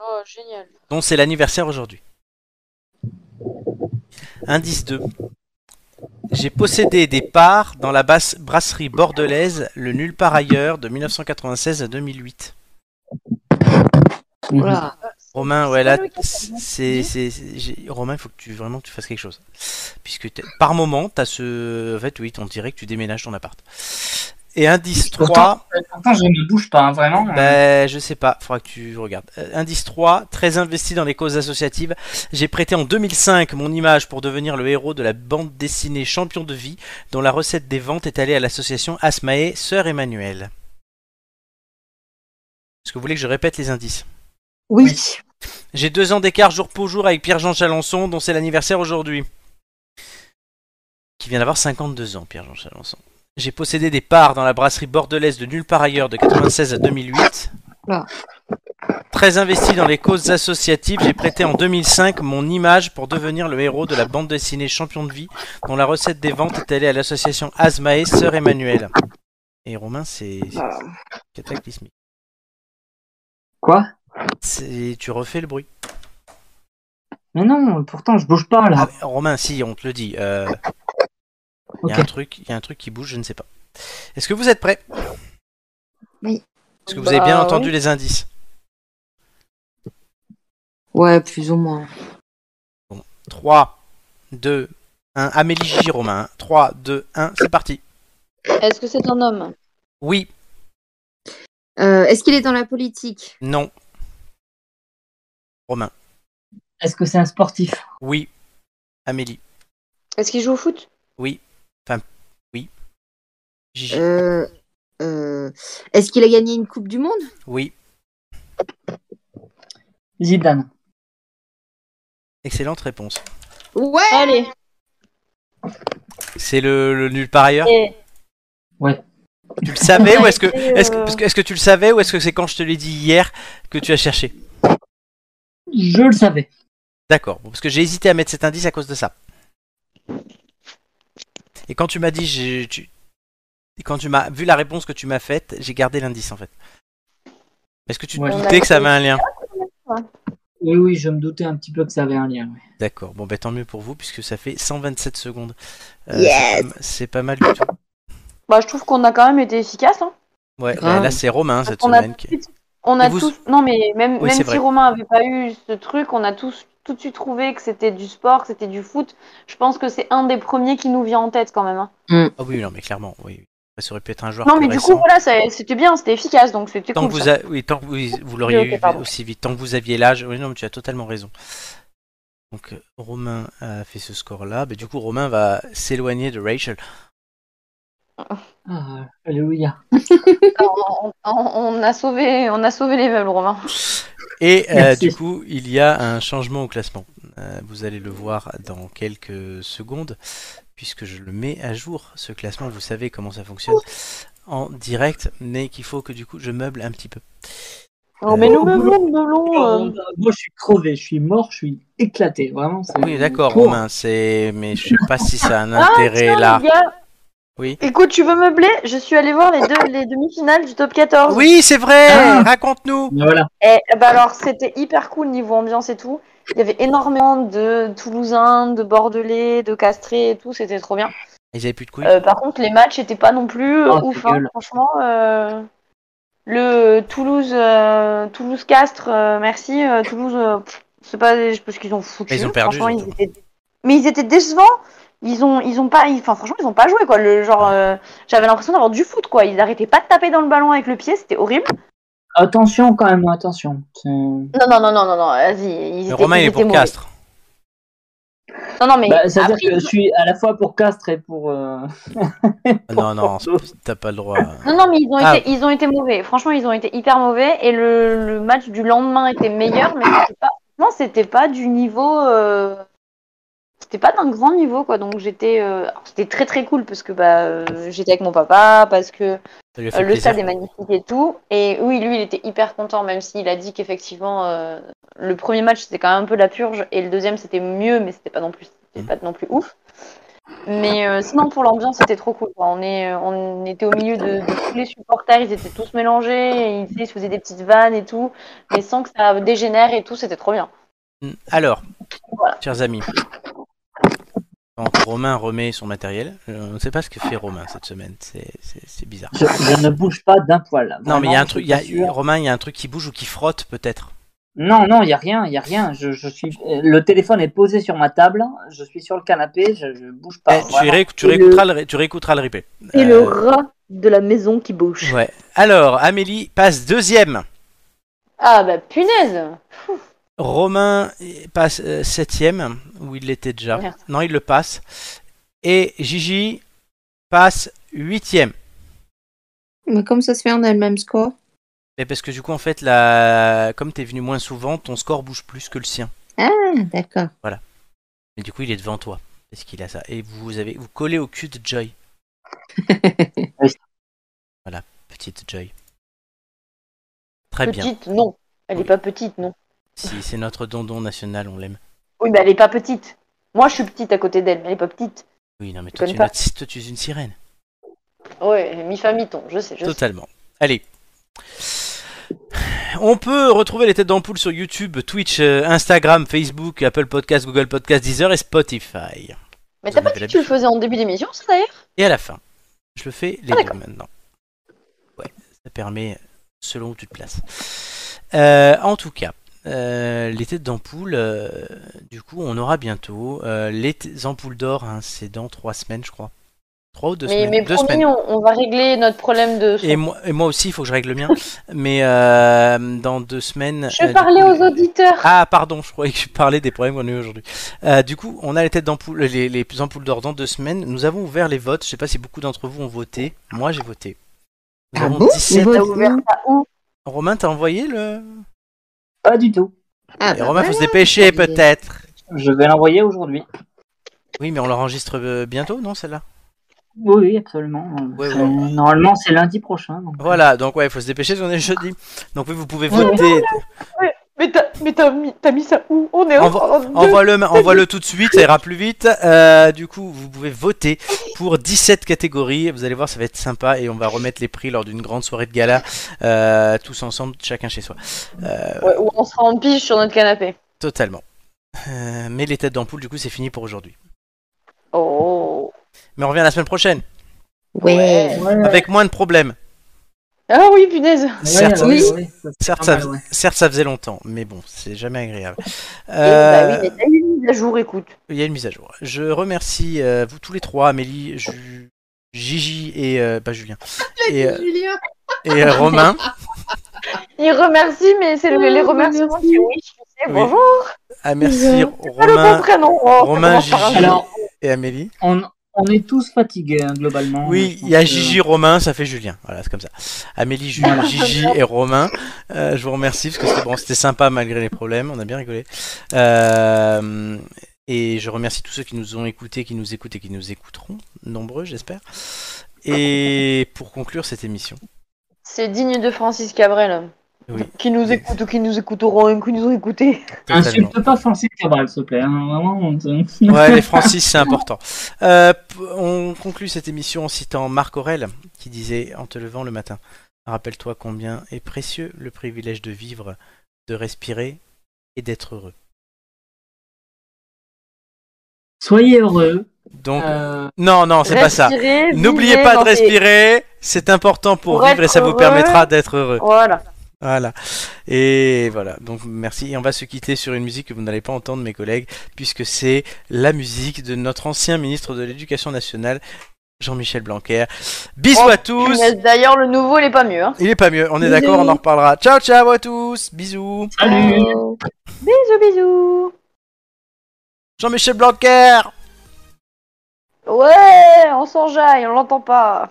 Oh, génial. dont c'est l'anniversaire aujourd'hui. Indice 2. J'ai possédé des parts dans la basse brasserie bordelaise Le Nulle part ailleurs de 1996 à 2008. Oula. Romain, ouais, là, c'est, c'est, Romain, il faut que tu vraiment que tu fasses quelque chose, puisque par moment, t'as ce, en fait, oui, on dirait que tu déménages ton appart. Et indice 3, Pourtant, pourtant, je ne bouge pas, hein, vraiment. ben, je sais pas, faudra que tu regardes. Euh, indice 3, très investi dans les causes associatives. J'ai prêté en 2005 mon image pour devenir le héros de la bande dessinée Champion de vie, dont la recette des ventes est allée à l'association Asmae Sœur Emmanuel. Est-ce que vous voulez que je répète les indices? Oui. J'ai deux ans d'écart jour pour jour avec Pierre-Jean Chalençon, dont c'est l'anniversaire aujourd'hui. Qui vient d'avoir 52 ans, Pierre-Jean Chalençon. J'ai possédé des parts dans la brasserie bordelaise de nulle part ailleurs de 96 à 2008. Oula. Très investi dans les causes associatives, j'ai prêté en 2005 mon image pour devenir le héros de la bande dessinée Champion de vie, dont la recette des ventes est allée à l'association Asmae Sœur Emmanuel. Et Romain, c'est Ah. cataclysmique. Quoi? Tu refais le bruit. Mais non, pourtant, je bouge pas, là. Ah, Romain, si, on te le dit. euh, Il y a un truc, il y a un truc qui bouge, je ne sais pas. Est-ce que vous êtes prêts? Oui. Est-ce que vous avez bien Bah, entendu oui. les indices? Ouais, plus ou moins. 3, 2, 1. Amélie, Gigi, Romain. 3, 2, 1, c'est parti. Est-ce que c'est un homme? Oui, Euh, Est-ce qu'il est dans la politique? Non. Romain. Est-ce que c'est un sportif? Oui. Amélie. Est-ce qu'il joue au foot? Oui. Euh, euh, Est-ce qu'il a gagné une Coupe du Monde? Oui. Zidane. Excellente réponse. Ouais Allez. C'est le, le nul par ailleurs? Et- Tu le savais ou est-ce que, est-ce que, que- est-ce que tu le savais ou est-ce que c'est quand je te l'ai dit hier que tu as cherché? Je le savais. D'accord, bon, parce que j'ai hésité à mettre cet indice à cause de ça. Et quand tu m'as dit, tu... et quand tu m'as vu la réponse que tu m'as faite, j'ai gardé l'indice en fait. Est-ce que tu te Ouais. doutais que ça avait un lien Oui, oui, je me doutais un petit peu que ça avait un lien. ouais. D'accord, bon ben tant mieux pour vous puisque ça fait 127 secondes. Yes. c'est pas- mal du tout. Bah, je trouve qu'on a quand même été efficace. Hein. Ouais, Grave. bah, là c'est Romain cette On a semaine. qui- On a vous- tous. Non, mais même, Oui, même vrai. si Romain avait pas eu ce truc, on a tous tout de suite trouvé que c'était du sport, que c'était du foot. Je pense que c'est un des premiers qui nous vient en tête quand même. hein. Ah oui, non mais clairement, oui. Ça aurait pu être un joueur Non, mais du récent. coup, voilà, c'était bien, c'était efficace, donc c'était Tant cool. que vous, a- oui, tant que vous, vous l'auriez eu pardon. aussi vite, tant que vous aviez l'âge, oui, non, mais tu as totalement raison. Donc, Romain a fait ce score-là. Mais du coup, Romain va s'éloigner de Rachel. Ah, alléluia. on, on- on a sauvé, on a sauvé les meubles, Romain. Et euh, du coup, il y a un changement au classement. Euh, vous allez le voir dans quelques secondes, puisque je le mets à jour. Ce classement, vous savez comment ça fonctionne en direct, mais qu'il faut que du coup je meuble un petit peu. Oh, mais nous meublons, nous meublons. euh, Moi, je suis crevé, je suis mort, je suis éclaté. Vraiment, Oui, d'accord. Romain, c'est. Mais je sais pas si ça a un Ah, intérêt tiens, là. les gars. Oui. Écoute, tu veux meubler? Je suis allée voir les deux les demi-finales du top 14. Oui, c'est vrai Ah. Raconte-nous Mais Voilà. Et bah alors, c'était hyper cool niveau ambiance et tout. Il y avait énormément de Toulousains, de Bordelais, de Castrés et tout, c'était trop bien. Ils avaient plus de couilles Euh, par contre, les matchs étaient pas non plus euh, Oh, ouf, ta hein, franchement. euh, Le Toulouse, euh, Toulouse Castres, euh, merci. euh, Toulouse, euh, c'est pas parce qu'ils ont foutu. Mais ils ont perdu, franchement, ils étaient... Mais ils étaient décevants. Ils ont, ils ont pas, ils- enfin franchement, ils ont pas joué quoi. Le genre, euh, j'avais l'impression d'avoir du foot quoi. Ils arrêtaient pas de taper dans le ballon avec le pied, c'était horrible. Attention quand même, attention. Non, non, non, non, non, non, vas-y. Romain, il est pour mauvais. Castres. Non, non, mais Bah, C'est-à-dire après, que je suis à la fois pour Castres et pour. euh, Ah, Non, non, t'as pas le droit. Non, non, mais ils ont, Ah. été, ils ont été mauvais. Franchement, ils ont été hyper mauvais. Et le, le match du lendemain était meilleur, mais c'était pas, non, c'était pas du niveau. euh, C'était pas d'un grand niveau, quoi. Donc j'étais. euh, C'était très très cool parce que bah, euh, j'étais avec mon papa, parce que euh, le stade est magnifique et tout. Et oui, lui, il était hyper content, même s'il a dit qu'effectivement, le premier match c'était quand même un peu la purge, et le deuxième c'était mieux, mais c'était pas non plus, c'était pas non plus ouf. Mais sinon, pour l'ambiance, c'était trop cool. quoi. On, est, on était au milieu de, de tous les supporters, ils étaient tous mélangés, ils, faisaient des petites vannes et tout, mais sans que ça dégénère et tout, c'était trop bien. Mm. Alors, Voilà. chers amis, quand Romain remet son matériel, je ne sais pas ce que fait Romain cette semaine, c'est bizarre. Je, je ne bouge pas d'un poil. Non, mais il y a un truc, je il y a, t'assure. Romain, il y a un truc qui bouge ou qui frotte peut-être. Non, non, il y a rien, il y a rien. Je, je suis. Le téléphone est posé sur ma table. Je suis sur le canapé. Je, je bouge pas. Eh, tu, Et réécouteras le... tu réécouteras le replay. C'est Euh, le rat de la maison qui bouge. Ouais. Alors, Amélie passe deuxième. Ah bah punaise Romain passe euh, septième, où il l'était déjà. Merde. Non, il le passe. Et Gigi passe huitième. Mais comme ça se fait, on a le même score. Et parce que du coup, en fait, la... comme t'es venu moins souvent, ton score bouge plus que le sien. Ah, d'accord. Et du coup, il est devant toi. Parce qu'il a ça. Et vous avez vous collez au cul de Joy. voilà, petite Joy. Très bien. Petite, non. Elle est pas petite, non. Si, c'est notre dondon national, on l'aime. Oui, mais elle est pas petite. Moi, je suis petite à côté d'elle, mais elle est pas petite. Oui, non, mais toi, tu, pas. toi, tu es une sirène. Ouais, mi-famille-ton, je sais, je sais. Totalement. Allez. On peut retrouver les têtes d'ampoule sur YouTube, Twitch, euh, Instagram, Facebook, Apple Podcast, Google Podcast, Deezer et Spotify. Mais t'as pas dit que tu le faisais en début d'émission, ça d'ailleurs? Et à la fin, je le fais les Ah, deux maintenant. Ouais, ça permet selon où tu te places. Euh, en tout cas, Euh, les têtes d'ampoule, euh, du coup, on aura bientôt. Euh, les ampoules d'or, hein, c'est dans trois semaines, je crois. Trois ou deux Mais, semaines. mais deux promis, semaines. on, on va régler notre problème de. Et moi, et moi aussi, il faut que je règle le mien. Mais euh, dans deux semaines. Je euh, parlais coup, aux auditeurs. Ah, pardon, je croyais que je parlais des problèmes qu'on a eu aujourd'hui. Euh, du coup, on a les têtes d'ampoule, les, les ampoules d'or dans deux semaines. Nous avons ouvert les votes. Je sais pas si beaucoup d'entre vous ont voté. Moi, j'ai voté. Nous Ah avons bon? 17. Mais T'as vote- ouvert ça où? Romain, t'as envoyé le. Pas du tout. Ah, Et bah Romain, faut se dépêcher peut-être. Je vais l'envoyer aujourd'hui. Oui, mais on l'enregistre euh, bientôt, non, celle-là? Oui, oui, absolument. Ouais, C'est- ouais. Normalement, c'est lundi prochain. donc. Voilà, donc ouais, il faut se dépêcher, on est jeudi. Donc oui, vous pouvez voter. Mais t'as mais t'as mis, t'as mis ça où? On est Envo- en, en- Envoie-le envoie tout de suite, ça ira plus vite. Euh, du coup, vous pouvez voter pour 17 catégories. Vous allez voir, ça va être sympa et on va remettre les prix lors d'une grande soirée de gala, euh, tous ensemble, chacun chez soi. Euh, Ouais, où on sera en pige sur notre canapé. totalement. Euh, mais les têtes d'ampoule, du coup, c'est fini pour aujourd'hui. Oh. Mais on revient la semaine prochaine, Ouais. Ouais, avec moins de problèmes. Ah oui, punaise. ouais, certes, oui. Certes, ça, mal, ouais. certes, ça faisait longtemps, mais bon, c'est jamais agréable. Euh, bah oui, mais t'as eu une mise à jour, écoute. Il y a une mise à jour. Je remercie euh, vous tous les trois, Amélie, Ju- Gigi et euh, pas Julien et, euh, Julien. et euh, Romain. Il remercie, mais c'est le- les remerciements merci. qui oui, je sais, Oui. bonjour. Ah merci C'est le bon Romain prénom. Oh, Romain, Gigi. Alors, et Amélie. on, on est tous fatigués, hein, globalement. Oui, il y a que- Gigi, Romain, ça fait Julien. Voilà, c'est comme ça. Amélie. Gigi et Romain. Euh, je vous remercie parce que c'était bon, sympa malgré les problèmes. On a bien rigolé. Euh, et je remercie tous ceux qui nous ont écoutés, qui nous écoutent et qui nous écouteront, nombreux, j'espère. Et pour conclure cette émission. C'est digne de Francis Cabrel. Oui. Qui nous écoute ou qui nous écouteront qui nous ont écoutés. Insulte pas Francis Cabral, s'il te plaît. hein, Ouais, les Francis, c'est important. Euh, on conclut cette émission en citant Marc Aurel, qui disait En te levant le matin, rappelle-toi combien est précieux le privilège de vivre, de respirer et d'être heureux. Soyez heureux. Donc, Euh, non, non, c'est pas ça. N'oubliez pas de respirer, c'est important pour, Pour vivre et ça vous permettra d'être heureux. Voilà. Voilà. Et voilà. Donc merci. Et on va se quitter sur une musique que vous n'allez pas entendre, mes collègues, puisque c'est la musique de notre ancien ministre de l'Éducation nationale, Jean-Michel Blanquer. Bisous Oh, à tous. D'ailleurs, le nouveau, il est pas mieux. Hein. Il est pas mieux, on est d'accord, on en reparlera. Ciao, ciao à tous. Bisous. salut Bisous, bisous. Jean-Michel Blanquer. Ouais, on s'enjaille, on l'entend pas.